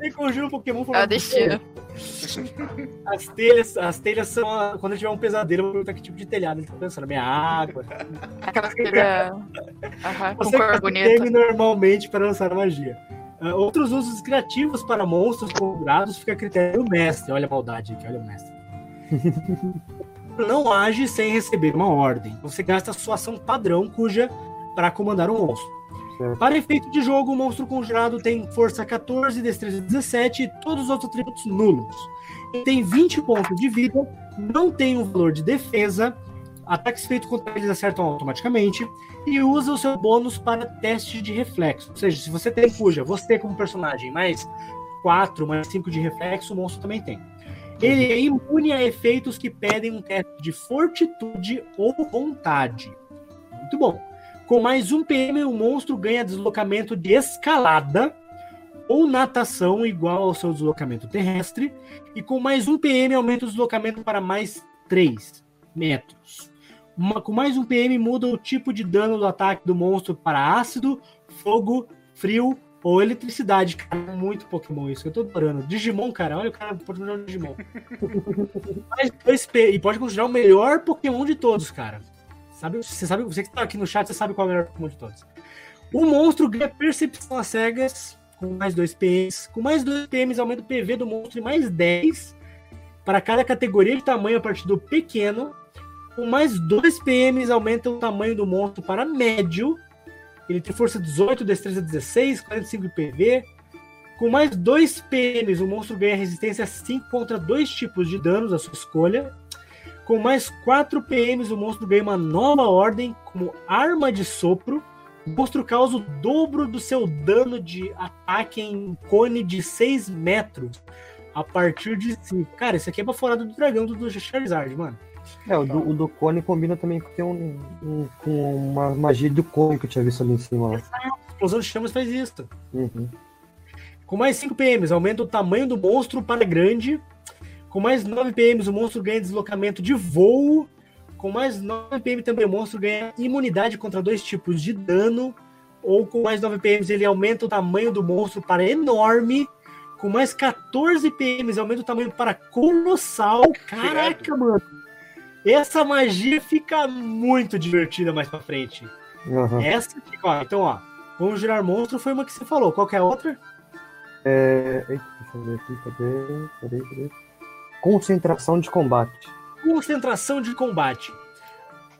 Ele conjura um Pokémon É o falando- destino. As telhas, as telhas são. a- Quando ele tiver um pesadelo, eu vou perguntar que tipo de telhado ele tá pensando. Minha água. Aquela telha. Aham, com Você cor bonita. Normalmente para lançar magia. Ah, outros usos criativos para monstros conjurados fica a critério do mestre. Olha a maldade aqui, olha o mestre. Não age sem receber uma ordem. Você gasta sua ação padrão, cuja para comandar um monstro. Certo. Para efeito de jogo, o monstro conjurado tem força 14, destreza 17 e todos os outros atributos nulos. Ele tem 20 pontos de vida, não tem um valor de defesa, ataques feitos contra eles acertam automaticamente e usa o seu bônus para teste de reflexo. Ou seja, se você tem cuja, você como personagem, mais 4, mais 5 de reflexo, o monstro também tem. Ele é imune a efeitos que pedem um teste de fortitude ou vontade. Muito bom. Com mais um PM, o monstro ganha deslocamento de escalada ou natação igual ao seu deslocamento terrestre. E com mais um PM, aumenta o deslocamento para mais 3 metros. Uma- com mais um PM, muda o tipo de dano do ataque do monstro para ácido, fogo, frio ou eletricidade. Cara, é muito Pokémon isso, eu tô adorando. Digimon, cara, olha o cara um Digimon. mais dois P, e pode conjurar o melhor Pokémon de todos, cara. Sabe, você sabe, você que tá aqui no chat, você sabe qual é o melhor de todos. O monstro ganha percepção às cegas com mais 2 PMs. Com mais 2 PMs aumenta o PV do monstro em mais 10 para cada categoria de tamanho a partir do pequeno. Com mais 2 PMs aumenta o tamanho do monstro para médio. Ele tem força 18, destreza 16, 45 PV. Com mais 2 PMs, o monstro ganha resistência 5 contra dois tipos de danos, a sua escolha. Com mais 4 PMs, o monstro ganha uma nova ordem como arma de sopro. O monstro causa o dobro do seu dano de ataque em cone de 6 metros a partir de 5. Cara, isso aqui é baforado do dragão do Charizard, mano. É, o do, o do cone combina também com, tem um, um- com uma magia do cone que eu tinha visto ali em cima. Lá. Explosão de chamas faz isso. Uhum. Com mais 5 PMs, aumenta o tamanho do monstro para grande. Com mais 9 PMs, o monstro ganha deslocamento de voo. Com mais 9 PM também, o monstro ganha imunidade contra dois tipos de dano. Ou com mais 9 PMs, ele aumenta o tamanho do monstro para enorme. Com mais 14 PMs, aumenta o tamanho para colossal. Caraca, mano. Essa magia fica muito divertida mais pra frente. Aham. Essa aqui, ó. Então, ó. Vamos girar monstro foi uma que você falou. Qual que é a outra? É... Eita, deixa eu ver aqui, cadê? Cadê, cadê? Concentração de combate. Concentração de combate.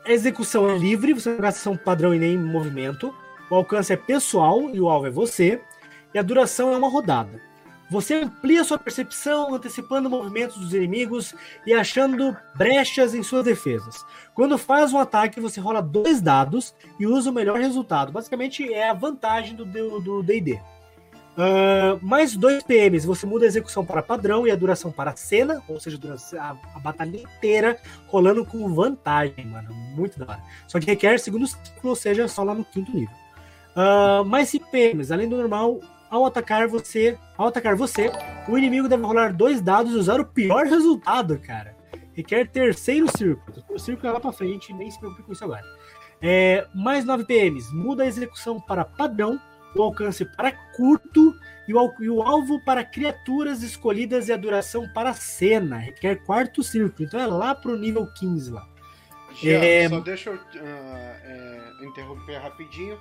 A execução é livre, você não gasta ação padrão e nem movimento. O alcance é pessoal e o alvo é você. E a duração é uma rodada. Você amplia sua percepção, antecipando movimentos dos inimigos e achando brechas em suas defesas. Quando faz um ataque, você rola dois dados e usa o melhor resultado. Basicamente é a vantagem do D&D. Ah, mais dois PMs, você muda a execução para padrão e a duração para cena, ou seja, a, a batalha inteira rolando com vantagem, mano. Muito da hora. Só que requer segundo ciclo, ou seja, só lá no quinto nível. Ah, mais 5 PMs, além do normal, ao atacar você, ao atacar você, o inimigo deve rolar dois dados e usar o pior resultado, cara. Requer terceiro círculo. O círculo é lá pra frente, nem se preocupe com isso agora. É, mais 9 PMs, muda a execução para padrão, o alcance para curto E o, e o alvo para criaturas escolhidas e a duração para a cena. Requer quarto círculo. Então é lá pro nível 15 lá. Já, É. só deixa eu ah, é, interromper rapidinho.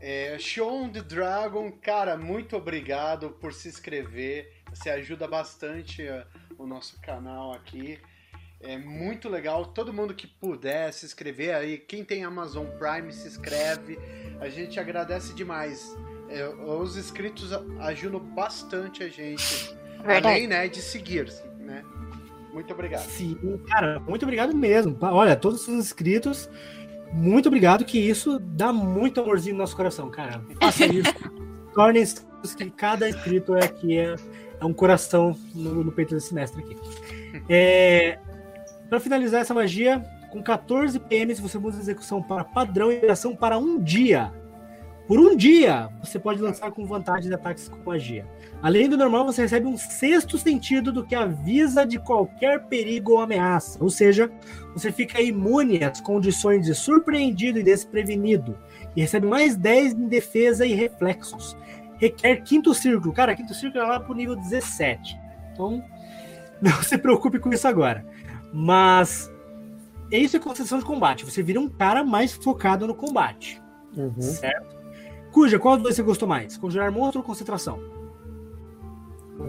É, Sean the Dragon, cara, muito obrigado por se inscrever. Você ajuda bastante ah, o nosso canal aqui. É muito legal. Todo mundo que puder se inscrever aí, quem tem Amazon Prime se inscreve. A gente agradece demais. É, os inscritos ajudam bastante a gente. Verdade. Além né, de seguir, né? Muito obrigado. Sim, cara, muito obrigado mesmo. Olha, todos os inscritos, muito obrigado, que isso dá muito amorzinho no nosso coração, cara. Faça isso. Tornem inscritos, que cada inscrito é aqui é, é um coração no, no peito desse mestre aqui. É, para finalizar essa magia, com 14 PMs você muda a execução para padrão e ação para um dia. Por um dia, você pode lançar com vantagem de ataques com magia. Além do normal, você recebe um sexto sentido do que avisa de qualquer perigo ou ameaça. Ou seja, você fica imune às condições de surpreendido e desprevenido. E recebe mais 10 em defesa e reflexos. Requer quinto círculo. Cara, quinto círculo é lá pro nível 17. Então, não se preocupe com isso agora. Mas isso é concessão de combate. Você vira um cara mais focado no combate. Uhum. Certo? Cuja, qual dos dois você gostou mais? Conjurar monstro ou concentração?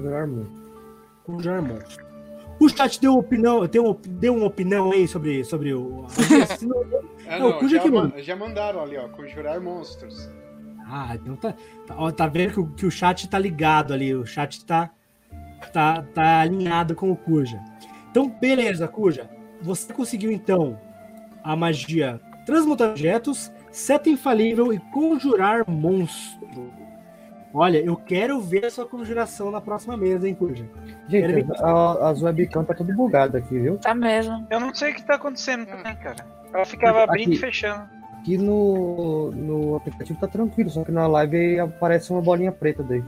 Virar muito. Conjurar monstro. O chat deu opinião, deu, uma- deu uma opinião aí sobre, sobre o. Se não- Não, já, que ma- manda. já mandaram ali, ó, conjurar monstros. Ah, então tá. Tá, ó, tá vendo que o, que o chat tá ligado ali. O chat tá, tá, tá alinhado com o Cuja. Então, beleza, Cuja. Você conseguiu então a magia transmutar objetos, seta infalível e conjurar monstro. Olha, eu quero ver a sua conjuração na próxima mesa, hein, Cuja? Gente, ver- a- as webcam tá tudo bugada aqui, viu? Tá mesmo. Eu não sei o que tá acontecendo também, cara. Ela ficava abrindo Aqui. e fechando. Aqui no, no aplicativo tá tranquilo, só que na live aparece uma bolinha preta daí.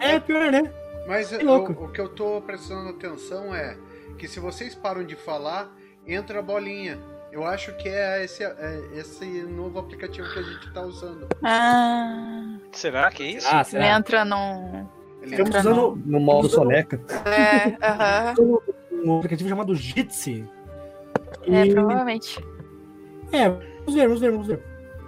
É pior, né? Mas eu- louco. o que eu tô prestando atenção é que se vocês param de falar, entra a bolinha. Eu acho que é esse, é esse novo aplicativo que a gente tá usando. Ah, Será que é isso? Ah, ele será? entra num. Ele Estamos Entra usando No modo Usando- soneca. É, aham. um aplicativo chamado Jitsi. É, E- provavelmente. É, vamos ver, vamos ver, vamos ver.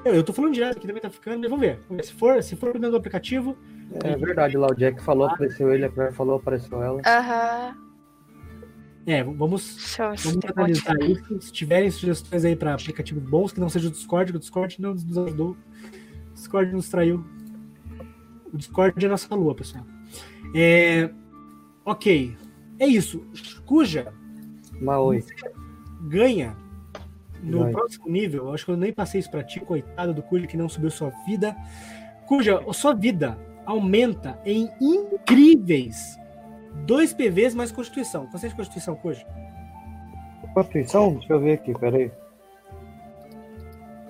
Eu, eu tô falando direto aqui, também tá ficando, mas vamos ver. Se for, se for dentro do aplicativo, É verdade, lá o Jack falou, apareceu ele, a Claire falou, apareceu ela. Aham. É, vamos, vamos um analisar isso. Se tiverem sugestões aí pra aplicativos bons, que não seja o Discord, que o Discord não nos ajudou. O Discord nos traiu. O Discord é nossa lua, pessoal. É, ok. É isso. Cuja Maoi. ganha no Vai. próximo nível. Acho que eu nem passei isso pra ti, coitado do Cuja que não subiu sua vida. Cuja, sua vida aumenta em incríveis 2 PVs mais Constituição. Você de Constituição, Cuja? Constituição? Deixa eu ver aqui, peraí.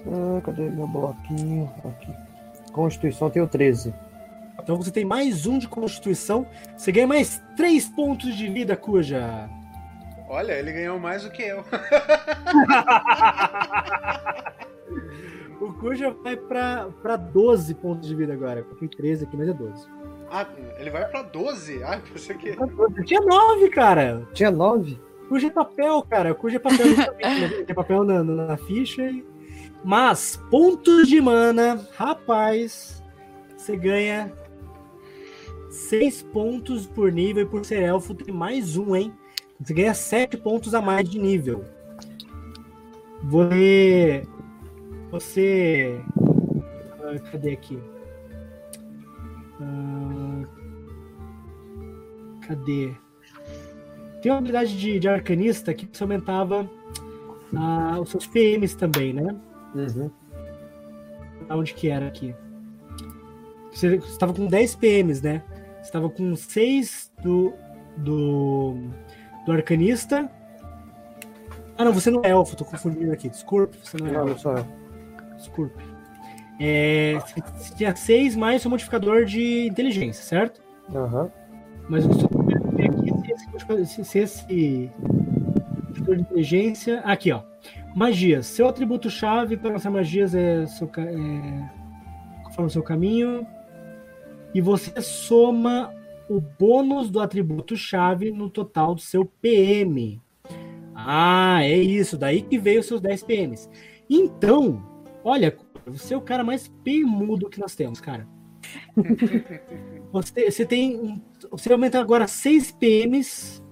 Ah, cadê meu bloquinho? Aqui. Constituição tem o 13. Então você tem mais um de Constituição. Você ganha mais 3 pontos de vida, Cuja. Olha, ele ganhou mais do que eu. O Cuja vai pra, pra 12 pontos de vida agora. Eu tenho 13 aqui, mas é 12. Ah, ele vai pra 12? Ah, pensei que. Tinha 9, cara. Tinha 9? Cuja é papel, cara. Cuja é papel justamente, Tem papel na, na, na ficha. e- Mas, pontos de mana, rapaz, você ganha 6 pontos por nível e por ser elfo tem mais um, hein? Você ganha 7 pontos a mais de nível. Você. Você. ah, cadê aqui? Ah, cadê? Tem uma habilidade de, de arcanista que você aumentava ah, os seus PMs também, né? Uhum. Onde que era aqui? Você estava com 10 PMs, né? Você estava com 6 do, do, do arcanista. Ah, não, você não é elfo, tô confundindo aqui. Desculpe, você não é Não, não elfo. sou eu. Desculpe. É, você tinha 6 mais seu modificador de inteligência, certo? Aham. Mas querendo ver aqui se esse, modificador- de inteligência. Aqui, ó. Magias. Seu atributo-chave para lançar magias é, seu, é conforme o seu caminho. e você soma o bônus do atributo chave no total do seu PM. Ah, é isso, daí que veio os seus 10 PMs. Então, olha, você é o cara mais permudo que nós temos, cara. Você, você tem. Você aumenta agora 6 PMs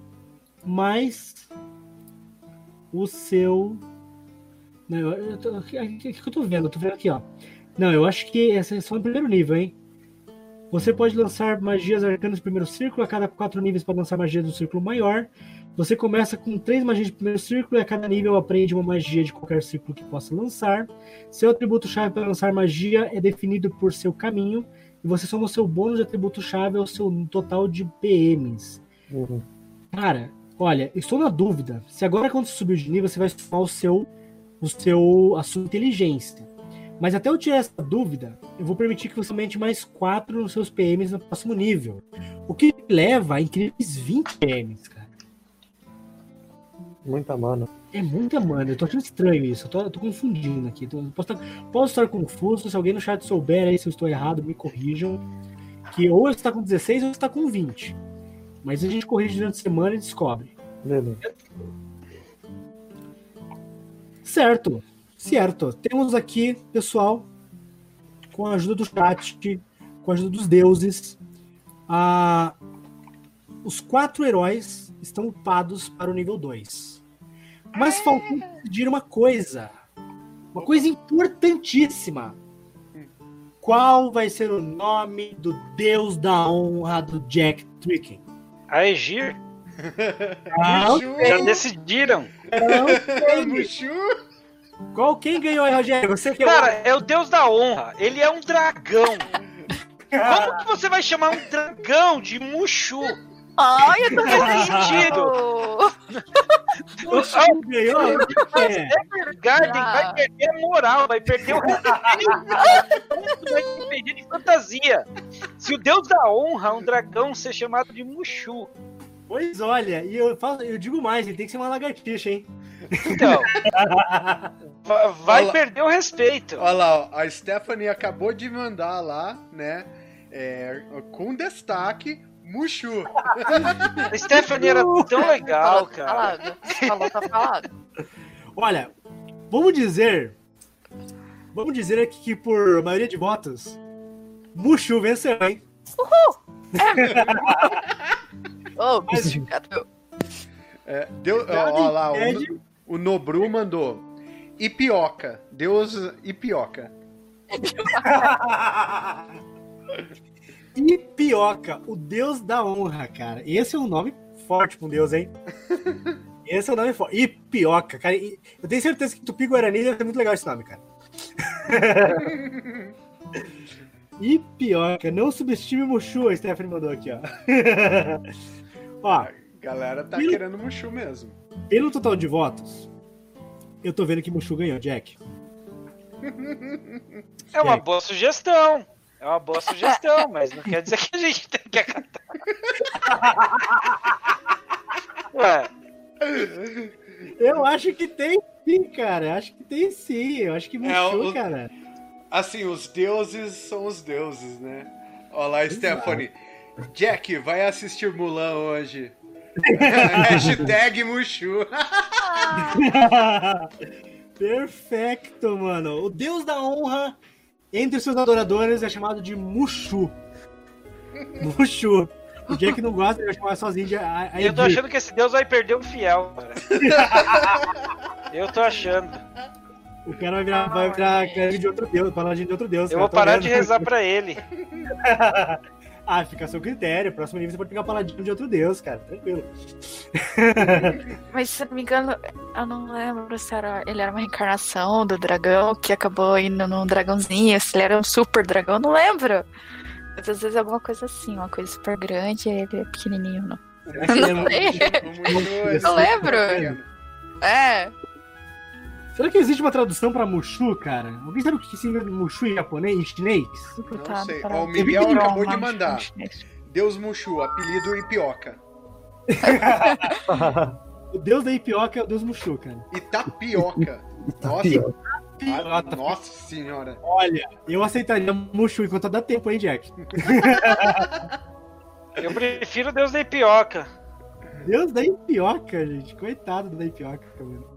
mais o seu. Não, eu, eu tô, o que, que eu tô vendo? Eu tô vendo aqui, ó. Não, eu acho que essa é só no primeiro nível, hein? Você pode lançar magias arcanas no primeiro círculo, a cada quatro níveis pode lançar magia do círculo maior. Você começa com três magias de primeiro círculo e a cada nível aprende uma magia de qualquer círculo que possa lançar. Seu atributo-chave para lançar magia é definido por seu caminho e você soma o seu bônus de atributo-chave ao seu total de PMs. Uhum. Cara, olha, estou na dúvida se agora quando você subir de nível você vai somar o seu, o seu, a sua inteligência. Mas até eu tirar essa dúvida, eu vou permitir que você aumente mais 4 nos seus PMs no próximo nível. O que leva a incríveis 20 PMs, cara. Muita mana. É muita mana, eu tô achando estranho isso, eu tô, eu tô confundindo aqui. Tô- posso, estar, posso estar confuso, se alguém no chat souber aí se eu estou errado, me corrijam. Que ou você está com 16 ou você está com 20. Mas a gente corrige durante a semana e descobre. Beleza. Certo, certo. Temos aqui, pessoal, com a ajuda do chat, com a ajuda dos deuses, a... os quatro heróis estão upados para o nível 2. Mas faltou decidir uma coisa. Uma coisa importantíssima. Qual vai ser o nome do deus da honra do Jack Tricken? A Egir Ah, já decidiram. não sei. Mushu? Qual quem ganhou aí, Rogério? Você que é o- Cara, é o deus da honra. Ele é um dragão. Como que você vai chamar um dragão de Mushu? Ai, eu tô Faz sentido. O Chico ganhou? É. Garden Ah. vai perder a moral, vai perder o vai perder de fantasia. Se o deus da honra é um dragão ser chamado de Mushu, Pois olha, e eu, falo, eu digo mais, ele tem que ser uma lagartixa, hein? então va- vai perder o respeito. Olha lá, ó, a Stephanie acabou de mandar lá, né? é, com destaque, Mushu. A Stephanie era tão legal, tá cara. falado. Falou, tá falado. Olha, vamos dizer. Vamos dizer aqui que por maioria de votos, Mushu venceu, hein? Ô, É, deu, ó, lá, o, o Nobru mandou. Ipioca, Deus Ipioca. Ipioca, o deus da honra, cara. Esse é um nome forte pra um deus, hein? Esse é um nome forte. Ipioca, cara. Eu tenho certeza que Tupi Guarani deve ser muito legal esse nome, cara. Ipioca, não subestime Mushu, a Stephanie mandou aqui, ó. Ó, A galera tá Ih. querendo Mushu mesmo. pelo total de votos, eu tô vendo que Mushu ganhou, Jack. É uma boa sugestão. É uma boa sugestão, mas não quer dizer que a gente tem que acatar. Ué, Eu acho que tem sim, cara. Acho que tem sim. Eu acho que Mushu, É, o- cara. Assim, os deuses são os deuses, né? Olha lá, Stephanie. Jack, vai assistir Mulan hoje. Hashtag Mushu. Perfeito, mano. O deus da honra entre os seus adoradores é chamado de Mushu. Mushu. O Jack não gosta, ele vai chamar sozinho de a, a eu tô achando que esse Deus vai perder um fiel, cara. Eu tô achando. O cara vai virar, vai virar cara de outro deus, paladino de outro deus. Eu cara. vou parar de rezar pra ele. Ah, fica a seu critério. Próximo nível você pode pegar paladino de outro deus, cara. Tranquilo. Mas se eu não me engano, eu não lembro se era, ele era uma reencarnação do dragão que acabou indo num dragãozinho, se ele era um super dragão, eu não lembro. Mas às vezes é alguma coisa assim, uma coisa super grande e ele é pequenininho, não. É- Não sei. O Mushu Eu lembro. É. Será que existe uma tradução pra Mushu, cara? Alguém sabe o que significa Mushu em japonês, em chinês? Complicado sei. Ó, o Miguel Não, acabou de não, mandar. não, Deus Mushu, apelido Ipioca. O deus da Ipioca é o deus Mushu, cara. Itapioca. Nossa, Pior. Ah, Nossa senhora. Olha, eu aceitaria Mushu enquanto dá tempo, hein, Jack? Eu prefiro Deus da Ipioca. Deus da Ipioca, gente. Coitado da Ipioca, mano.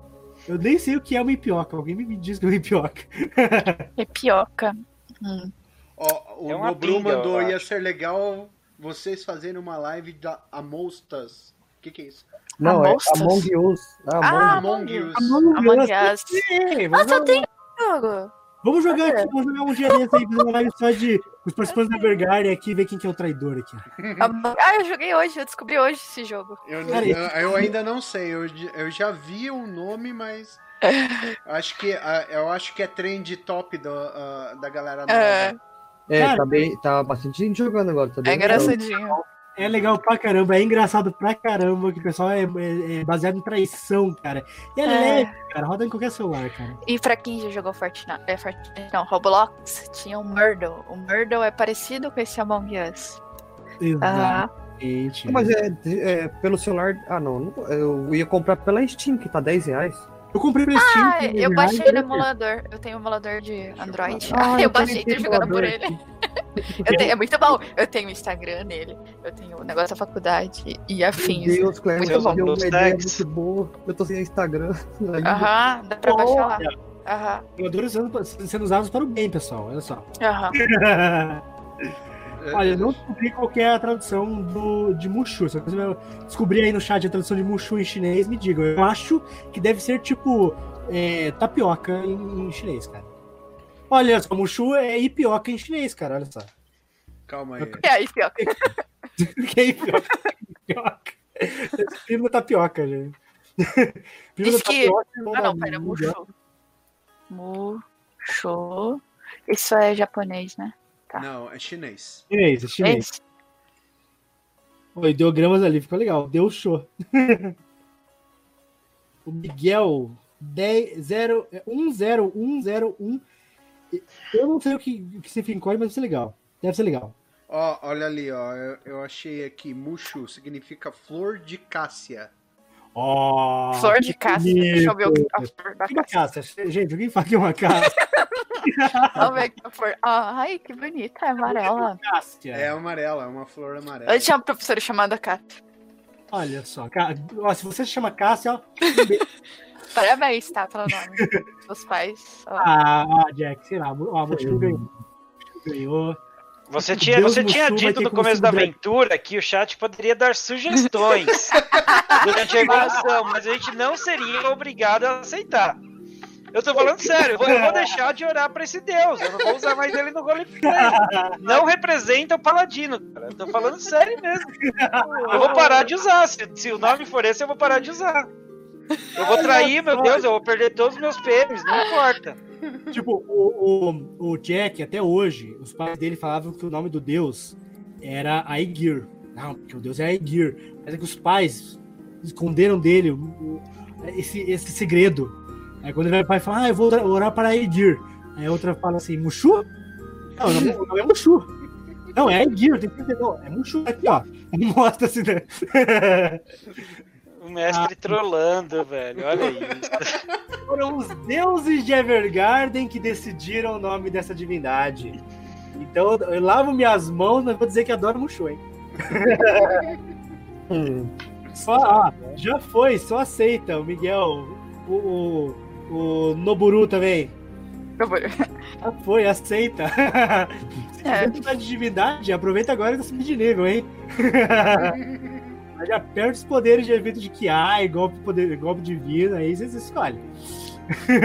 Eu nem sei o que é uma Ipioca. Alguém me diz que é uma Ipioca. É pioca. Hum. Ó, o É Nobru pinga, mandou, ia ser legal vocês fazerem uma live da Amostas. O que, que é isso? Não, é Amostras? Among Us. Ah, Among Among Us. Among Us. Sim, vamos, Nossa, tem jogo. Vamos jogar Cadê? aqui, vamos jogar um dia desse aí, fazer uma live só de os participantes da Vergard aqui, ver quem que é o traidor aqui. Among- Ah, eu joguei hoje, eu descobri hoje esse jogo. Eu, eu, eu ainda não sei, eu, eu já vi o nome, mas acho que, ah, eu acho que é trend top do, ah, da galera nova. É, É, Cara- tá, bem, tá bastante gente jogando agora. Tá é bem legal. engraçadinho. É legal pra caramba, é engraçado pra caramba, que o pessoal é, é- é baseado em traição, cara. E é, É. leve, cara, roda em qualquer celular, cara. E pra quem já jogou Fortnite, é, Fortnite não, Roblox, tinha o Murdo. O Murdo é parecido com esse Among Us. Ah, Exatamente. Mas é, é pelo celular. Ah, não, não- Eu ia comprar pela Steam, que tá 10 reais. Eu comprei pra Steam. ah, eu baixei no emulador. Eu tenho um emulador de Android. Ah, eu eu baixei, tô jogando por ele. Eu tenho- é muito bom. Eu tenho o Instagram nele. Eu tenho o negócio da faculdade e Meu afins. Deus, Cleber, Muito bom. deu uma Dos ideia tags. muito boa. Eu tô sem Instagram. Aham, dá pra baixar lá. Aham, Emuladores sendo, sendo usados para o bem, pessoal. Olha só. aham. Olha, eu não descobri qual é a tradução do, de Mushu. Se você descobrir aí no chat a tradução de Mushu em chinês, me digam. Eu acho que deve ser tipo é, tapioca em, em chinês, cara. Olha só, Mushu é ipioca em chinês, cara. Olha só. Calma aí. Aí, pior. que é ipioca? Tapioca. Primo da tapioca, gente. Primo Diz da que- tapioca. Ah, não, pera, Mushu. Mushu. Isso é japonês, né? Não, é chinês. Chinês, é chinês. Esse? Oi, ideogramas ali, ficou legal. Deu show. o Miguel 10, 0, 10101. Eu não sei o que, o que significa, mas deve ser legal. Deve ser legal. Ó, olha ali, ó. Eu, eu achei aqui, Mushu significa flor de cássia. Ó, Flor de cássia. Deixa eu ver o que a flor da Que uma cássia. caça? Gente, alguém fala que é uma caça? Vamos ver aqui a flor. Ah, ai, que bonita, é amarela. Cássia. É amarela, é uma flor amarela. Eu tinha uma professora chamada Cássia. Olha só. Ó, se você se chama Cássia, ó. Parabéns, tá? Pelo nome dos pais. Ó. Ah, ah, Jack, sei lá. Ó, a ganhou. Ganhou. Você tinha, Deus você tinha dito no começo da aventura que o chat poderia dar sugestões durante a evolução, mas a gente não seria obrigado a aceitar. Eu tô falando sério, eu vou, eu vou deixar de orar pra esse deus, eu não vou usar mais ele no roleplay. Não representa o paladino, cara. Eu tô falando sério mesmo. Eu vou parar de usar. Se, se o nome for esse, eu vou parar de usar. Eu vou trair, meu Deus, eu vou perder todos os meus prêmios, não importa. Tipo, o, o, o Jack, até hoje, os pais dele falavam que o nome do deus era Aegir. Não, porque o deus é Aegir. Mas é que os pais esconderam dele o- esse, esse segredo. Aí quando ele vai pai fala, ah, eu vou orar- para Aegir. Aí a outra fala assim, Mushu? Não, não, não é Mushu. Não, é Aegir, tem que entender. Não, é Mushu. Aqui, ó. Mostra assim, né? O mestre trollando, velho, olha isso. Foram os deuses de Evergarden que decidiram o nome dessa divindade. Então eu lavo minhas mãos, mas vou dizer que adoro Mushu, hein? Hum. Só, ah, já foi, só aceita. O Miguel, o, o, o Noburu também. Vou- Já foi, aceita. Se É. mudar de divindade, aproveita agora e tá subindo de nível, hein? Já perde os poderes de evento de Kiai, golpe, poder, golpe divino, aí vocês escolhem.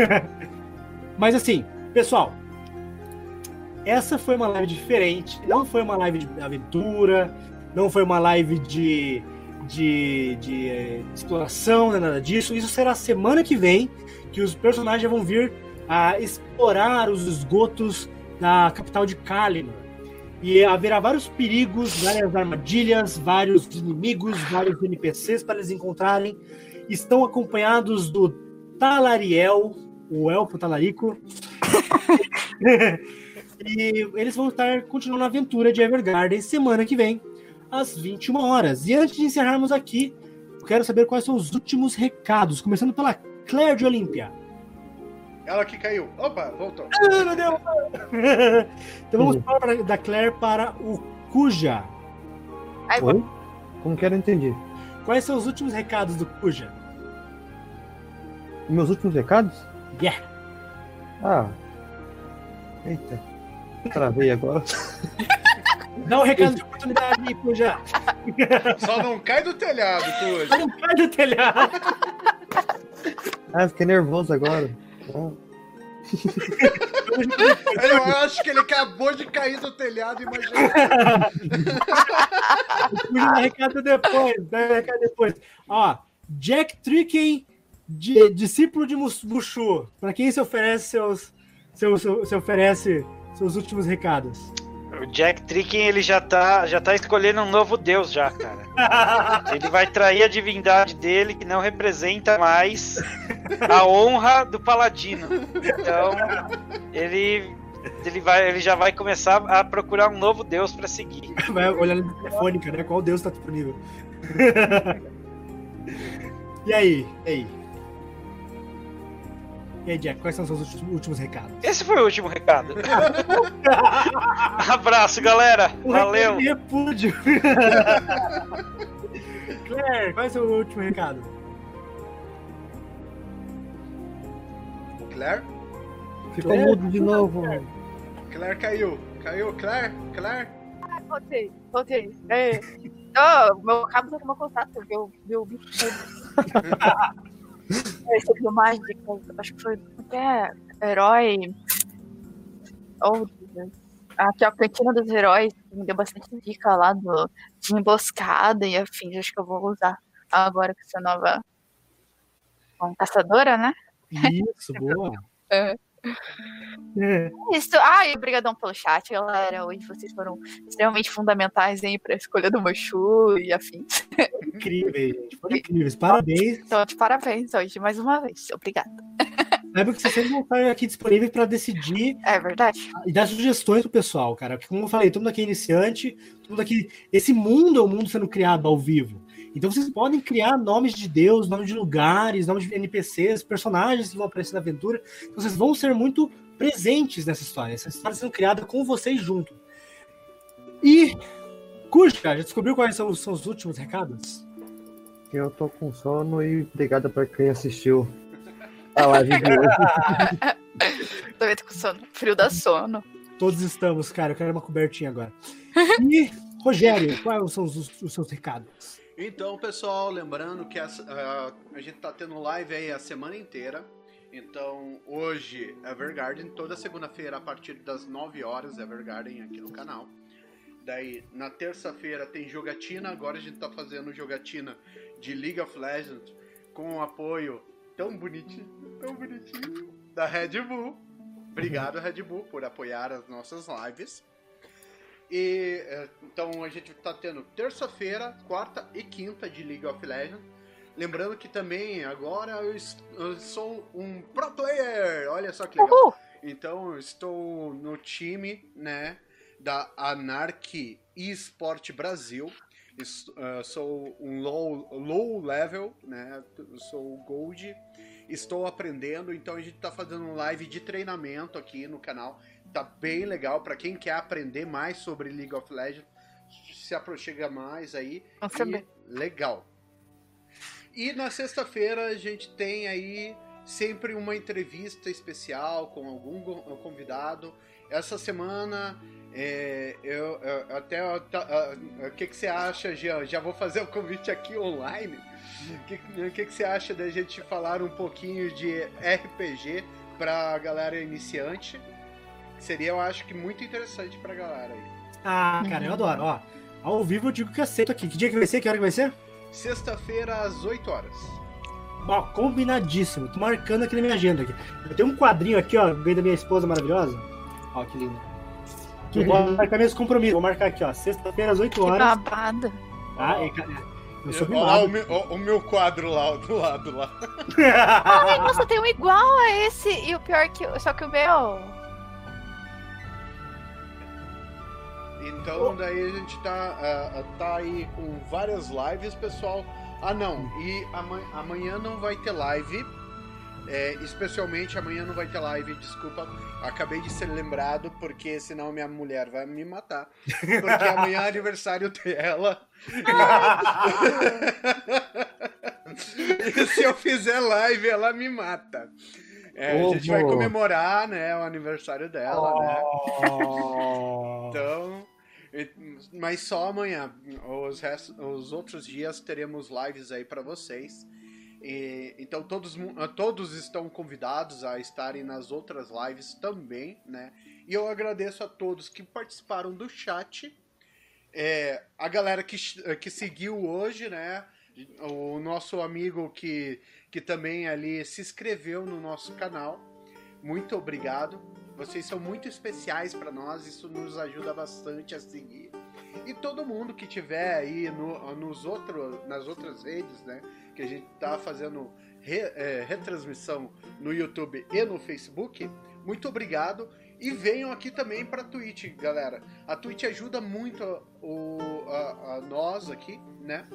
Mas assim, pessoal, essa foi uma live diferente. Não foi uma live de aventura, não foi uma live de, de, de eh, exploração, é nada disso. Isso será semana que vem, que os personagens vão vir a explorar os esgotos da capital de Kalimdor. E haverá vários perigos, várias armadilhas, vários inimigos, vários NPCs para eles encontrarem. Estão acompanhados do Talariel, o elfo talarico. e eles vão estar continuando a aventura de Evergarden semana que vem, às 21 horas. E antes de encerrarmos aqui, quero saber quais são os últimos recados, começando pela Claire de Olímpia. Ela que caiu. Opa, voltou. Ah, não deu. então vamos para, da Claire para o Cuja. Ai, Oi? Como que era? Entendi. Quais são os últimos recados do Cuja? Meus últimos recados? Yeah. Ah. Eita. Travei agora. Dá um recado de oportunidade aí, Cuja. Só não cai do telhado, tu Não cai do telhado. Ah, fiquei nervoso agora. Eu acho que ele acabou de cair do telhado, imagina. Recado depois. Recado depois. Ó, Jack Tricken, di- discípulo de Mus- Mushu. Para quem se oferece seus, seus, seu- se oferece seus últimos recados? O Jack Tricken, ele já tá, já tá escolhendo um novo deus já, cara. Ele vai trair a divindade dele, que não representa mais a honra do paladino. Então, ele, ele, vai, ele já vai começar a procurar um novo deus pra seguir. Vai olhar na telefônica, né? Qual Deus tá disponível. e aí? E aí? E aí, Jack, quais são os seus últimos, recados? Esse foi o último recado. Abraço, galera. Um Valeu. repúdio. Claire, qual é o seu último recado? Claire? Ficou Claire? mudo de novo. Claire caiu. Caiu, Claire? Claire? voltei, voltei. É. Oh, meu cabo tá tomou contato, viu? Viu o bicho. Esse aqui mágico, acho que foi até herói. Oh, Deus. Aqui, a cantina dos heróis me deu bastante dica lá do, de emboscada e afins. Acho que eu vou usar agora com essa nova bom, caçadora, né? Isso, boa. É. É. Isso. Ai, obrigadão pelo chat, galera. Hoje vocês foram extremamente fundamentais aí pra escolha do Mochu e afins. Incríveis, gente. Foram incríveis. Parabéns. Então, de parabéns hoje, mais uma vez. Obrigada. Lembra que vocês sempre vão estar aqui disponíveis para decidir É verdade. e dar sugestões pro pessoal, cara. Porque, como eu falei, todo mundo aqui é iniciante, todo mundo aqui. Esse mundo é um mundo sendo criado ao vivo. Então vocês podem criar nomes de Deus, nomes de lugares, nomes de NPCs, personagens que vão aparecer na aventura. Então vocês vão ser muito presentes nessa história. Essa história sendo criada com vocês junto. E. Cuja, já descobriu quais são os, são os últimos recados? Eu tô com sono e obrigado pra quem assistiu a live de hoje. Também tô com sono. Frio da sono. Todos estamos, cara. Eu quero uma cobertinha agora. E, Rogério, quais são os, os seus recados? Então, pessoal, lembrando que ah, a gente tá tendo live aí a semana inteira. Então, hoje, Evergarden, toda segunda-feira, a partir das 9 horas, Evergarden aqui no canal. Daí, na terça-feira tem jogatina, agora a gente tá fazendo jogatina de League of Legends com o apoio tão bonitinho, tão bonitinho, da Red Bull. Obrigado, Red Bull, por apoiar as nossas lives. E é, então a gente tá tendo terça-feira, quarta e quinta de League of Legends. Lembrando que também agora eu, eu sou um pro player. Olha só que legal. Uhul! Então eu estou no time, né, da Anarchy Esport Brasil. Ah, sou um low, low level, né? Sou Gold. Estou aprendendo, então a gente está fazendo um live de treinamento aqui no canal. Tá bem legal para quem quer aprender mais sobre League of Legends. Se aproxima mais aí. Vamos E saber. legal. E na sexta-feira a gente tem aí sempre uma entrevista especial com algum convidado. Essa semana é, eu, eu- até o que, que você acha, Jean? Já vou fazer o convite aqui online. O que, que, que você acha da gente falar um pouquinho de RPG pra galera iniciante? Seria, eu acho que muito interessante pra galera aí. Ah, cara, eu adoro. Ó, ao vivo eu digo que aceito aqui. Que dia que vai ser? Que hora que vai ser? Sexta-feira às 8 horas. Ó, combinadíssimo. Tô marcando aqui na minha agenda. Aqui. Eu tenho um quadrinho aqui, ó, que veio da minha esposa maravilhosa. Ó, que lindo. Que eu vou marcar meus compromissos. Vou marcar aqui, ó. Sexta-feira às 8 Que horas. babado. Tá? Cara, eu sou Olha lá o meu, o- o meu quadro lá, do lado lá. Ai, nossa, tem um igual a esse. E o pior que. Só que o meu. Então daí a gente tá, ah, tá aí com várias lives, pessoal. Ah não, e ama- amanhã não vai ter live. É, especialmente amanhã não vai ter live, desculpa. Acabei de ser lembrado, porque senão minha mulher vai me matar. Porque amanhã é aniversário dela. e se eu fizer live, ela me mata. É, a gente vai comemorar, né, o aniversário dela, oh. né? então, mas só amanhã. Os, os outros dias teremos lives aí para vocês. E, então todos, todos estão convidados a estarem nas outras lives também, né? E eu agradeço a todos que participaram do chat. É, a galera que, que seguiu hoje, né? O nosso amigo que que também ali se inscreveu no nosso canal. Muito obrigado. Vocês são muito especiais para nós, isso nos ajuda bastante a seguir. E todo mundo que tiver aí no, nos outro, nas outras redes, né? Que a gente tá fazendo re, é, retransmissão no YouTube e no Facebook, muito obrigado. E venham aqui também para a Twitch, galera. A Twitch ajuda muito o, a, a nós aqui, né?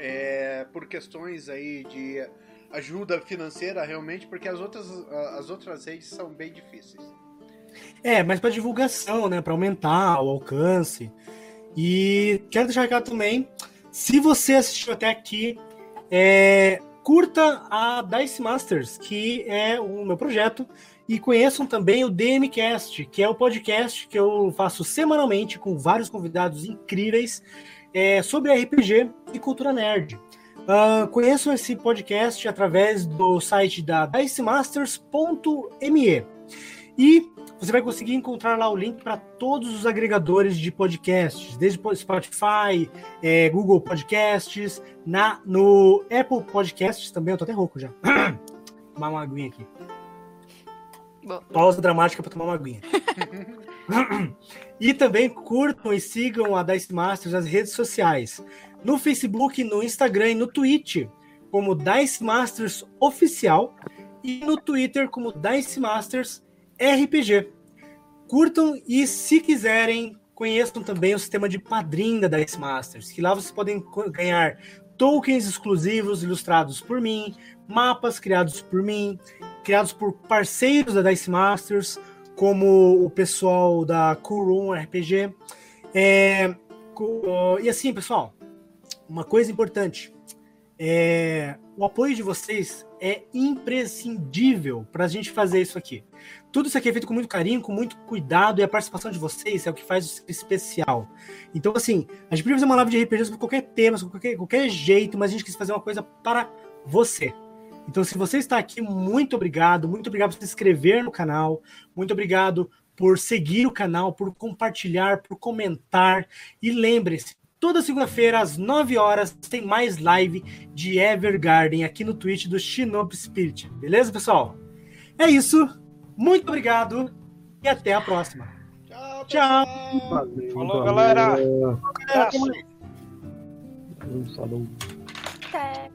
é, por questões aí de ajuda financeira realmente, porque as outras, as outras redes são bem difíceis. É, mas para divulgação, né, para aumentar o alcance. E quero deixar aqui também, se você assistiu até aqui, é, curta a Dice Masters, que é o meu projeto, e conheçam também o DMcast, que é o podcast que eu faço semanalmente com vários convidados incríveis é, sobre RPG e cultura nerd. Uh, conheço esse podcast através do site da dicemasters.me e você vai conseguir encontrar lá o link para todos os agregadores de podcasts, desde Spotify, é, Google Podcasts, na, no Apple Podcasts também. Eu tô até rouco já. tomar uma aguinha aqui. Bom. Pausa dramática para tomar uma aguinha. e também curtam e sigam a Dice Masters nas redes sociais. No Facebook, no Instagram e no Twitch, como Dice Masters Oficial. E no Twitter, como Dice Masters RPG. Curtam e, se quiserem, conheçam também o sistema de padrinho da Dice Masters, que lá vocês podem ganhar tokens exclusivos ilustrados por mim, mapas criados por mim, criados por parceiros da Dice Masters, como o pessoal da Cool RPG. É, e assim, pessoal, uma coisa importante. É, o apoio de vocês é imprescindível para a gente fazer isso aqui. Tudo isso aqui é feito com muito carinho, com muito cuidado, e a participação de vocês é o que faz isso especial. Então, assim, a gente podia fazer uma live de RPG sobre qualquer tema, sobre qualquer, qualquer jeito, mas a gente quis fazer uma coisa para você. Então, se você está aqui, muito obrigado. Muito obrigado por se inscrever no canal. Muito obrigado por seguir o canal, por compartilhar, por comentar. E lembre-se, toda segunda-feira, às 9 horas, tem mais live de Evergarden aqui no Twitch do Shinobi Spirit. Beleza, pessoal? É isso. Muito obrigado e até a próxima. Tchau. Tchau. Valeu, Falou, galera. Falou. Até.